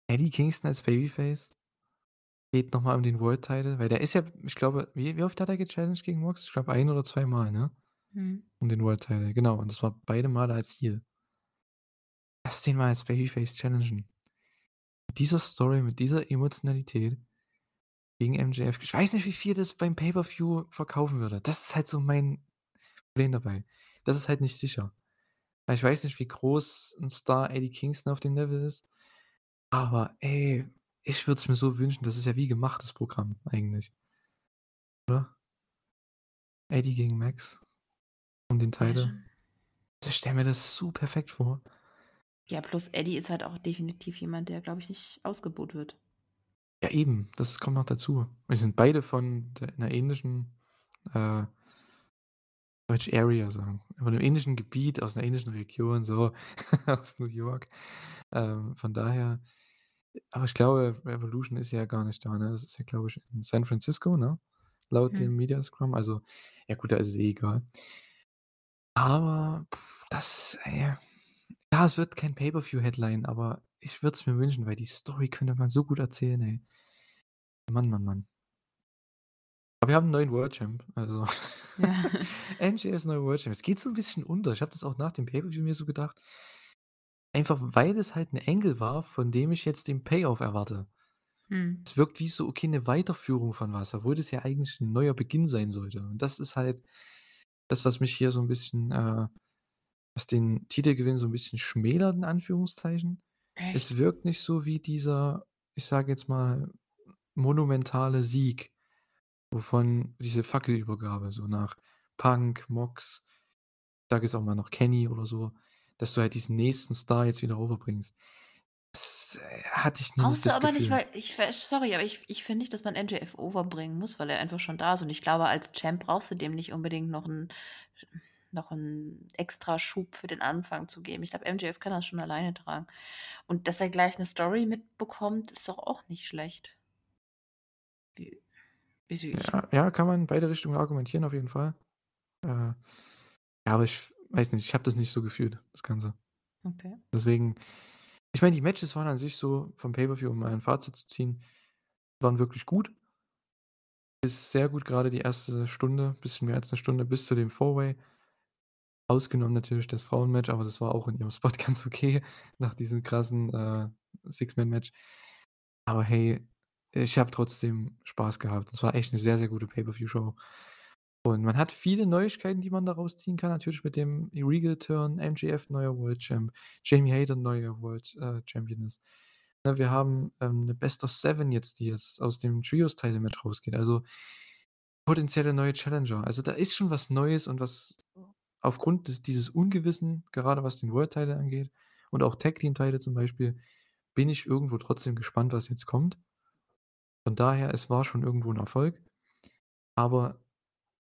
Eddie Kingston als Babyface geht noch mal um den World Title, weil der ist ja ich glaube, wie wie oft hat er gechallenged gegen Mox? Ich glaube, ein oder zweimal, ne? Mhm. Um den World Title, genau. Und das war beide Male als Heel. Lass den mal als Babyface challengen. Mit dieser Story, mit dieser Emotionalität gegen MJF. Ich weiß nicht, wie viel das beim Pay-per-View verkaufen würde. Das ist halt so mein Problem dabei. Das ist halt nicht sicher. Ich weiß nicht, wie groß 'n Star Eddie Kingston auf dem Level ist. Aber ey, ich würde es mir so wünschen. Das ist ja wie gemachtes Programm eigentlich. Oder? Eddie gegen Max um den schon. Also, ich stelle mir das so perfekt vor. Ja, plus Eddie ist halt auch definitiv jemand, der, glaube ich, nicht ausgebuht wird. Ja, eben, das kommt noch dazu. Wir sind beide von der 'ner ähnlichen, äh Deutsch Area sagen, von 'nem ähnlichen Gebiet, aus 'ner ähnlichen Region, so *laughs* aus New York. Ähm, von daher aber ich glaube, Revolution ist ja gar nicht da, ne? Das ist ja, glaube ich, in San Francisco, ne? Laut dem Mhm. Media Scrum. Also, ja gut, da ist es eh egal. Aber das ey, ja, es wird kein Pay-per-View-Headline, aber ich würde es mir wünschen, weil die Story könnte man so gut erzählen, ey. Mann, Mann, Mann. Aber wir haben 'n neuen World Champ, also Ja. *laughs* MJF ist neuer World Champ. Es geht so 'n bisschen unter. Ich habe das auch nach dem Pay-per-View mir so gedacht. Einfach, weil es halt 'n Angle war, von dem ich jetzt den Payoff erwarte. Mhm. Es wirkt wie so, okay, 'ne Weiterführung von was, obwohl das ja eigentlich 'n neuer Beginn sein sollte. Und das ist halt das, was mich hier so 'n bisschen, äh was den Titelgewinn so 'n bisschen schmälert in Anführungszeichen. Echt? Es wirkt nicht so wie dieser, ich sage jetzt mal, monumentale Sieg, wovon diese Fackelübergabe so nach Punk, Mox, sage jetzt auch mal noch Kenny oder so, dass du halt diesen nächsten Star jetzt wieder rüberbringst. Das, äh, hatte ich nie Brauchst du das aber nicht, Gefühl. weil ich sorry, aber ich ich finde nicht, dass man MJF overbringen muss, weil er einfach schon da ist. Und ich glaube, als Champ brauchst du dem nicht unbedingt noch 'n noch 'n Extraschub für den Anfang zu geben. Ich glaube, MJF kann das schon alleine tragen. Und dass er gleich 'ne Story mitbekommt, ist doch auch nicht schlecht. Wie ich Ja, ja, kann man in beide Richtungen argumentieren auf jeden Fall. Äh, ja, aber ich weiß nicht, ich habe das nicht so gefühlt, das Ganze. Okay. Deswegen ich meine, die Matches waren an sich so vom Pay-per-View, um ein Fazit zu ziehen, waren wirklich gut. Ist sehr gut, grade die 1. Stunde, bisschen mehr als 'ne Stunde bis zu dem Four-Way. Ausgenommen natürlich das Frauenmatch, aber das war auch in ihrem *laughs* Spot ganz okay nach diesem krassen, äh, Six-Man-Match. Aber hey, ich habe trotzdem Spaß gehabt. Das war echt 'ne sehr, sehr gute Pay-per-View-Show. Und man hat viele Neuigkeiten, die man da rausziehen kann, natürlich mit dem Regal-Turn, MJF neuer World Champ, Jamie Hayter neuer World, äh, Champion ist. Ne, wir haben, ähm, 'ne Best of Seven jetzt, die jetzt aus dem Trios-Title-Match rausgeht, also potenzielle neue Challenger. Also, da ist schon was Neues und was aufgrund des dieses Ungewissen, gerade was den World Title angeht und auch Tag-Team-Title zum Beispiel, bin ich irgendwo trotzdem gespannt, was jetzt kommt. Von daher, es war schon irgendwo 'n Erfolg. Aber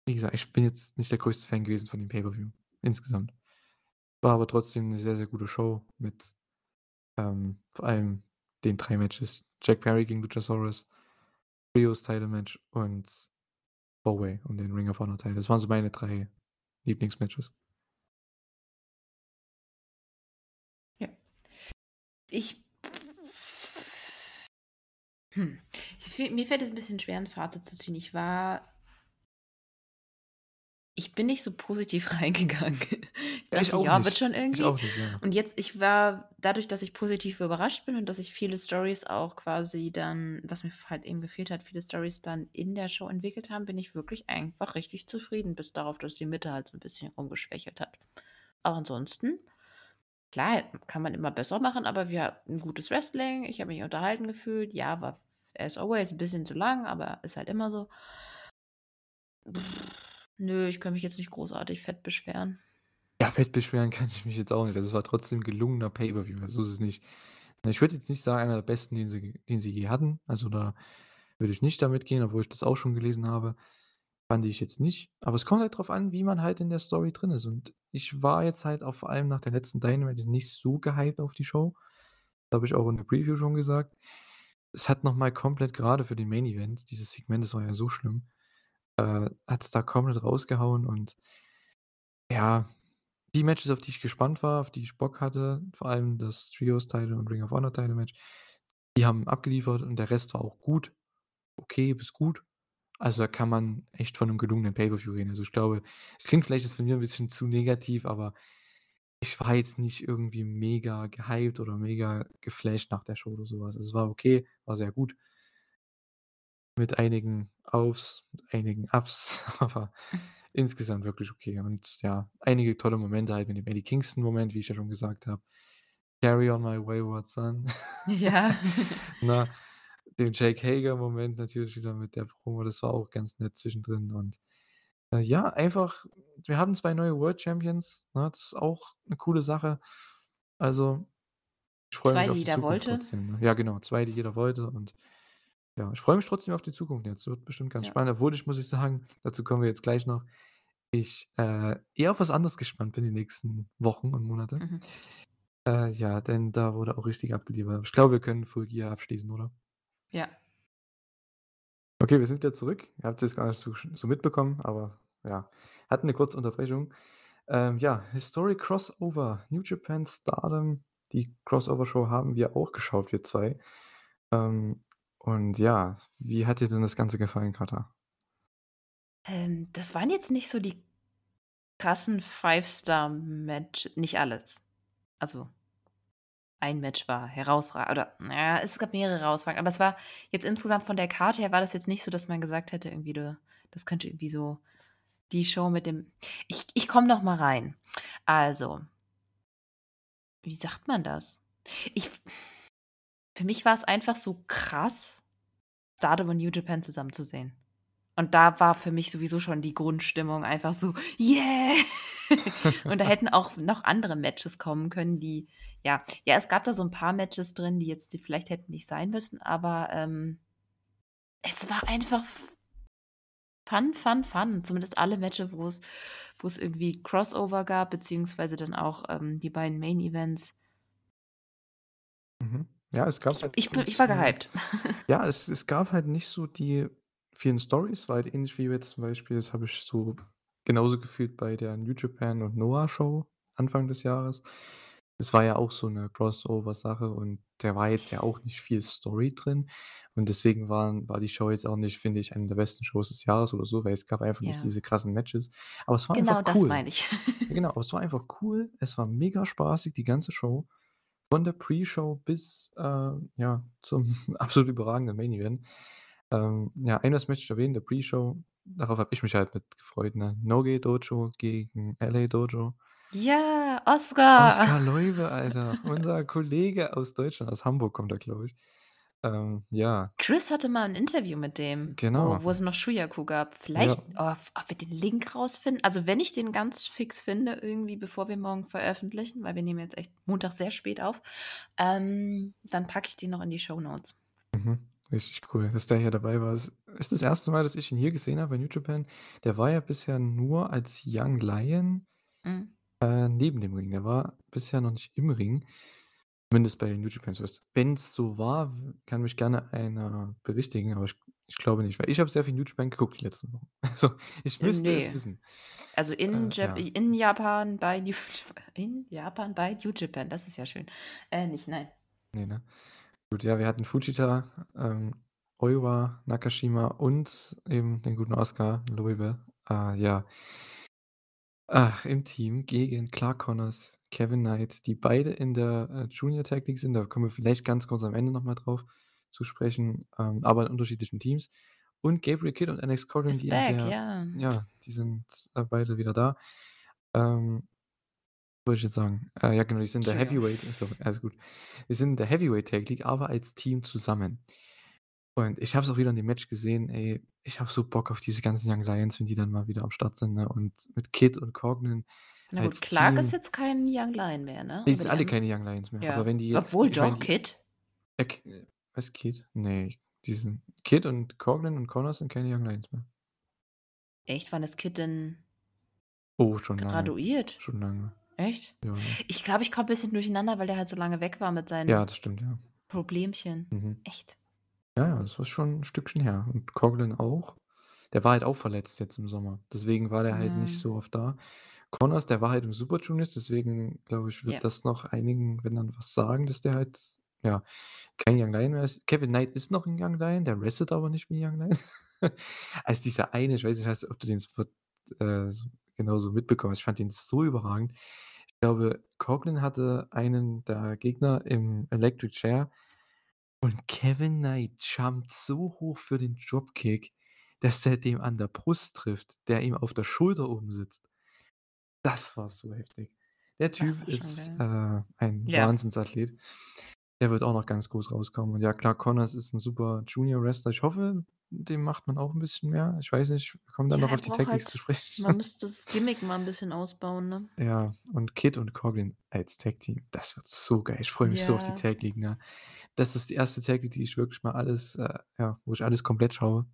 wie gesagt, ich bin jetzt nicht der größte Fan gewesen von dem Pay-per-View insgesamt. War aber trotzdem 'ne sehr, sehr gute Show mit, ähm, vor allem den 3 Matches. Jack Perry gegen Luchasaurus, Trios-Title-Match und Four-Way um den Ring of Honor Title. Das waren so meine 3 Lieblingsmatches. Ja. Ich hm, ich mir fällt es 'n bisschen schwer, 'n Fazit zu ziehen. Ich war ich bin nicht so positiv *laughs* reingegangen. Ich Ja, ich dachte: „Ja, wird schon irgendwie.“ auch nicht, ja. Und jetzt ich war dadurch, dass ich positiv überrascht bin und dass ich viele Storys auch quasi dann was mir halt eben gefehlt hat, viele Storys dann in der Show entwickelt haben, bin ich wirklich einfach richtig zufrieden, bis darauf, dass die Mitte halt so 'n bisschen rumgeschwächelt hat. Aber ansonsten, klar, kann man immer besser machen, aber wir hatten gutes Wrestling. Ich habe mich unterhalten gefühlt. Ja, war as always 'n bisschen zu lang, aber ist halt immer so. Nö, ich kann mich jetzt nicht großartig fett beschweren. Ja, fett beschweren kann ich mich jetzt auch nicht. Also, es war trotzdem gelungener Pay-per-View, so ist es nicht. Ich würde jetzt nicht sagen, einer der besten, den sie den sie je hatten. Also, da würde ich nicht damit gehen, obwohl ich das auch schon gelesen habe. Fand ich jetzt nicht. Aber es kommt halt drauf an, wie man halt in der Story drin ist. Und ich war jetzt halt auch vor allem nach der letzten Dynamite nicht so gehypt auf die Show. Habe ich auch in der Preview schon gesagt. Es hat noch mal komplett grade für den Main Event dieses Segment, das war ja so schlimm, äh, hat's da komplett rausgehauen und ja, die Matches, auf die ich gespannt war, auf die ich Bock hatte, vor allem das Trios-Title und Ring of Honor-Title-Match, die haben abgeliefert und der Rest war auch gut. Okay bis gut. Also, da kann man echt von 'nem gelungenen Pay-per-View reden. Also, ich glaube, es klingt vielleicht von mir 'n bisschen zu negativ, aber ich war jetzt nicht irgendwie mega gehypt oder mega geflasht nach der Show oder so was. Es war okay, war sehr gut. Mit einigen Aufs, einigen Ups, *laughs* aber insgesamt wirklich okay. Und ja, einige tolle Momente halt mit dem Eddie Kingston-Moment, wie ich ja schon gesagt habe. „Carry on my wayward son“, *laughs* Ja. *laughs* ne? Den Jake Hager-Moment natürlich wieder mit der Promo, das war auch ganz nett zwischendrin und, äh, ja, einfach wir hatten 2 neue World Champions, ne? Das ist auch 'ne coole Sache. Also, ich freue 2, mich die auf die jeder Zukunft wollte. trotzdem, ne? Ja, genau, 2, die jeder wollte und ja, ich freue mich trotzdem auf die Zukunft jetzt. Wird bestimmt ganz Ja. spannend, obwohl ich, muss ich sagen, dazu kommen wir jetzt gleich noch, ich, äh, eher auf was anderes gespannt bin die nächsten Wochen und Monate. Mhm. Äh, ja, denn da wurde auch richtig abgeliefert. Ich glaube, wir können Full Gear abschließen, oder? Ja. Okay, wir sind wieder zurück. Ihr habt's jetzt gar nicht so so mitbekommen, aber ja, hatten 'ne kurze Unterbrechung. Ähm, ja, Historic Crossover, New Japan Stardom, die Crossover-Show haben wir auch geschaut, wir 2. Ähm, und ja, wie hat dir denn das Ganze gefallen, Katha? Ähm, das waren jetzt nicht so die krassen Five-Star-Match nicht alles. Also ein Match war herausra oder ja, es gab mehrere herausragend, aber es war jetzt insgesamt von der Karte her war das jetzt nicht so, dass man gesagt hätte, irgendwie du das könnte irgendwie so die Show mit dem ich ich komme noch mal rein. Also wie sagt man das? Ich für mich war's einfach so krass, Stardom und New Japan zusammen zu sehen. Und da war für mich sowieso schon die Grundstimmung einfach so: „Yeah!“ *laughs* Und da hätten auch noch andere Matches kommen können, die ja ja, es gab da so 'n paar Matches drin, die jetzt die vielleicht hätten nicht sein müssen, aber, ähm es war einfach Fun, Fun, Fun. Zumindest alle Matches, wo's wo's irgendwie Crossover gab, beziehungsweise dann auch, ähm, die beiden Main Events. Mhm. Ja, es gab Ich halt ich bin ich nicht, war äh gehypt. *laughs* ja, es es gab halt nicht so die vielen Storys, weil ähnlich wie jetzt zum Beispiel das habe ich so genauso gefühlt bei der New Japan und Noah Show Anfang des Jahres. Es war ja auch so 'ne Crossover-Sache und da war jetzt ja auch nicht viel Story drin. Und deswegen waren war die Show jetzt auch nicht, finde ich, eine der besten Shows des Jahres oder so, weil es gab einfach nicht Ja. diese krassen Matches. Aber es war einfach Genau das cool. meine ich. Ja, genau, aber es war einfach cool. Es war mega spaßig, die ganze Show. Von der Pre-Show bis, äh, ja, zum *laughs* absolut überragenden Main Event. Ähm, ja, eines möchte ich erwähnen, der Pre-Show, darauf habe ich mich halt mit gefreut, ne? Noge Dojo gegen LA Dojo. Ja, Oskar. Oskar Loibe, Alter, *laughs* unser Kollege aus Deutschland, aus Hamburg kommt er, glaube ich. Ähm, ja. Chris hatte mal 'n Interview mit dem, Genau. wo wo es noch Shuyaku gab. Ja. Vielleicht, oh, f ob wir den Link rausfinden also, wenn ich den ganz fix finde irgendwie, bevor wir morgen veröffentlichen, weil wir nehmen jetzt echt Montag sehr spät auf, ähm, dann packe ich den noch in die Shownotes. Mhm. Richtig cool, dass der hier dabei war. Es ist das 1. Mal, dass ich ihn hier gesehen habe bei New Japan. Der war ja bisher nur als Young Lion, Mhm. äh, neben dem Ring. Der war bisher noch nicht im Ring, zumindest bei den New Japan Shows. Wenn's so war, kann mich gerne einer berichtigen, aber ich ich glaube nicht, weil ich habe sehr viel New Japan geguckt die letzten Wochen. *laughs* Also, ich Äh, müsste es ne. wissen. Also, in Äh, Jap ja. in Japan bei New *laughs* in Japan bei New Japan, das ist ja schön. Äh, nicht, nein. Ne, ne? Gut, ja, wir hatten Fujita, ähm, Oiwa, Nakashima und eben den guten Oskar Loibe. Ah, ja. Ah, im Team gegen Clark Connors, Kevin Knight, die beide in der, äh, Junior Tag League sind. Da kommen wir vielleicht ganz kurz am Ende noch mal drauf zu sprechen, ähm, aber in unterschiedlichen Teams. Und Gabriel Kidd und Alex Ist die in back, der ja. ja, die sind, äh, beide wieder da. Ähm, wollte ich jetzt sagen? Äh, ja, genau, die sind in der Entschuldigung. Heavyweight ist doch alles gut. Die sind in der Heavyweight Tag League, aber als Team zusammen. Und ich habe es auch wieder in dem Match gesehen, ey, ich habe so Bock auf diese ganzen Young Lions, wenn die dann mal wieder am Start sind, ne? Und mit Kidd und Coughlin Na gut, Clark ist Team jetzt kein Young Lion mehr, ne? Die Aber sind alle an keine Young Lions mehr, aber ja. wenn die jetzt Obwohl, doch, die Kidd? äh, K was Kidd? Ne, die sind Kidd und Coughlin und Connors sind keine Young Lions mehr. Echt? Wann ist Kidd denn Oh, schon lange. graduiert? Schon lange. Echt? Ja, ja. Ich glaube, ich komme bisschen durcheinander, weil der halt so lange weg war mit Ja, seinen das stimmt, ja. Problemchen. Mhm. Echt? Ja, ja, das war schon 'n Stückchen her. Und Coughlin auch. Der war halt auch verletzt jetzt im Sommer. Deswegen war der halt nicht Mhm. so oft da. Connors, der war halt im Super Juniors, deswegen glaube ich, wird Ja. das noch einigen wenn dann was sagen, dass der halt, ja, kein Young Lion mehr ist. Kevin Knight ist noch 'n Young Lion, der wrestelt aber nicht wie 'n Young Lion. *laughs* Also, dieser eine, ich weiß nicht, ob du den Spot, äh, so genauso mitbekommen hast. Ich fand den so überragend. Ich glaube, Coughlin hatte einen der Gegner im Electric Chair und Kevin Knight jumpt so hoch für den Dropkick, dass der dem an der Brust trifft, der ihm auf der Schulter oben sitzt. Das war so heftig. Der Typ ist, äh, ein Ja. Wahnsinnsathlet. Der wird auch noch ganz groß rauskommen. Und ja klar, Connors ist 'n super Junior-Wrestler. Ich hoffe, dem macht man auch 'n bisschen mehr. Ich weiß nicht, wir kommen dann Ja, noch auf die Tag Leagues halt zu sprechen. man müsste *laughs* das Gimmick mal 'n bisschen ausbauen, ne? Ja, und Kid und Coughlin als Tag-Team, das wird so geil. Ich freue mich so auf die. Tag League, ne? Das ist die erste Tag League, die ich wirklich mal alles, äh ja, wo ich alles komplett schaue.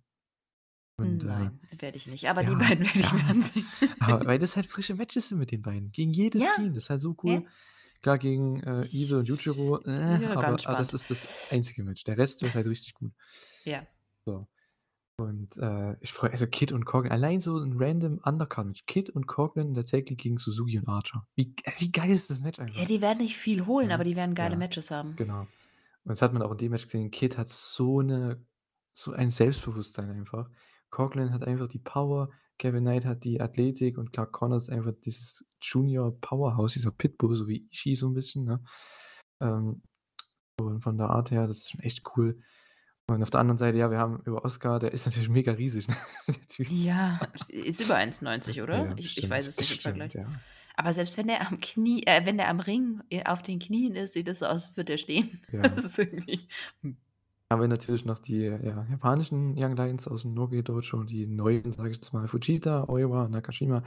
Und, äh Nein, werde ich nicht, aber die ja, beiden werde ich mir ansehen. *laughs* Aber weil das halt frische Matches sind mit den beiden, gegen jedes Ja. Team. Das ist halt so cool. Klar, gegen, äh, Evil und Yujiro, äh, ja, aber aber das spannend. ist das einzige Match. Der Rest wird halt richtig gut. Ja. So. Und, äh, ich freue also Kid und Coughlin allein so 'n random Undercard-Match. Kid und der League gegen Suzuki und Archer. Wie wie geil ist das Match Ja, einfach? die werden nicht viel holen, Ja, aber die werden geile ja, Matches haben. genau. Und das hat man auch in dem Match gesehen. Kid hat so 'ne so ein Selbstbewusstsein einfach. Coughlin hat einfach die Power, Kevin Knight hat die Athletik und Clark Connors einfach dieses Junior-Powerhouse, dieser Pitbull, so wie Ishii so 'n bisschen, ne? Ähm, und von der Art her, das ist schon echt cool. Und auf der anderen Seite, ja, wir haben über Oscar, der ist natürlich mega riesig, *laughs* ne, der Typ. Ja, ist über 1,90, Ja, oder? ja, Ich ich weiß es nicht im Vergleich. ja. Aber selbst wenn der am Knie äh, wenn der am Ring, äh, auf den Knien ist, sieht das so aus, als würde der stehen. Ja. *laughs* Das ist irgendwie hm. Haben wir natürlich noch die, ja, japanischen Young Lions aus'm Noge-Dojo, die neuen, sage ich jetzt mal, Fujita, Oiwa, Nakashima,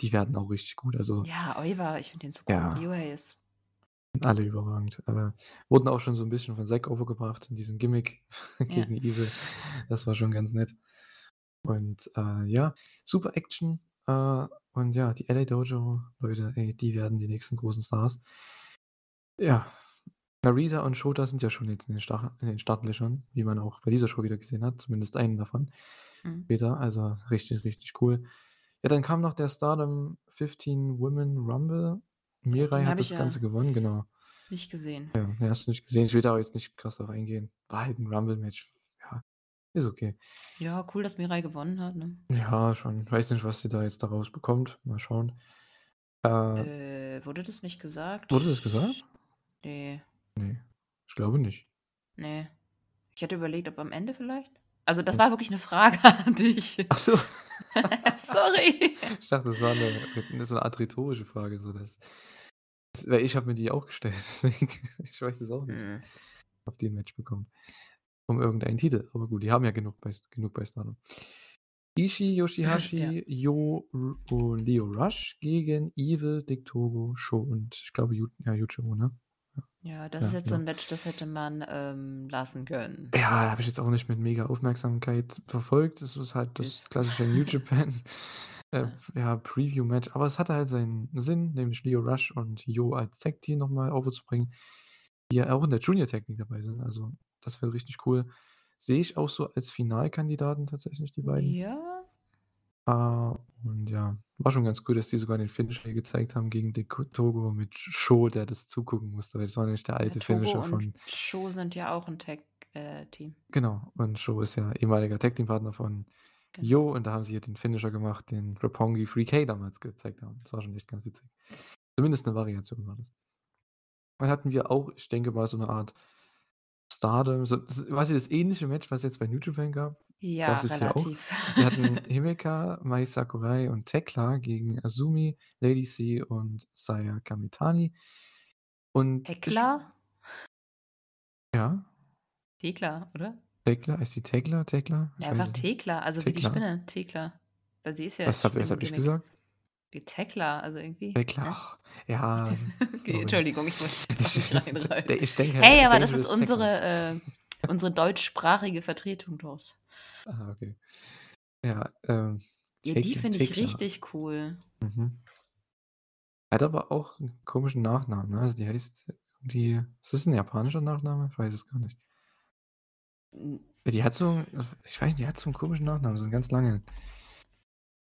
die werden auch richtig gut. Also Ja, Oiwa, ich finde den so cool. Ja. Ryohei ist alle überragend. Äh, wurden auch schon so 'n bisschen von Zack overgebracht in diesem Gimmick *laughs* Ja. gegen Evil. Das war schon ganz nett. Und, äh, ja, super Action. Äh, und ja, die LA Dojo, Leute, ey, die werden die nächsten großen Stars. Ja, Narita und Shota sind ja schon jetzt in den Stach in den Startlöchern, wie man auch bei dieser Show wieder gesehen hat, zumindest einen davon Mhm. später. Also richtig, richtig cool. Ja, dann kam noch der Stardom 15 Women Rumble. Mirai hat ich das ja Ganze gewonnen, genau. nicht gesehen. Ja, hast du nicht gesehen. Ich will da auch jetzt nicht krass drauf eingehen. War halt 'n Rumble-Match. Ja, ist okay. Ja, cool, dass Mirai gewonnen hat, ne? Ja, schon. Weiß nicht, was sie da jetzt daraus bekommt. Mal schauen. Äh Äh, wurde das nicht gesagt? Wurde das gesagt? Ne. Ne, ich glaube nicht. Ne. Ich hatte überlegt, ob am Ende vielleicht? Also, das Hm. war wirklich 'ne Frage *laughs* an dich. Ach so. *laughs* Sorry. Ich dachte, das war 'ne 'ne so 'ne Art rhetorische Frage, so dass weil ich habe mir die auch gestellt, *laughs* deswegen ich weiß es auch nicht, Mhm. ob die 'n Match bekommen um irgendeinen Titel. Aber gut, die haben ja genug bei genug bei Stardom. Ishii, Ja. Yoshihashi, Yo R und Lio Rush gegen Evil, Dick Togo, Sho und ich glaube Yu ja, Yujiro, ne? Ja. Ja, das Ja, ist jetzt so genau. 'n Match, das hätte man, ähm, lassen können. Ja, habe ich jetzt auch nicht mit mega Aufmerksamkeit verfolgt. Das ist halt das klassische New *laughs* Japan, äh, Ja. ja, Preview-Match. Aber es hatte halt seinen Sinn, nämlich Lio Rush und Yo als Tag-Team noch mal overzubringen, die ja auch in der Junior Tag League dabei sind. Also, das wäre richtig cool. Sehe ich auch so als Finalkandidaten tatsächlich, die beiden. Ja. Ah, und ja, war schon ganz cool, dass die sogar den Finisher gezeigt haben gegen Dick Togo mit Sho, der das zugucken musste, weil das war nämlich der Ja, alte Togo Finisher von Sho sind ja auch 'n Tag äh. Genau, und Sho ist ja ehemaliger Tag-Team-Partner von Genau. Yo und da haben sie hier den Finisher gemacht, den Roppongi 3K damals gezeigt haben. Das war schon echt ganz witzig. Zumindest 'ne Variation war das. Dann hatten wir auch, ich denke mal, so 'ne Art Stardom, so s quasi das ähnliche Match, was es jetzt bei New Japan gab, Ja, gab's jetzt hier auch. relativ. Wir hatten *laughs* Himeka, Mai Sakurai und Thekla gegen Azumi, Lady C und Saya Kamitani. Und ich? Ja. Thekla, oder? Thekla? Heißt die? Thekla? Ich Ja, weiß einfach es nicht. Thekla, also wie die? Spinne, Thekla. Weil sie ist ja Was habe was habe ich Spinnengimmick. gesagt? Wie Thekla, also irgendwie, Thekla, ne? ach, ja, *laughs* Okay, sorry. Entschuldigung, ich wollte jetzt Ich auch nicht *laughs* reinreiten. de ich denke halt Hey, aber das Dangerous ist unsere, äh unsere deutschsprachige Vertretung daraus. Ah, okay. Ja, ähm, Ja, die finde ich richtig cool. Mhm. Hat aber auch 'n komischen Nachnamen, ne? Also, die heißt irgendwie ist das 'n japanischer Nachname? Ich weiß es gar nicht. Die hat so ich weiß nicht, die hat so 'n komischen Nachnamen, so 'n ganz langen.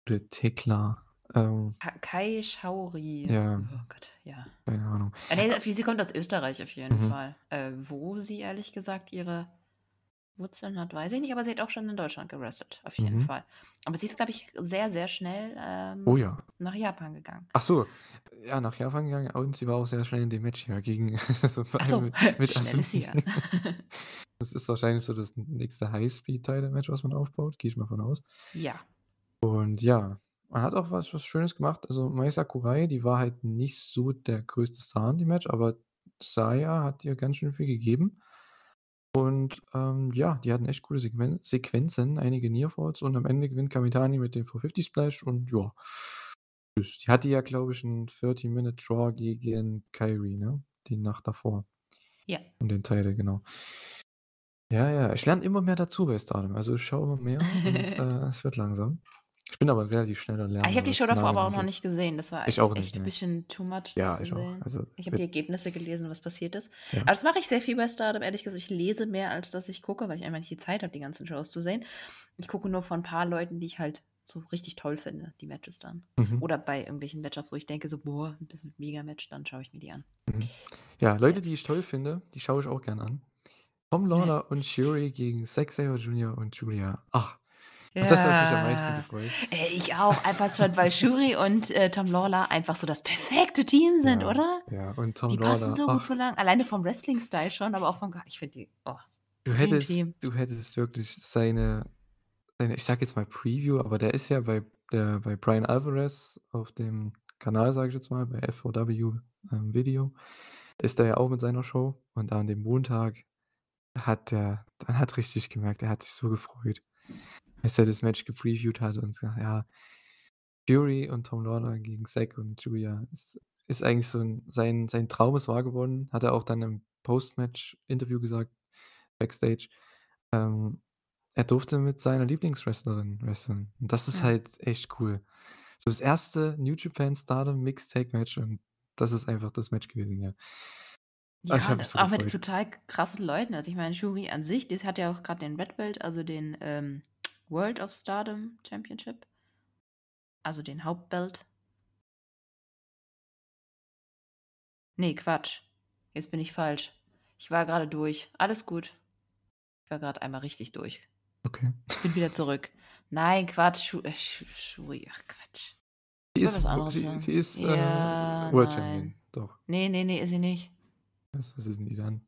Oder Thekla. Ähm, Ka Kai Schauri. ja, Oh Gott, ja. keine Ahnung. Äh, ne, sie kommt aus Österreich auf jeden Mhm. Fall. Äh, wo sie ehrlich gesagt ihre Wurzeln hat, weiß ich nicht, aber sie hat auch schon in Deutschland gewrestelt, auf jeden Mhm. Fall. Aber sie ist, glaube ich, sehr, sehr schnell Oh ähm, ja. nach Japan gegangen. Ach so, ja, nach Japan gegangen und sie war auch sehr schnell in dem Match, ja, gegen *laughs* so Ach so, mit, *laughs* mit schnell ist sie ja. *laughs* Das ist wahrscheinlich so das nächste High-Speed-Title-Match, was man aufbaut, gehe ich mal von aus. ja. Und ja, man hat auch was, was Schönes gemacht. Also Mai Sakurai, die war halt nicht so der größte Star in dem Match, aber Saya hat ihr ganz schön viel gegeben. Und ähm, ja, die hatten echt coole Sequen Sequenzen, einige Nearfalls und am Ende gewinnt Kamitani mit dem 450 Splash und ja. tschüss. Die hatte ja, glaube ich, einen 30-Minute-Draw gegen Kyrie, ne? Die Nacht davor. Ja. Und den Teile, genau. Ja, ja, ich lerne immer mehr dazu bei Stardom. Also ich schaue immer mehr und *laughs* äh, es wird langsam. Ich bin aber relativ schneller Ah, Ich habe die Show davor aber auch noch nicht gesehen. Das war Ich echt, auch echt nicht, ein ne. bisschen too much Ja, ich auch. Also Ich habe die Ergebnisse gelesen, was passiert ist. ja. Aber das mache ich sehr viel bei Stardom, ehrlich gesagt. Ich lese mehr, als dass ich gucke, weil ich einfach nicht die Zeit habe, die ganzen Shows zu sehen. Ich gucke nur von ein paar Leuten, die ich halt so richtig toll finde, die Matches dann. Mhm. Oder bei irgendwelchen Matchups, wo ich denke, so, boah, das ist ein Mega-Match, dann schaue ich mir die an. Mhm. Ja, Ja. Leute, die ich toll finde, die schaue ich auch gern an. Tom Lawler *laughs* und Shuri gegen Zack Sabre Jr. und Julia. Ach, auf das habe ich mich am meisten Ja. gefreut. Ey, ich auch. Einfach schon, weil Shuri und äh, Tom Lawler einfach so das perfekte Team sind, Ja, oder? ja, und Tom Die passen Lawler, so gut ach, zusammen. Alleine vom Wrestling-Style schon, aber auch vom. Ich finde die. Oh, du hättest, Team. du hättest wirklich seine, seine, ich sag jetzt mal Preview, aber der ist ja bei, der, bei Brian Alvarez auf dem Kanal, sage ich jetzt mal, bei FOW ähm, Video, ist er ja auch mit seiner Show und an dem Montag hat der, dann hat richtig gemerkt, er hat sich so gefreut, als er das Match gepreviewt hat und gesagt, ja, Fury und Tom Lawler gegen Zack und Julia ist, ist eigentlich so ein, sein, sein Traum ist wahr geworden, hat er auch dann im Post-Match-Interview gesagt, Backstage. Ähm, er durfte mit seiner Lieblingswrestlerin wresteln. Und das ist Ja. halt echt cool. So das erste New Japan Stardom Mixed Tag Match und das ist einfach das Match gewesen, ja. Ah, ich Ja, so auch mit total krassen Leuten. Also ich meine, Shuri an sich, die hat ja auch gerade den Red Belt, also den ähm, World of Stardom Championship. Also den Hauptbelt. Nee, Quatsch. Jetzt bin ich falsch. Ich war gerade durch. Alles gut. Ich war gerade einmal richtig durch. Okay. Ich bin wieder zurück. Nein, Quatsch. Shu äh, Shuri, ach Quatsch. Sie Ich ist, was anderes sie, sie ist äh, Ja, World nein. Champion. Doch. Nee, nee, nee, ist sie nicht. Was, was ist denn die dann?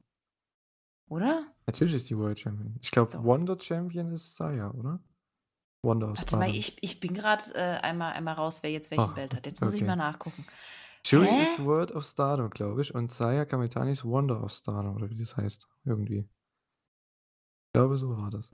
Oder? Natürlich ist die World Champion. Ich glaube. Wonder Champion ist Saya, oder? Wonder of Warte mal, ich, ich bin gerade äh, einmal, einmal raus, wer jetzt welchen Ach, Belt hat. Jetzt muss ich okay. mal nachgucken. Shuri Hä? ist World of Stardom, glaube ich, und Saya Kamitani ist Wonder of Stardom, oder wie das heißt. Irgendwie. Ich glaube, so war das.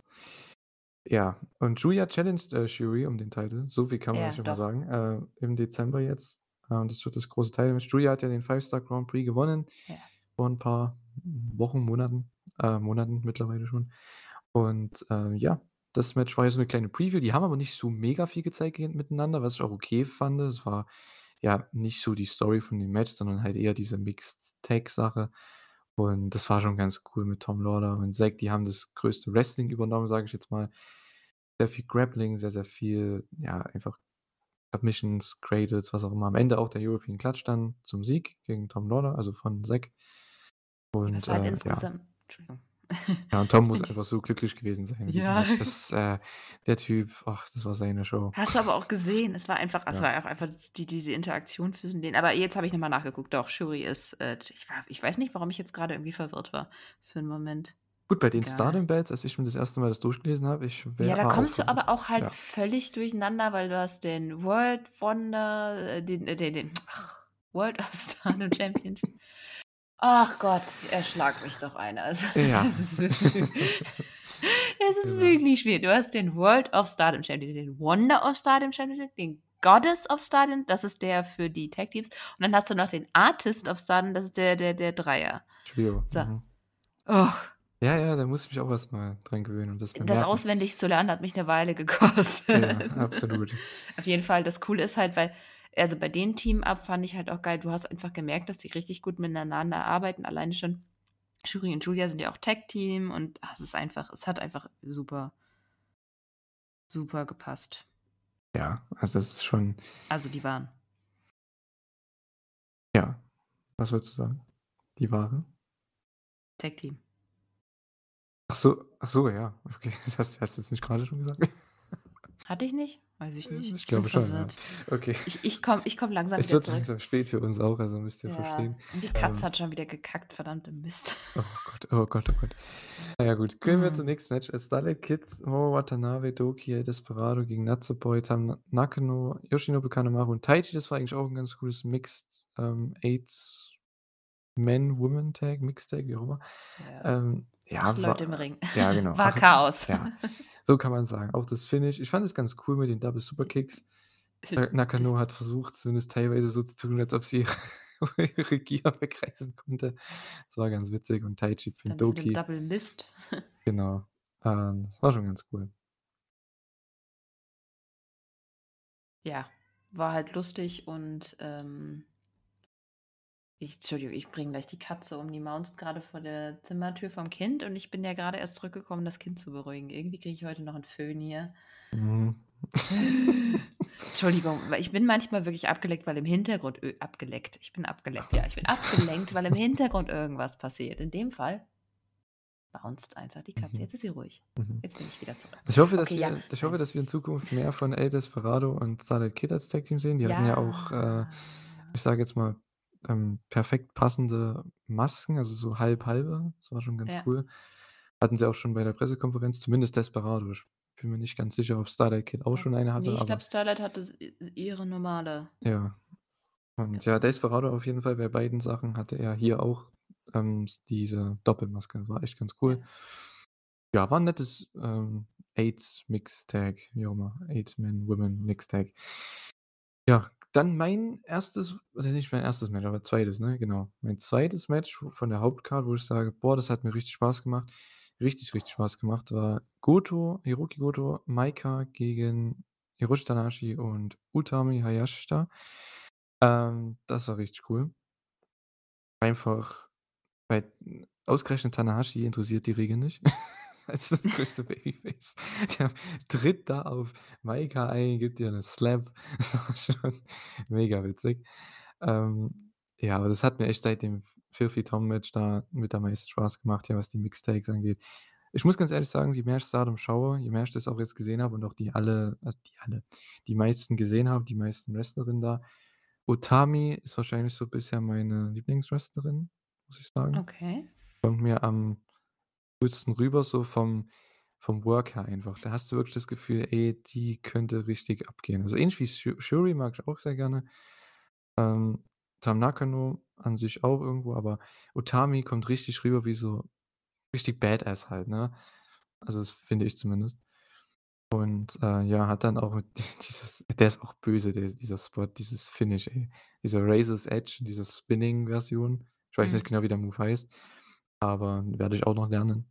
Ja, und Julia challenged äh, Shuri um den Titel. So viel kann man Ja, schon mal doch. sagen. Äh, Im Dezember jetzt. Äh, und das wird das große Teil. Julia hat ja den Five-Star Grand Prix gewonnen. Ja. Vor ein paar Wochen, Monaten. Äh, Monaten mittlerweile schon. Und äh, ja, das Match war ja so eine kleine Preview. Die haben aber nicht so mega viel gezeigt ge- miteinander, was ich auch okay fand. Es war ja nicht so die Story von dem Match, sondern halt eher diese Mixed-Tag-Sache. Und das war schon ganz cool mit Tom Lawler und Zack. Die haben das größte Wrestling übernommen, sage ich jetzt mal. Sehr viel Grappling, sehr, sehr viel, ja, einfach Submissions, Cradles, was auch immer. Am Ende auch der European Clutch dann zum Sieg gegen Tom Lawler, also von Zack. Ja, Und was war halt äh, ja. insgesamt. Entschuldigung. Ja, und *laughs* Tom muss einfach so glücklich gewesen sein Ja. Das, *laughs* äh, der Typ, ach, das war seine Show. Hast du aber auch gesehen. Es war einfach, es Ja. war auch einfach die, diese Interaktion zwischen denen. Aber jetzt habe ich nochmal nachgeguckt. Doch, Shuri ist. Äh, ich, war, ich weiß nicht, warum ich jetzt gerade irgendwie verwirrt war. Für einen Moment. Gut, bei den Egal. Stardom Belts, als ich mir das erste Mal das durchgelesen habe, ich Ja, da kommst du aber auch halt Ja. völlig durcheinander, weil du hast den World Wonder, äh, den, äh, den, den ach, World of Stardom Championship. Ach Gott, erschlag mich doch einer. Also, Ja. *laughs* es ist, wirklich- es ist Genau. wirklich schwierig. Du hast den World of Stardom Champion, den Wonder of Stardom Champion, den Goddess of Stardom, das ist der für die Tag Teams. Und dann hast du noch den Artist of Stardom, das ist der, der, der Dreier. Trio. So. Mhm. Och, Ja, ja, da muss ich mich auch erstmal dran gewöhnen und das das auswendig zu lernen hat mich eine Weile gekostet. Ja, absolut. *laughs* Auf jeden Fall, das Coole ist halt, weil, also bei dem Team-Up fand ich halt auch geil, du hast einfach gemerkt, dass die richtig gut miteinander arbeiten. Alleine schon, Shuri und Julia sind ja auch Tag-Team und ach, es ist einfach, es hat einfach super, super gepasst. Ja, also das ist schon Also, die waren Ja. Was wolltest du sagen? Die Ware? Tag Team. Ach so, ach so, ja. Okay, *laughs* das hast hast du jetzt nicht grade schon gesagt? Hatte ich nicht? Weiß ich nicht. ich Ich glaube schon, ja. Okay. Ich ich komme ich komme langsam Es wieder wird zurück. langsam spät für uns auch, also müsst ihr Ja, verstehen. und die Katze Ähm hat schon wieder gekackt, verdammte Mist. Oh Gott, oh Gott, oh Gott. Na ja gut, gehen wir zum Mhm. nächsten Match. Starlight Kid, Mo Watanabe, Douki El Desperado gegen Natsupoi, Tam Nakano, Yoshinobu Kanemaru und Taichi. Das war eigentlich auch 'n ganz cooles Mixed, ähm, Eight Men Women Tag, Mixed Tag, wie auch immer. Ja. Ähm, 8 ja, Leute im war Ring. ja, genau. War Ach, Chaos. ja, *laughs* so kann man's sagen. Auch das Finish ich fand es ganz cool mit den Double Superkicks. Nakano hat versucht, zumindest teilweise so zu tun, als ob sie *laughs* ihre Gier wegreißen konnte. Das war ganz witzig und Taichi Douki. Double Mist. *laughs* Genau. Ähm, das war schon ganz cool. Ja, war halt lustig und, ähm ich Entschuldigung, ich bringe gleich die Katze um, die maunzt grade vor der Zimmertür vom Kind und ich bin ja grade erst zurückgekommen, das Kind zu beruhigen. Irgendwie kriege ich heute noch 'n Föhn hier. Mhm. *laughs* *laughs* Entschuldigung, ich bin manchmal wirklich abgelenkt, weil im Hintergrund ö abgeleckt. Ich bin abgeleckt, ja. Ich bin abgelenkt, weil im *laughs* Hintergrund irgendwas passiert. In dem Fall bounced einfach die Katze. Mhm. Jetzt ist sie ruhig. Mhm. Jetzt bin ich wieder zurück. Ich hoffe, dass Okay, ja, wir ich hoffe, dass wir in Zukunft mehr von El Desperado und Starlight Kid als Tag Team sehen. Die hatten ja auch, äh, Ja. ich sage jetzt mal, ähm, perfekt passende Masken, also so halb halbe. Das war schon ganz Ja. cool. Hatten sie auch schon bei der Pressekonferenz, zumindest Desperado. Ich bin mir nicht ganz sicher, ob Starlight Kid auch schon eine hatte, Ne, ich aber glaube, Starlight hatte s ihre normale. Ja. Und ja, Genau. Desperado auf jeden Fall bei beiden Sachen hatte er hier auch, ähm, s diese Doppelmaske. Das war echt ganz cool. Ja. Ja, war 'n nettes, ähm, Eight Mixed Tag, wie auch immer. Eight Men Women Mixed Tag. Ja, dann mein 1. oder nicht mein 1. Match, aber 2., ne? Genau. Mein 2. Match von der Hauptcard, wo ich sage: „Boah, das hat mir richtig Spaß gemacht.“ Richtig, richtig Spaß gemacht, war Goto Hiroki Goto, Maika gegen Hiroshi Tanahashi und Utami Hayashishita. Ähm, das war richtig cool. Einfach, weil ausgerechnet Tanahashi interessiert die Regel nicht *laughs* als das größte Babyface. Der tritt da auf Maika ein, gibt ihr 'ne Slap. *laughs* Das war schon mega witzig. Ähm, ja, aber das hat mir echt seit dem Filthy Tom Match da mit am meisten Spaß gemacht, ja, was die Mixed Tags angeht. Ich muss ganz ehrlich sagen, je mehr ich Stardom schaue, je mehr ich das auch jetzt gesehen habe und auch die alle also die alle, die meisten gesehen habe, die meisten Wrestlerinnen da. Utami ist wahrscheinlich so bisher meine Lieblingswrestlerin, muss ich sagen. Okay. Kommt mir am coolsten rüber, so vom vom Work her einfach. Da hast du wirklich das Gefühl, ey, die könnte richtig abgehen. Also ähnlich wie Shu Shuri mag ich auch sehr gerne. Ähm, Tam Nakano an sich auch irgendwo, aber Utami kommt richtig rüber wie so richtig Badass halt, ne? Also, das finde ich zumindest. Und, äh, ja, hat dann auch di *laughs* dieses der ist auch böse, der dieser Spot, dieses Finish, ey. Dieser Razor's Edge, diese Spinning-Version. Ich weiß nicht Mhm. genau, wie der Move heißt, aber werde ich auch noch lernen.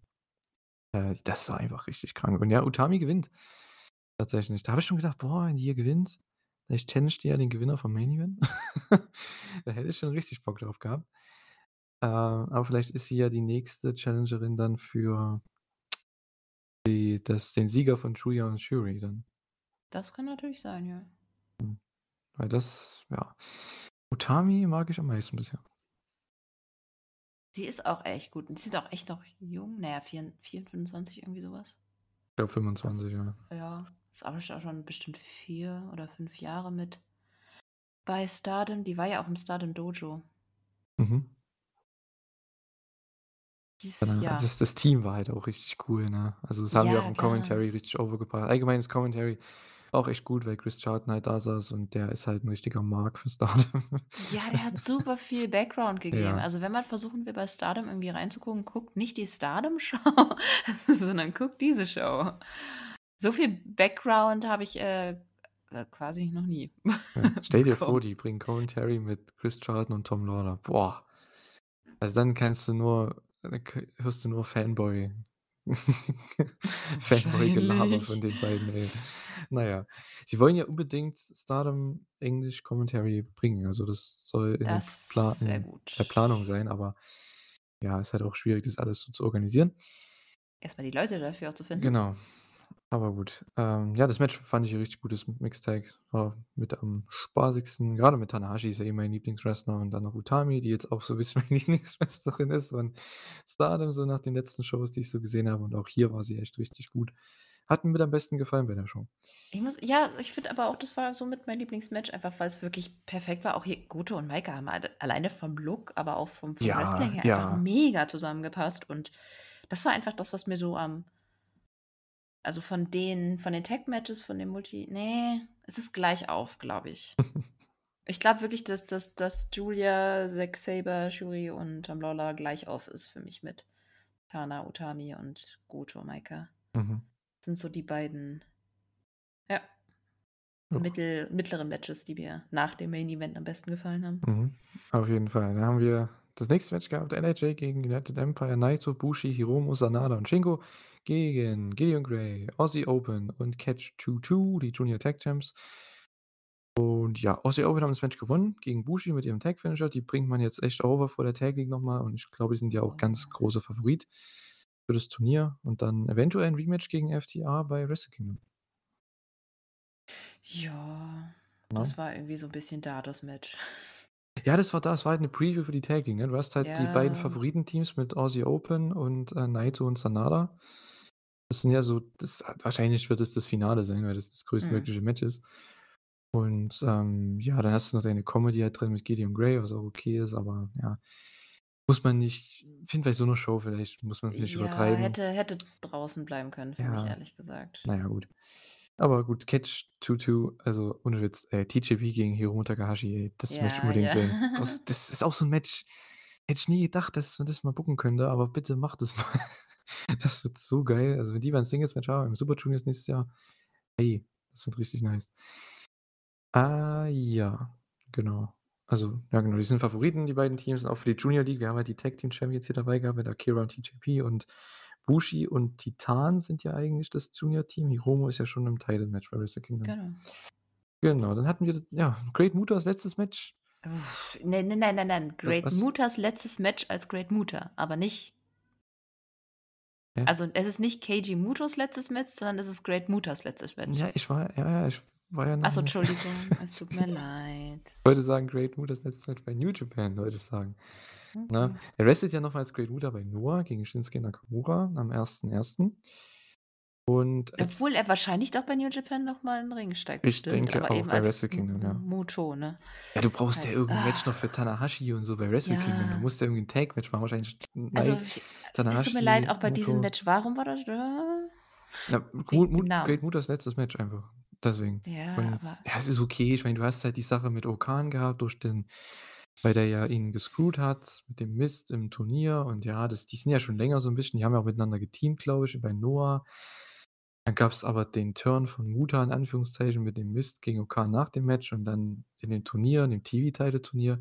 Äh, das war einfach richtig krank. Und ja, Utami gewinnt tatsächlich. Da habe ich schon gedacht: „Boah, wenn die hier gewinnt, vielleicht challenged die ja den Gewinner vom Main Event.“ *laughs* Da hätte ich schon richtig Bock drauf gehabt. Äh, aber vielleicht ist sie ja die nächste Challengerin dann für die das den Sieger von Chuya und Shuri dann. Das kann natürlich sein, ja. Hm. Weil das ja. Utami mag ich am meisten bisher. Sie ist auch echt gut und sie ist auch echt noch jung. Na ja, vier 4, 25, irgendwie so was. Ich glaube 25, ja. Ja, ist aber sch auch schon bestimmt 4 oder 5 Jahre mit bei Stardom. Die war ja auch im Stardom Dojo. Mhm. Dies Genau, ja. das das Team war halt auch richtig cool, ne? Also, das haben die auch Ja, im klar. Commentary richtig overgebracht. Allgemeines Commentary auch echt gut, weil Chris Charlton halt da saß und der ist halt 'n richtiger Mark für Stardom. Ja, der hat super viel *laughs* Background gegeben. Ja. Also, wenn man versuchen will, bei Stardom irgendwie reinzugucken, guckt nicht die Stardom-Show, *laughs* sondern guckt diese Show. So viel Background habe ich, äh, äh, quasi noch nie Ja, *laughs* stell dir vor, die bringen Commentary mit Chris Charlton und Tom Lawlor. Boah. Also, dann kannst du nur hörst du nur Fanboy *laughs* Fanboy-Gelaber von Wahrscheinlich. den beiden, ey. Na ja. Sie wollen ja unbedingt Stardom English Commentary bringen. Also, das soll in Das wäre in der. Planung sein, aber ja, ist halt auch schwierig, das alles so zu organisieren. Erst mal die Leute dafür auch zu finden. Genau. Aber gut. Ähm, ja, das Match fand ich richtig gut, das Mixed Tag war mit am spaßigsten. Grade mit Tanahashi ist ja eh mein Lieblingswrestler und dann noch Utami, die jetzt auch so 'n bisschen *laughs* meine Lieblingswrestlerin ist von Stardom, so nach den letzten Shows, die ich so gesehen habe und auch hier war sie echt richtig gut. Hat mir mit am besten gefallen bei der Show. Ich muss ja, ich finde aber auch, das war somit mein Lieblingsmatch, einfach weil's wirklich perfekt war. Auch hier Goto und Maika haben alle alleine vom Look, aber auch vom vom Wrestling Ja, her einfach ja. mega zusammengepasst und das war einfach das, was mir so am also von den von den Tag-Matches, von den Multi ne, es ist gleich auf, glaube ich. *laughs* Ich glaube wirklich, dass dass dass Giulia, Zack Sabre, Syuri und Lawlor gleich auf ist für mich mit Tana, Utami und Goto, Maika. Mhm. Sind so die beiden ja. Mittel mittleren Matches, die mir nach dem Main Event am besten gefallen haben. Mhm. Auf jeden Fall. Dann haben wir das nächste Match gehabt, LIJ gegen United Empire, Naito, Bushi, Hiromu, Sanada und Shingo gegen Gideon Grey, Aussie Open und Catch 22, die Junior Tag Champs. Und ja, Aussie Open haben das Match gewonnen gegen Bushi mit ihrem Tag Finisher. Die bringt man jetzt echt over vor der Tag League noch mal und ich glaube, die sind ja auch ganz Oh. großer Favorit für das Turnier und dann eventuell 'n Rematch gegen FTR bei Wrestle Kingdom. Ja, Ne? das war irgendwie so 'n bisschen da, das Match. Ja, das war das war halt 'ne Preview für die Tag League, ne? Du hast halt die beiden Ja. Favoritenteams mit Aussie Open und, äh, Naito und Sanada. Das sind ja so das wahrscheinlich wird es das Finale sein, weil das das Mhm. größtmögliche Match ist. Und, ähm, ja, dann hast du noch deine Comedy halt drin mit Gideon Grey, was auch okay ist, aber ja, muss man nicht finde bei so 'ner Show vielleicht muss man's nicht Ja, übertreiben. hätte hätte draußen bleiben können für mich, Ja. ehrlich gesagt. Na ja, gut. Aber gut, Catch 22, also ohne Witz, äh, TJP gegen Hiromu Takahashi, ey, das ich Ja, unbedingt ja. sehen. Das *laughs* das ist auch so 'n Match, hätte ich nie gedacht, dass man das mal booken könnte, aber bitte macht es mal. Das wird so geil. Also, wenn die 'n Singles-Match haben im Super Juniors nächstes Jahr, ey, das wird richtig nice. Ah, ja, genau. Also, ja genau, die sind Favoriten, die beiden Teams, auch für die Junior League. Wir haben halt die Tag Team Champions hier dabei gehabt mit Akira und TJP und Bushi und Titan sind ja eigentlich das Junior-Team. Hiromu ist ja schon im Title-Match bei Wrestle Kingdom. Genau. Genau, dann hatten wir, ja, Great Mutas letztes Match. Uff, ne, ne, nein, nein, nein. Great was? Mutas letztes Match als Great Muta, aber nicht Hä? Also, es ist nicht Keiji Mutos letztes Match, sondern es ist Great Mutas letztes Match. Ja, ich war ja, ja, ich war ja noch Ach so, nicht Entschuldigung, *laughs* es tut mir leid. Ich wollte sagen, Great Mutas letztes Match bei New Japan, wollte ich sagen. Ne? Okay. Er wrestelt ja noch als Great Muta bei Noah gegen Shinsuke Nakamura am 1.1. Und Obwohl er wahrscheinlich doch bei New Japan noch mal in 'n Ring steigt Ich bestimmt, denke aber auch eben bei Wrestle Kingdom, ja. Muto, ne? Ja, du brauchst ja Halt irgend 'n Match noch ah. für Tanahashi und so bei Wrestle Kingdom. Du Ja. musst ja irgendwie 'n Tag-Match machen, wahrscheinlich Also, ich es tut mir leid, Tanahashi, auch bei diesem Muto. Match, warum war das da? Ja, Mu Wegen dem Mu Namen. Great Mutas letztes Match einfach, deswegen. Ja, Und aber ja, es ist okay. Ich meine, du hast halt die Sache mit O-Khan gehabt durch den weil der ja ihn gescrewt hat mit dem Mist im Turnier und ja, das die sind ja schon länger so 'n bisschen die haben ja auch miteinander geteamt, glaube ich, bei Noah. Dann gab's aber den Turn von Muta in Anführungszeichen mit dem Mist gegen O-Khan nach dem Match und dann in dem Turnier, in dem TV-Title-Turnier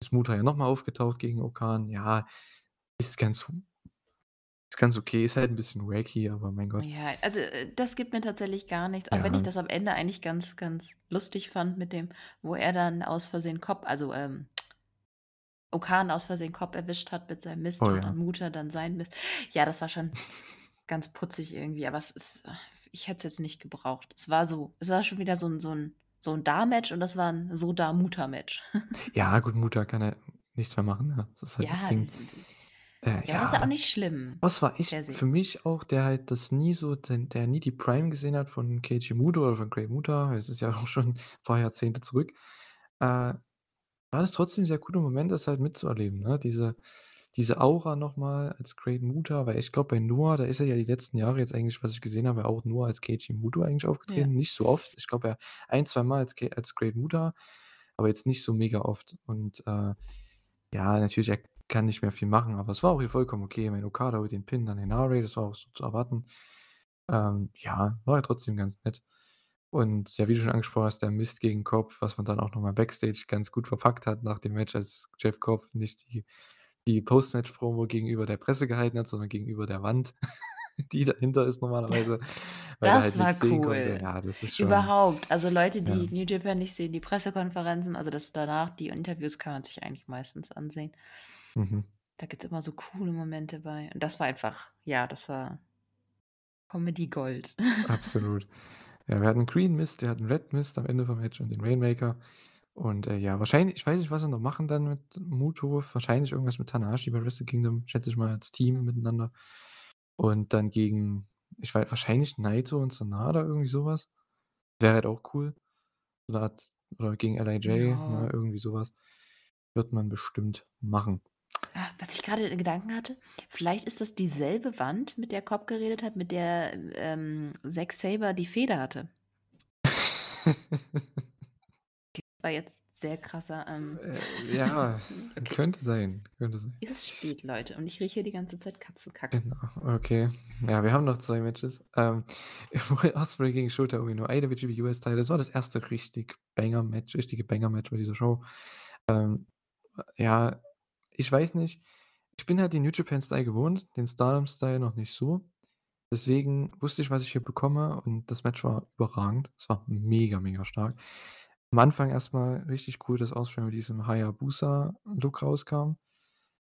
ist Muta ja noch mal aufgetaucht gegen O-Khan. Ja, ist ganz ist ganz okay, ist halt 'n bisschen wacky, aber mein Gott. Ja, also, äh, das gibt mir tatsächlich gar nichts, auch wenn ich Ja. das am Ende eigentlich ganz, ganz lustig fand mit dem wo er dann aus Versehen Cobb also, ähm, O-Khan aus Versehen Cobb erwischt hat mit seinem Mist Oh und ja. dann Muta dann seinen Mist. Ja, das war schon *laughs* ganz putzig irgendwie, aber es ist ich hätte es jetzt nicht gebraucht. Es war so es war schon wieder so 'n so 'n so 'n Da-Match und das war 'n So-Da-Muta-Match. *laughs* Ja, gut, Muta kann ja nichts mehr machen, ne? Das ist halt das Ja, Ding. das Äh, ja, aber ist ja auch ja. nicht schlimm Was war se. für mich auch, der halt das nie so den der nie die Prime gesehen hat von Keiji Muto oder von Great Muta, es ist ja *laughs* auch schon paar Jahrzehnte zurück, äh, war das trotzdem 'n sehr cooler Moment, das halt mitzuerleben, ne? Diese diese Aura noch mal als Great Muta, weil ich glaube, bei Noah, da ist er ja die letzten Jahre jetzt eigentlich, was ich gesehen habe, auch nur als Keiji Muto eigentlich Ja. aufgetreten, nicht so oft. Ich glaube, er ein zweimal als Ke als Great Muta, aber jetzt nicht so mega oft. Und, äh, ja, natürlich, er kann nicht mehr viel machen, aber es war auch hier vollkommen okay. Ich meine, Okada holt den Pin an Henare, das war auch so zu erwarten. Ähm, ja, war ja trotzdem ganz nett. Und ja, wie du schon angesprochen hast, der Mist gegen Cobb, was man dann auch noch mal Backstage ganz gut verpackt hat nach dem Match, als Jeff Cobb nicht die die Post-Match-Promo gegenüber der Presse gehalten hat, sondern gegenüber der Wand, *laughs* die dahinter ist normalerweise, er halt Das war cool. Ja, das ist schon Überhaupt. Also, Leute, die ja. New Japan nicht sehen, die Pressekonferenzen, also das danach die Interviews kann man sich eigentlich meistens ansehen. Mhm. Da gibt's immer so coole Momente bei. Und das war einfach ja, das war Comedy Gold. *laughs* Absolut. Ja, wir hatten Green Mist, wir hatten Red Mist am Ende vom Match und den Rainmaker. Und, äh, ja, wahrscheinlich ich weiß nicht, was sie noch machen dann mit Muto, wahrscheinlich irgendwas mit Tanahashi bei Wrestle Kingdom, schätze ich mal als Team miteinander. Und dann gegen, ich weiß wahrscheinlich Naito und Sanada, irgendwie sowas. Wäre halt auch cool. Oder oder gegen LIJ, ne, Ja. irgendwie sowas Wird man bestimmt machen. Ah, was ich gerade in Gedanken hatte, vielleicht ist das dieselbe Wand, mit der Cobb geredet hat, mit der, ähm, Zack Sabre die Fehde hatte. *laughs* Das war jetzt sehr krasser, ähm Äh, ja, *laughs* okay. könnte sein, könnte sein. Es ist spät, Leute, und ich rieche hier die ganze Zeit Katzenkacke. Genau, okay. Ja, wir haben noch 2 Matches. Ähm, *laughs* Ospreay gegen Shota Umino, IWGP US Title. Das war das erste richtig Banger-Match richtige Banger-Match bei dieser Show. Ähm, ja, ich weiß nicht. Ich bin halt den New Japan-Style gewohnt, den Stardom-Style noch nicht so. Deswegen wusste ich, was ich hier bekomme und das Match war überragend. Es war mega, mega stark. Am Anfang erstmal richtig cool, dass Ospreay mit diesem Hayabusa-Look rauskam.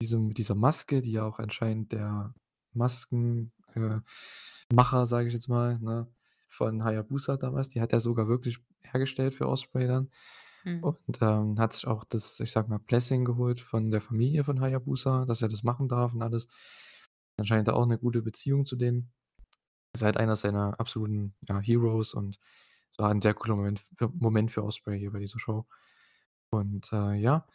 Diesem mit dieser Maske, die ja auch anscheinend der Masken äh, sage ich jetzt mal, ne, von Hayabusa damals, die hat er sogar wirklich hergestellt für Ospreay dann. Mhm. Und, ähm, hat sich auch das, ich sage mal, Blessing geholt von der Familie von Hayabusa, dass er das machen darf und alles. Anscheinend auch 'ne gute Beziehung zu denen. Ist halt einer seiner absoluten, ja, Heroes und war 'n sehr cooler Moment für Moment für Ospreay hier bei dieser Show. Und, äh, ja,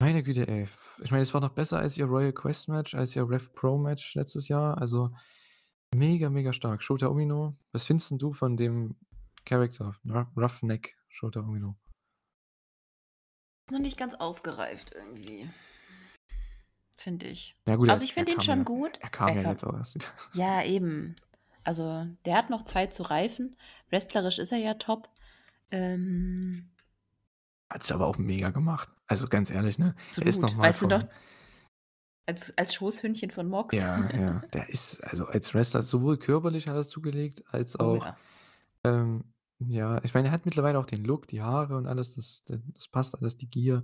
meine Güte, ey. Ich meine, es war noch besser als ihr Royal Quest Match, als ihr Rev Pro Match letztes Jahr. Also, mega, mega stark. Shota Umino, was findest du von dem Character, ne? Roughneck Shota Umino? Noch nicht ganz ausgereift irgendwie. Finde ich. Ja gut, Also, ich finde ihn schon ja gut. er kam Er ja jetzt auch erst wieder. Ja, eben. Also, der hat noch Zeit zu reifen. Wrestlerisch ist er ja top. Ähm Hat sich aber auch mega gemacht. Also, ganz ehrlich, ne? Er ist noch mal Weißt du noch von als als Schoßhündchen von Mox. Ja, ja. *laughs* Der ist also, als Wrestler sowohl körperlich hat er's zugelegt, als Oh auch, ja. ähm, ja ich meine, er hat mittlerweile auch den Look, die Haare und alles, das das passt alles, die Gier.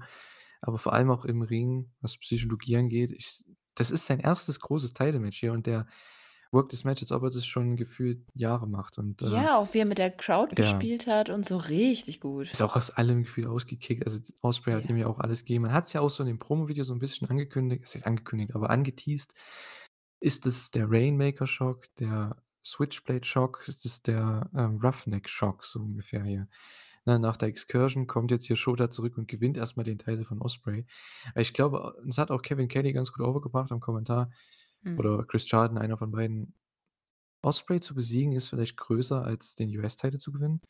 Aber vor allem auch im Ring, was Psychologie angeht. Ich das ist sein erstes großes Title-Match hier und der workt das Match, als ob er das schon gefühlt Jahre macht und, äh Ja, auch wie er mit der Crowd Ja. gespielt hat und so richtig gut. Ist auch aus allem gefühlt ausgekickt. Also, Ospreay hat Ja. ihm ja auch alles gegeben. Man hat's ja auch so in dem Promovideo so 'n bisschen angekündigt was heißt angekündigt, aber angeteased. Ist es der Rainmaker-Shock, der Switchblade-Shock? Ist es der, ähm, Roughneck-Shock so ungefähr hier? Ne, nach der Excursion kommt jetzt hier Shota zurück und gewinnt erst mal den Title von Ospreay. Weil ich glaube, das hat auch Kevin Kelly ganz gut overgebracht am Kommentar Mhm. oder Chris Charlton, einer von beiden. Ospreay zu besiegen ist vielleicht größer als den US-Title zu gewinnen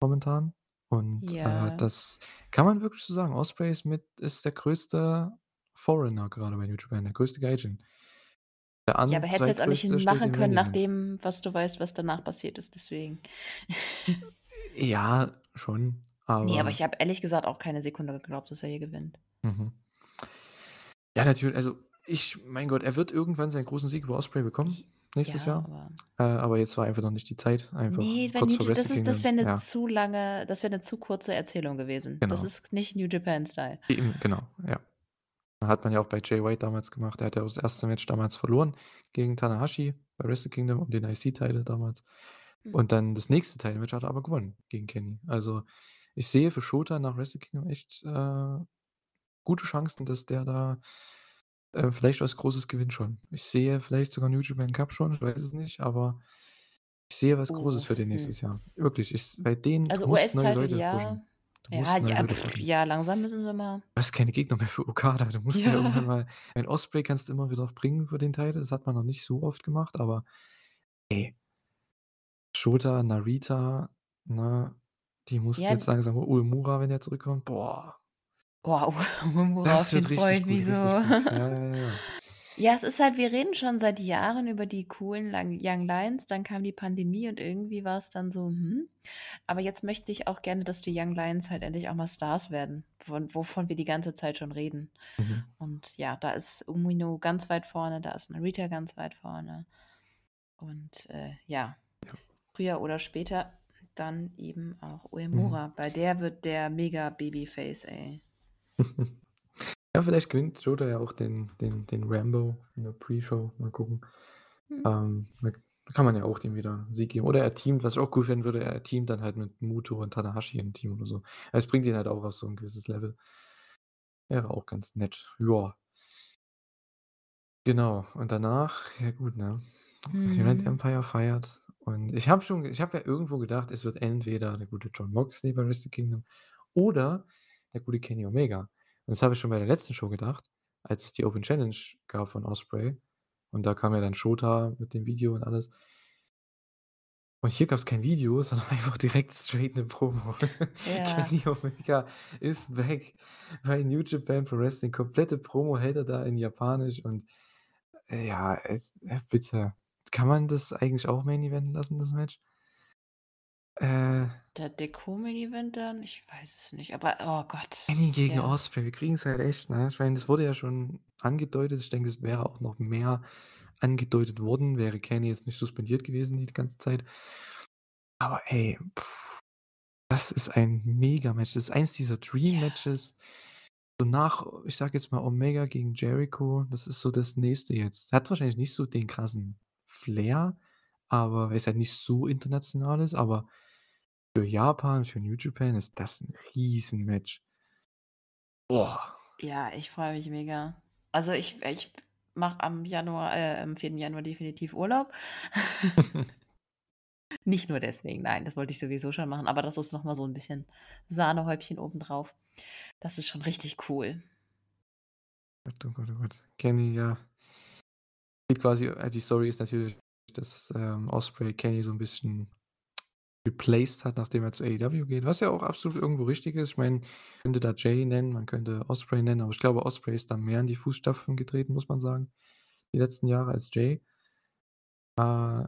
momentan. Und, äh, Ja. das kann man wirklich so sagen. Ospreay ist mit ist der größte Foreigner grade bei New Japan, der größte Gaijin. Der Ja, aber hättest du jetzt auch nicht machen können, nach dem, was du weißt, was danach passiert ist, deswegen. Ja, schon, aber aber ich habe ehrlich gesagt auch keine Sekunde geglaubt, dass er hier gewinnt. Mhm. Ja, natür also, ich mein Gott, er wird irgendwann seinen großen Sieg über Ospreay bekommen, nächstes Ja, Jahr. aber Äh, aber jetzt war einfach noch nicht die Zeit, einfach Ne, weil kurz New vor das ist das wäre 'ne ja. zu lange das wäre 'ne zu kurze Erzählung gewesen. Das Genau. ist nicht New Japan Style. Eben, genau, ja. Hat man ja auch bei Jay White damals gemacht. Der hat ja auch das erste Match damals verloren gegen Tanahashi bei Wrestle Kingdom um den IC-Title damals. Mhm. Und dann das nächste Title-Match hat er aber gewonnen gegen Kenny. Also, ich sehe für Shota nach Wrestle Kingdom echt, äh, gute Chancen, dass der da, äh, vielleicht was Großes gewinnt schon. Ich sehe vielleicht sogar New Japan Cup schon, ich weiß es nicht, aber ich sehe was Großes Oh, für den nächstes Jahr. Wirklich, ich bei denen Also, Leute ja. Ja, ja, pff, ja, langsam müssen sie mal Du hast keine Gegner mehr für Okada. Du musst ja irgendwann Ja. mal ein Ospreay kannst du immer wieder bringen für den Title. Das hat man noch nicht so oft gemacht, aber ey Shota, Narita, ne, die musst du Ja. jetzt langsam Uemura, wenn der zurückkommt, boah. Wow, *laughs* wird freue ich mich so. Ja, ja, ja, ja. *laughs* Ja, es ist halt wir reden schon seit Jahren über die coolen Young Lions, dann kam die Pandemie und irgendwie war's dann so, hm. Aber jetzt möchte ich auch gerne, dass die Young Lions halt endlich auch mal Stars werden, von wovon wir die ganze Zeit schon reden. Mhm. Und ja, da ist Umino ganz weit vorne, da ist Narita ganz weit vorne. Und, äh, ja, früher oder später dann eben auch Mhm. Uemura. Bei der wird der mega Babyface, ey. *laughs* Ja, vielleicht gewinnt Shota ja auch den den den Rambo in der Pre-Show. Mal gucken. Mhm. Ähm, kann man ja auch dem wieder Sieg geben. Oder er teamt, was ich auch cool finden würde, er teamt dann halt mit Muto und Tanahashi im Team oder so. Es bringt ihn halt auch auf so 'n gewisses Level. Wäre auch ganz nett, ja. Genau, und danach, ja gut, ne? Mhm. Empire feiert und ich habe schon ich habe ja irgendwo gedacht, es wird entweder der gute Jon Moxley bei Wrestle Kingdom oder der gute Kenny Omega. Und das habe ich schon bei der letzten Show gedacht, als es die Open Challenge gab von Ospreay. Und da kam ja dann Shota mit dem Video und alles. Und hier gab's kein Video, *laughs* sondern einfach direkt straight 'ne Promo. *laughs* Ja. Kenny Omega ist back bei New Japan Pro Wrestling. Komplette Promo hält er da in Japanisch und, äh, ja, es äh, bitte. Kann man das eigentlich auch Main Eventen lassen, das Match? Äh. Der der Co-Main Event dann? Ich weiß es nicht, aber oh Gott, Kenny gegen ja. Ospreay, wir kriegen's halt echt, ne? Ich meine, das wurde ja schon angedeutet. Ich denke, es wäre auch noch mehr angedeutet worden, wäre Kenny jetzt nicht suspendiert gewesen die ganze Zeit. Aber ey, das ist ein Mega-Match. Das ist eins dieser Ja. Dream-Matches. So nach, ich sage jetzt mal, Omega gegen Jericho, das ist so das Nächste jetzt. Hat wahrscheinlich nicht so den krassen Flair, aber weil's halt nicht so international ist, aber für Japan, für New Japan ist das 'n Riesenmatch. Boah. Ja, ich freue mich mega. Also, ich ich mache am Januar äh, am 4. Januar definitiv Urlaub. *laughs* *laughs* Nicht nur deswegen, nein, das wollte ich sowieso schon machen, aber das ist noch mal so 'n bisschen Sahnehäubchen obendrauf. Das ist schon richtig cool. Gott, oh Gott, oh Gott. Kenny, ja. Quasi äh, die Story ist natürlich, dass, ähm, Ospreay Kenny so 'n bisschen replaced hat, nachdem er zu AEW geht, was ja auch absolut irgendwo richtig ist. Ich meine, könnte da Jay nennen, man könnte Ospreay nennen, aber ich glaube, Ospreay ist da mehr in die Fußstapfen getreten, muss man sagen, die letzten Jahre als Jay. Äh,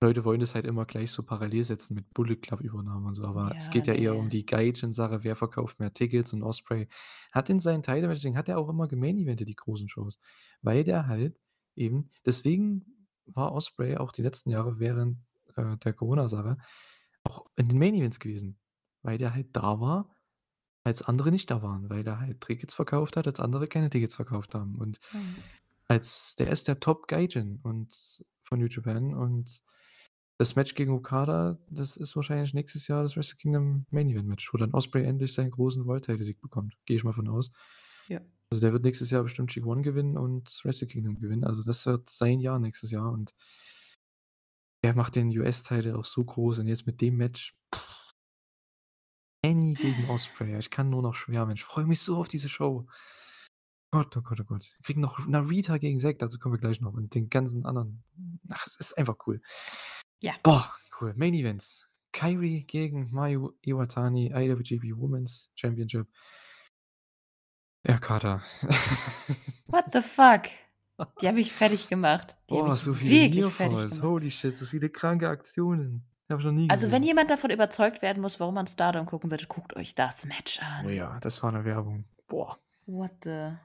Leute wollen das halt immer gleich so parallel setzen mit Bullet Club-Übernahmen und so, aber es Ja, geht ja eher ne. um die Gaijin-Sache, wer verkauft mehr Tickets und Ospreay hat in seinen Matches deswegen hat er auch immer gemain-eventet, die großen Shows, weil der halt eben deswegen war Ospreay auch die letzten Jahre während, äh, der Corona-Sache auch in den Main Events gewesen, weil der halt da war, als andere nicht da waren, weil der halt Tickets verkauft hat, als andere keine Tickets verkauft haben. Und Mhm. als der ist der Top Gaijin und von New Japan und das Match gegen Okada, das ist wahrscheinlich nächstes Jahr das Wrestle Kingdom Main Event Match, wo dann Ospreay endlich seinen großen World Title Sieg bekommt, gehe ich mal von aus. Ja. Also, der wird nächstes Jahr bestimmt G1 gewinnen und Wrestle Kingdom gewinnen. Also, das wird sein Jahr nächstes Jahr und er macht den US-Title auch so groß und jetzt mit dem Match Kenny gegen Ospreay. Ich kann nur noch schwärmen. Ich freue mich so auf diese Show. Gott, oh Gott, oh Gott. Wir kriegen noch Narita gegen Zack, dazu kommen wir gleich noch und den ganzen anderen. Ach, es ist einfach cool. Ja. Boah, cool. Main Events. Kairi gegen Mayu Iwatani, IWGP Women's Championship. Ja, Carter. *laughs* What the fuck? Die haben mich fertig gemacht. Die Boah, so viele wirklich fertig gemacht. Holy shit, so viele kranke Aktionen. Habe ich noch nie Also, wenn gesehen. jemand davon überzeugt werden muss, warum man Stardom gucken sollte, guckt euch das Match Oh an. ja, das war 'ne Werbung. Boah. What the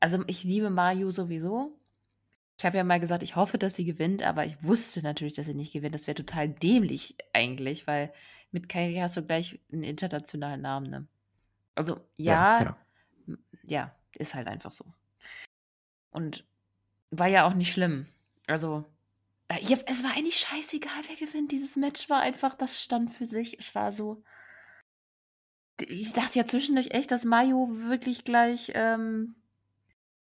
also, ich liebe Mayu sowieso. Ich habe ja mal gesagt, ich hoffe, dass sie gewinnt, aber ich wusste natürlich, dass sie nicht gewinnt. Das wäre total dämlich eigentlich, weil mit Kairi hast du gleich 'n internationalen Namen, ne? Also, Ja, ja, ja. ja, ist halt einfach so. Und war ja auch nicht schlimm. Also, äh, ja, es war eigentlich scheißegal, wer gewinnt. Dieses Match war einfach das stand für sich. Es war so ich dachte ja zwischendurch echt, dass Mayu wirklich gleich, ähm,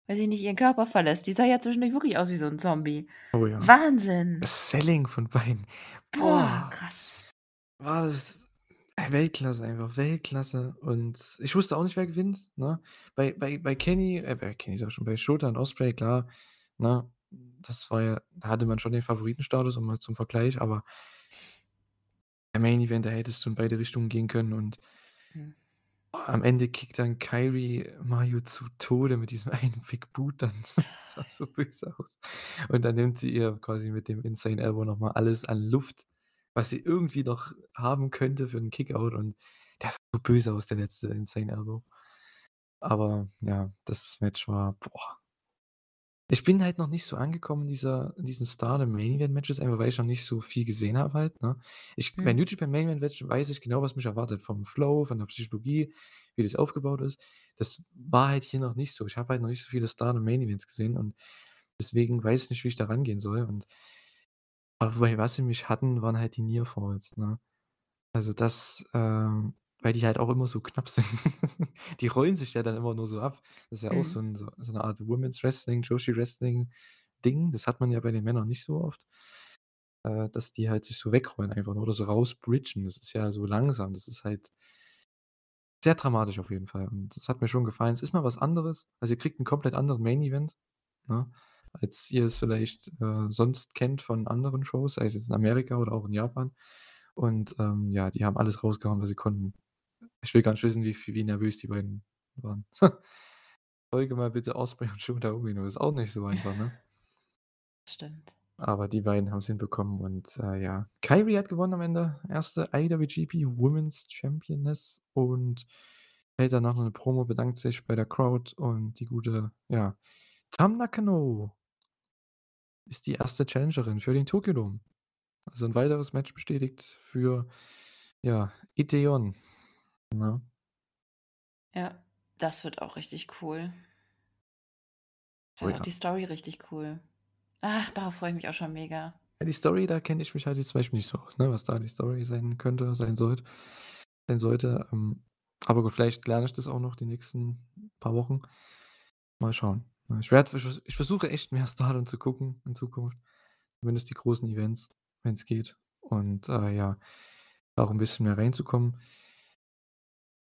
weiß ich nicht, ihren Körper verlässt. Die sah ja zwischendurch wirklich aus wie so 'n Zombie. Oh ja. Wahnsinn. Das Selling von beiden. Boah, Boah. krass. War das Weltklasse einfach, Weltklasse. Und ich wusste auch nicht, wer gewinnt, ne? Bei bei bei Kenny äh, bei Kenny ich schon, bei Shota und Ospreay, klar, ne? Das war ja da hatte man schon den Favoritenstatus und mal zum Vergleich, aber der Main Event, da hättest du in beide Richtungen gehen können und Mhm. am Ende kickt dann Kairi Mayu zu Tode mit diesem *laughs* einen Big Boot dann. *laughs* Das sah so böse aus. Und dann nimmt sie ihr quasi mit dem Insane Elbow noch mal alles an Luft, was sie irgendwie noch haben könnte für 'n Kickout und der sah so böse aus, der letzte Insane Elbow. Aber ja, das Match war boah. Ich bin halt noch nicht so angekommen in dieser in diesen Stardom Main Event Matches, einfach weil ich noch nicht so viel gesehen habe halt, ne? Ich bei Mhm. New Japan Main Event Match weiß ich genau, was mich erwartet, vom Flow, von der Psychologie, wie das aufgebaut ist. Das war halt hier noch nicht so. Ich habe halt noch nicht so viele Stardom Main Events gesehen und deswegen weiß ich nicht, wie ich da rangehen soll und Aber wobei, was sie mich hatten, waren halt die Near Falls, ne? Also das, ähm weil die halt auch immer so knapp sind. *laughs* Die rollen sich ja dann immer nur so ab. Das ist ja auch so Mhm. 'n so so 'ne Art Women's Wrestling, Joshi Wrestling Ding. Das hat man ja bei den Männern nicht so oft, äh, dass die halt sich so wegrollen einfach nur oder so rausbridgen. Das ist ja so langsam. Das ist halt sehr dramatisch auf jeden Fall und das hat mir schon gefallen. Es ist mal was anderes. Also, ihr kriegt 'n komplett anderen Main Event, ne, als ihr es vielleicht, äh, sonst kennt von anderen Shows, sei es jetzt in Amerika oder auch in Japan. Und, ähm, ja, die haben alles rausgehauen, was sie konnten. Ich will gar nicht wissen, wie wie nervös die beiden waren. *laughs* Folge mal bitte Osprey und Shota Umino, ist auch nicht so einfach, ne? Stimmt. Aber die beiden haben's hinbekommen und, äh, ja. Kairi hat gewonnen am Ende, 1. IWGP Women's Championess und hält danach noch 'ne Promo, bedankt sich bei der Crowd und die gute, ja, Tam Nakano ist die 1. Challengerin für den Tokyo Dome. Also 'n weiteres Match bestätigt für, ja, Ideon, ne? Ja, das wird auch richtig cool. Oh Ja, ja. die Story richtig cool. Ach, darauf freue ich mich auch schon mega. Ja, die Story, da kenne ich mich halt jetzt zum Beispiel nicht so aus, ne, was da die Story sein könnte sein sollt sein sollte. Ähm, aber gut, vielleicht lerne ich das auch noch die nächsten paar Wochen. Mal schauen. Ich werde ich ich versuche echt mehr *laughs* Stardom zu gucken in Zukunft, zumindest die großen Events, wenn's geht und, äh, ja, auch 'n bisschen mehr reinzukommen.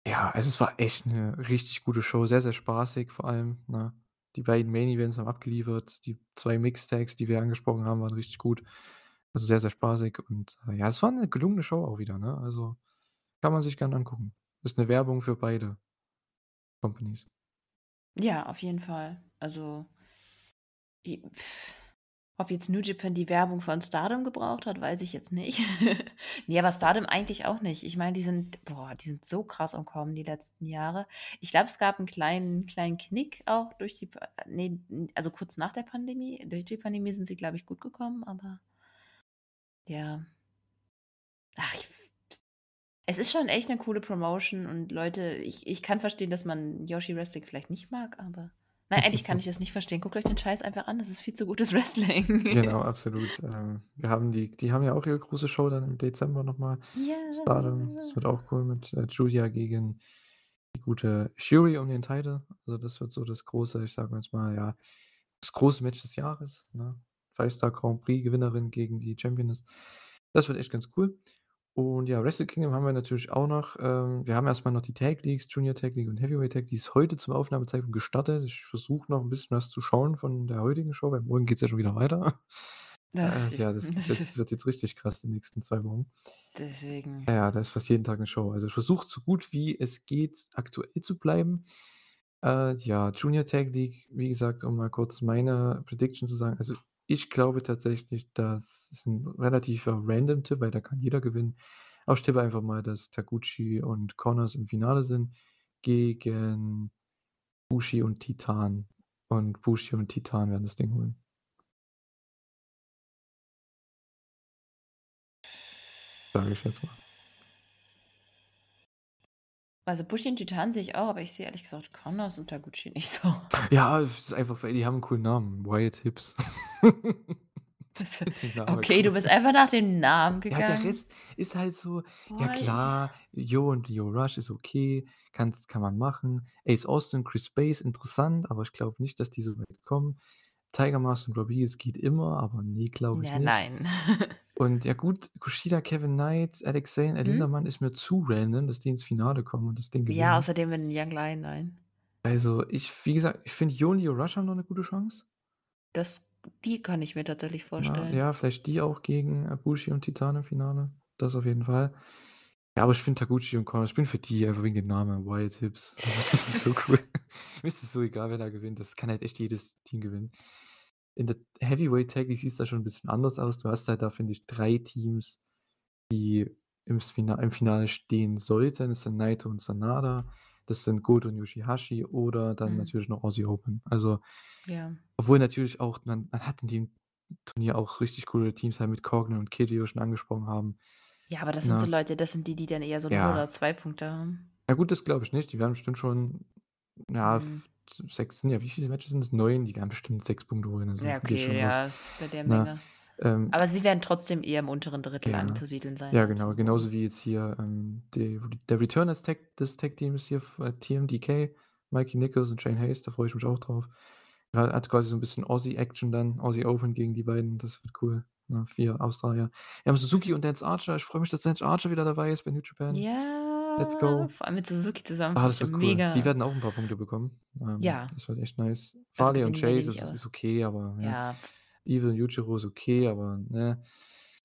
Ja, also es war echt 'ne richtig gute Show, sehr, sehr spaßig vor allem, ne? Die beiden Main Events haben abgeliefert. Die 2 Mixed Tags, die wir angesprochen haben, waren richtig gut. Also sehr, sehr spaßig und, äh, ja, es war 'ne gelungene Show auch wieder, ne? Also, kann man sich gerne angucken. Ist 'ne Werbung für beide Companies. Ja, auf jeden Fall. Also i ob jetzt New Japan die Werbung von Stardom gebraucht hat, weiß ich jetzt nicht. *laughs* Ne, aber Stardom eigentlich auch nicht. Ich meine, die sind boah, die sind so krass am Kommen die letzten Jahre. Ich glaube, es gab 'n kleinen kleinen Knick auch durch die Pa ne, n also kurz nach der Pandemie. Durch die Pandemie sind sie, glaube ich, gut gekommen, aber ja. Ach, ich es ist schon echt 'ne coole Promotion und Leute, ich ich kann verstehen, dass man Joshi Wrestling vielleicht nicht mag, aber nein, eigentlich kann ich das nicht verstehen. Guckt euch den Scheiß einfach an, das ist viel zu gutes Wrestling. *laughs* Genau, absolut. Ähm, wir haben die die haben ja auch ihre große Show dann im Dezember noch mal, Stardom. Das wird auch cool mit, äh, Giulia gegen die gute Syuri um den Title. Also, das wird so das große, ich sage jetzt mal, ja, das große Match des Jahres, ne? Five-Star Grand Prix Gewinnerin gegen die Championess. Das wird echt ganz cool. Und ja, Wrestle Kingdom haben wir natürlich auch noch. Ähm, wir haben erst mal noch die Tag Leagues, Junior Tag League und Heavyweight Tag, die ist heute zum Aufnahmezeitpunkt gestartet. Ich versuche noch 'n bisschen was zu schauen von der heutigen Show, weil morgen geht's ja schon wieder weiter. Äh, *laughs* ja, das *laughs* das wird jetzt richtig krass die nächsten 2 Wochen. Deswegen. Ja, da ist fast jeden Tag 'ne Show. Also, ich versuche so gut wie es geht, aktuell zu bleiben. Äh, ja, Junior Tag League, wie gesagt, um mal kurz meine Prediction zu sagen. Also, ich glaube tatsächlich, das ist 'n relativer Random-Tipp, weil da kann jeder gewinnen. Aber ich tippe einfach mal, dass Taguchi und Connors im Finale sind gegen Bushi und Titan. Und Bushi und Titan werden das Ding holen. Sage ich jetzt mal. Also, Bushi und Titan sehe ich auch, aber ich sehe ehrlich gesagt Connors und Taguchi nicht so. *laughs* Ja, es ist einfach, weil die haben 'n coolen Namen, Wyatt. *laughs* Also, *laughs* Namen okay, du bist einfach nach dem Namen Ja, der gegangen. Rest ist halt so ja Boah, ich klar, Yo und Lio Rush ist okay, kannst kann man machen. Ace Austin, Chris Base, interessant, aber ich glaube nicht, dass die so weit kommen. Tiger Mask und Rodriguez geht immer, aber ne, glaube ich Ja, nicht. nein. Und ja gut, Kushida, Kevin Knight, Alex Zane, Mhm. Lindamann ist mir zu random, dass die ins Finale kommen und das Ding Ja, gewinnen. außerdem wenn Young Lion nein. Also, ich wie gesagt, ich finde Yo und Rush haben noch 'ne gute Chance. Das die kann ich mir tatsächlich Ja, vorstellen. ja, vielleicht die auch gegen, äh, Bushi und Titan im Finale. Das auf jeden Fall. Ja, aber ich finde Taguchi und Connors ich bin für die einfach wegen dem Namen Wyatt Hibbs. *laughs* Das ist so cool. *laughs* Mir ist es so egal, wer da gewinnt. Das kann halt echt jedes Team gewinnen. In der Heavyweight Tag League sieht's da schon 'n bisschen anders aus. Du hast halt da, finde ich, 3 Teams, die ims Fina im Finale stehen sollten. Das sind Naito und Sanada. Das sind Goto und Yoshihashi oder dann Mhm. natürlich noch Aussie Open. Also Ja. obwohl natürlich auch man man hat in dem Turnier auch richtig coole Teams halt mit Cogner und wir schon angesprochen haben, Ja, aber das sind so? Leute, das sind die, die dann eher so 0 Ja. oder 2 Punkte haben. Ja gut, das glaube ich nicht. Die werden bestimmt schon, ja, Mhm. F s 6 sind ja wie viele Matches sind das? 9, die werden bestimmt 6 Punkte holen, also Ja, okay, ja, bei der ne? Menge. Ähm, Aber sie werden trotzdem eher im unteren Drittel Ja. anzusiedeln sein. ja, als genau. Genauso wie jetzt hier ähm, die, der Return des Tag, des Tag Teams hier, äh, TMDK, Mikey Nichols und Shane Hayes, da freue ich mich auch drauf. Hat quasi so ein bisschen Aussie-Action dann, Aussie Open gegen die beiden, das wird cool. Na, vier Australier. Wir haben Suzuki und Dance Archer. Ich freue mich, dass Dance Archer wieder dabei ist bei New Japan. Ja. Let's go. Vor allem mit Suzuki zusammen. Ah, das wird cool. mega. Die werden auch ein paar Punkte bekommen. Ähm, Ja. Das wird echt nice. Also Farley und werden die Chase ist, ist okay, aber ja. Ja. Evil und Yujiro ist okay, aber ne.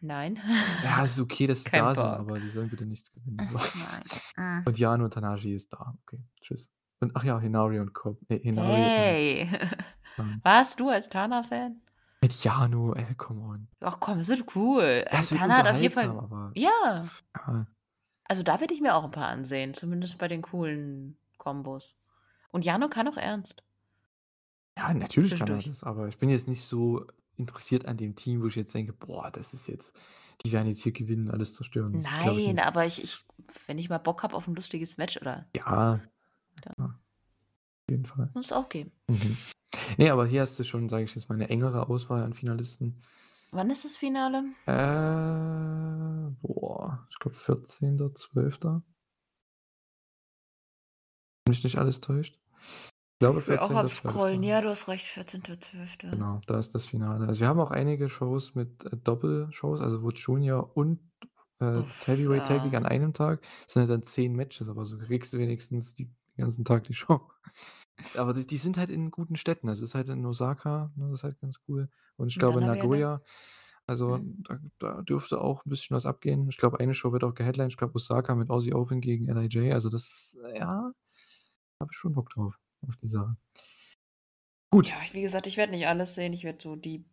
Nein. Ja, es ist okay, dass sie *laughs* Kein da sind, Bock. aber die sollen bitte nichts gewinnen. So. *laughs* Nein. Und Jano und Tanashi ist da. Okay, tschüss. Und ach ja, Hinari und Cobb. Nee, Hinari. Hey. *laughs* Ähm, Warst du als Tana-Fan? mit Jano, ey, come on. Ach komm, es wird cool. Ja, es wird Tana hat auf jeden Fall. aber Ja. ja, Also da werde ich mir auch ein paar ansehen. Zumindest bei den coolen Kombos. Und Jano kann auch ernst. ja, natürlich kann er das, aber ich bin jetzt nicht so interessiert an dem Team, wo ich jetzt denke, boah, das ist jetzt, die werden jetzt hier gewinnen, alles zerstören. Das ich Nein, nicht. aber ich, ich, wenn ich mal Bock habe auf ein lustiges Match, oder Ja. Ja. ja. Auf jeden Fall. muss es auch geben. Mhm. Nee, aber hier hast du schon, sage ich jetzt mal, eine engere Auswahl an Finalisten. Wann ist das Finale? Äh, boah, ich glaube 14., 12. Wenn mich nicht alles täuscht. Ich glaube Ich will auch 14. am Scrollen. 12.. Ja, du hast recht, 14.12. Genau, da ist das Finale. Also wir haben auch einige Shows mit äh, Doppelshows, also wo Junior und äh, Uff, Heavyweight Tag League ja. an einem Tag. Das sind halt dann zehn Matches, aber so kriegst du wenigstens die, den ganzen Tag die Show. Aber die, die sind halt in guten Städten. Das ist halt in Osaka, ne, das ist halt ganz cool. Und ich Und glaube eine- Nagoya, also Mhm. da, da dürfte auch ein bisschen was abgehen. Ich glaube, eine Show wird auch geheadlined. Ich glaube, Osaka mit Aussie Open gegen LIJ. Also das, ja, habe ich schon Bock drauf, auf die Sache. Gut. Ja, wie gesagt, ich werde nicht alles sehen. Ich werde so die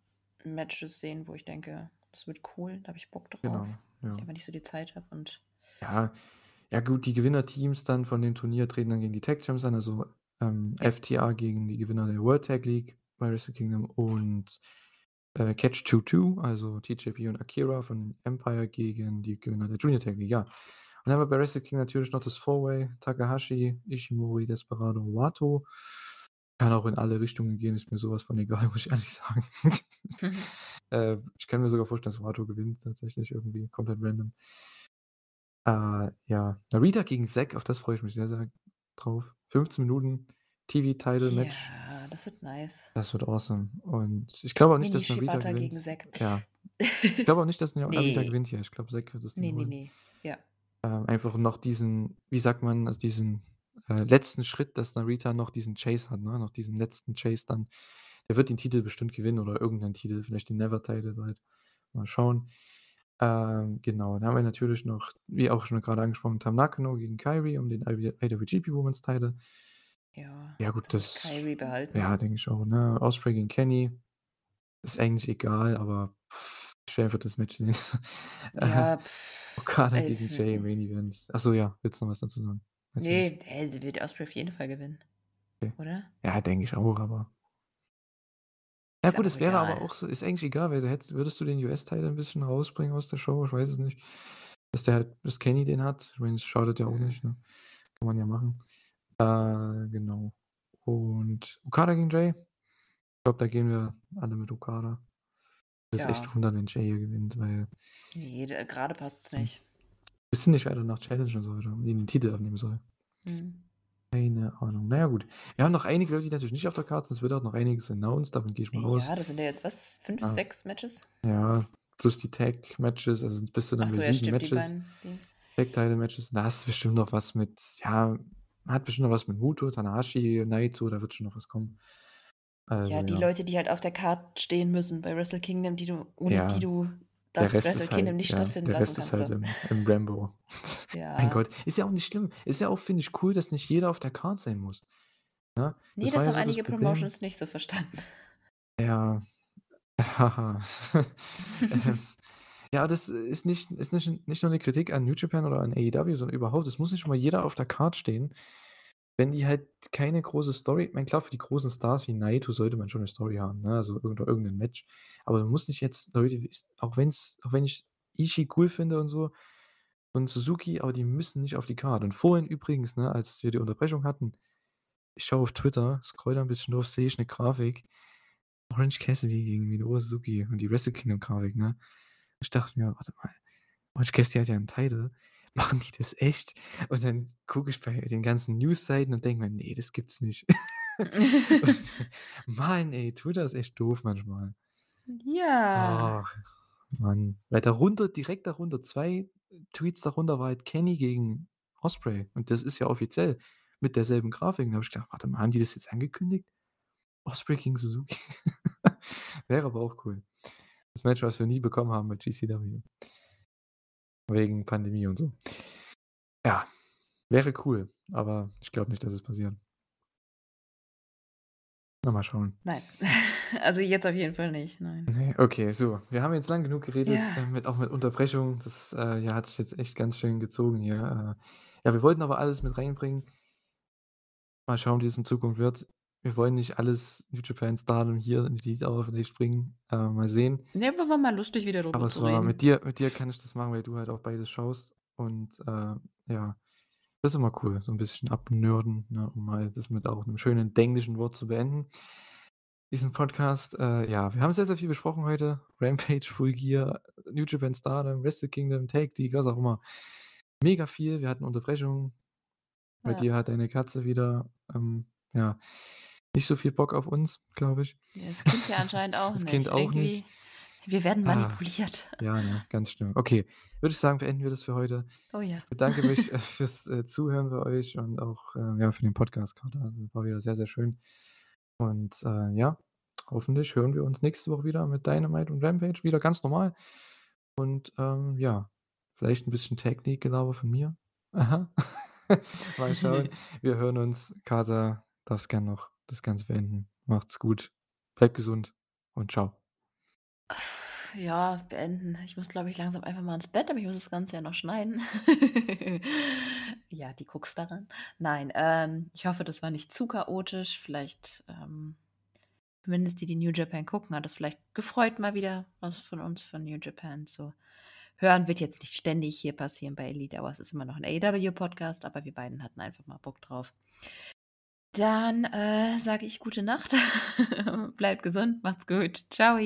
Matches sehen, wo ich denke, das wird cool. Da habe ich Bock drauf. Genau. Ja. Ich nicht so die Zeit habe. Und Ja, ja gut, die Gewinnerteams dann von dem Turnier treten dann gegen die Tag Champs an, also ähm, FTA gegen die Gewinner der World Tag League bei Wrestle Kingdom und äh, Catch 2-2, also TJP und Akira von Empire gegen die Gewinner der Junior Tag League, ja. Und dann haben wir bei Wrestle Kingdom natürlich noch das Four-Way, Takahashi, Ishimori, Desperado, Wato. Kann auch in alle Richtungen gehen, ist mir sowas von egal, *laughs* muss ich ehrlich sagen. *laughs* *laughs* äh, ich kann mir sogar vorstellen, dass Wato gewinnt, tatsächlich irgendwie komplett random. Äh, ja, Narita gegen Zack, auf das freue ich mich sehr, sehr drauf. 15 Minuten TV-Title-Match, ja, das wird nice. das wird awesome. Und ich glaube auch nicht, Mini dass Narita Shibata gewinnt. gegen Zack. Ja, ich glaube auch nicht, dass *laughs* Narita Nee. gewinnt hier. Ich glaube, Zack wird das Ding nee, nee, holen. nee. Ja. Ähm, einfach noch diesen, wie sagt man, also diesen äh, letzten Schritt, dass Narita noch diesen Chase hat, ne? noch diesen letzten Chase dann. Der wird den Titel bestimmt gewinnen oder irgendeinen Titel, vielleicht den Never-Title bald. Mal schauen. Ähm, genau, dann haben wir natürlich noch, wie auch schon gerade angesprochen, Tam Nakano gegen Kyrie um den IWGP Women's Title. Ja. Ja, gut, das. Kyrie behalten. Ja, denke ich auch. Ne? Osprey gegen Kenny. Ist eigentlich egal, aber pff, ich will einfach das Match sehen. *laughs* Ja, pff, Okada ey, gegen Jay im Main Event. Achso, ja, willst du noch was dazu sagen? Weiß. Nee, sie wird Osprey auf jeden Fall gewinnen. Okay. Oder? Ja, denke ich auch, aber. Ja, Ist gut, auch es wäre aber egal. auch so, ist eigentlich egal, weil du hättest, würdest du den US-Teil ein bisschen rausbringen aus der Show? Ich weiß es nicht. Dass der halt, dass Kenny den hat. Ich meine, es schadet ja auch nicht, ne? Kann man ja machen. Äh, genau. Und Okada gegen Jay. Ich glaube, da gehen wir alle mit Okada. Das ist Ja. echt wundern, wenn Jay hier gewinnt, weil Nee, da- gerade passt es Hm. nicht. wissen nicht, wer danach challengen soll oder den Titel abnehmen soll. Hm. Keine Ahnung. Naja, gut. Wir haben noch einige Leute, die natürlich nicht auf der Karte sind. Es wird auch noch einiges announced, davon gehe ich mal aus. Ja, das sind ja jetzt was? Fünf, Ah. sechs Matches? Ja, plus die Tag-Matches, also bist du dann Achso, bei ja, sieben stimmt, die Matches, beiden. Die. Tag-Title-Matches. Da hast du bestimmt noch was mit, ja, hat bestimmt noch was mit Muto, Tanahashi, Naito, da wird schon noch was kommen. Also, Ja, die Leute, die halt auf der Karte stehen müssen bei Wrestle Kingdom, die du, ohne Ja, die du das Rest Wrestle ist Kingdom halt, nicht ja, stattfinden der lassen Rest ist kannst. halt im, im Rambo. *laughs* Ja. Mein Gott, ist ja auch nicht schlimm. Ist ja auch, finde ich, cool, dass nicht jeder auf der Karte sein muss. Ja, Nee, das das, war ja haben so einige. Promotions nicht so verstanden. Ja. Haha. *laughs* Ähm, ja, das ist nicht, ist nicht, nicht nur eine Kritik an New Japan oder an AEW, sondern überhaupt. Es muss nicht mal jeder auf der Card stehen. Wenn die halt keine große Story, ich meine, klar, für die großen Stars wie Naito sollte man schon eine Story haben, ne? Also irgend, irgendein Match. Aber man muss nicht jetzt Leute, auch wenn's, auch wenn ich Ishii cool finde und so, und Suzuki, aber die müssen nicht auf die Card. Und vorhin übrigens, ne, als wir die Unterbrechung hatten, ich schaue auf Twitter, scroll da ein bisschen drauf, sehe ich eine Grafik. Orange Cassidy gegen Minoru Suzuki und die Wrestle Kingdom Grafik, ne? Ich dachte mir, warte mal, Orange Cassidy hat ja einen Titel. Machen die das echt? Und dann gucke ich bei den ganzen Newsseiten und denke mir, nee, das gibt's nicht. *laughs* *laughs* Mann, ey, Twitter ist echt doof manchmal. Ja. Ach, Mann. Weil darunter, direkt darunter, zwei Tweets darunter war halt Kenny gegen Osprey. Und das ist ja offiziell mit derselben Grafik. Da habe ich gedacht, warte mal, haben die das jetzt angekündigt? Osprey gegen Suzuki. *laughs* Wäre aber auch cool. Das Match, was wir nie bekommen haben bei GCW. Wegen Pandemie und so. Ja, wäre cool, aber ich glaube nicht, dass es passiert. Na, mal schauen. Nein. *laughs* Also jetzt auf jeden Fall nicht, nein. Nee, okay, so. Wir haben jetzt lang genug geredet, Ja. äh, mit, auch mit Unterbrechung. Das äh, ja, hat sich jetzt echt ganz schön gezogen hier. Äh, ja, wir wollten aber alles mit reinbringen. Mal schauen, wie es in Zukunft wird. Wir wollen nicht alles New Japan Stardom hier in die Dauer vielleicht bringen. Äh, mal sehen. Ne, aber war mal lustig, wieder Aber drüber es zu war reden. mit dir, mit dir kann ich das machen, weil du halt auch beides schaust. Und äh, ja, das ist immer cool, so ein bisschen abnörden, ne, um mal das mit auch einem schönen englischen Wort zu beenden. Diesen Podcast, äh, ja, wir haben sehr, sehr viel besprochen heute. Rampage, Full Gear, New Japan Stardom, Wrestle Kingdom, Take League, was auch immer. Mega viel. Wir hatten Unterbrechungen. Bei Ja. dir hat deine Katze wieder, ähm, ja, nicht so viel Bock auf uns, glaube ich. Ja, das Kind ja anscheinend auch Das nicht. Kind auch Irgendwie, nicht. wir werden Ah. manipuliert. Ja, ne, ganz schlimm. Okay, würde ich sagen, beenden wir das für heute. Oh ja. Ich bedanke mich *laughs* äh, fürs äh, Zuhören bei euch und auch äh, ja, für den Podcast gerade. Also, war wieder sehr, sehr schön. Und äh, ja, hoffentlich hören wir uns nächste Woche wieder mit Dynamite und Rampage wieder ganz normal. Und ähm, ja, vielleicht ein bisschen Technik-Gelaber von mir. Aha. *laughs* Mal schauen. *laughs* Wir hören uns. Kater, darfst gern noch das Ganze beenden. Macht's gut. Bleibt gesund und ciao. Ja, beenden. Ich muss, glaube ich, langsam einfach mal ins Bett, aber ich muss das Ganze ja noch schneiden. *laughs* ja, die guckst daran. Nein, ähm, ich hoffe, das war nicht zu chaotisch. Vielleicht, ähm, zumindest die, die New Japan gucken, hat es vielleicht gefreut, mal wieder was von uns von New Japan zu hören. Wird jetzt nicht ständig hier passieren bei Elite Hour. Es ist immer noch ein AEW-Podcast, aber wir beiden hatten einfach mal Bock drauf. Dann äh, sage ich gute Nacht. *laughs* Bleibt gesund, macht's gut. Ciao.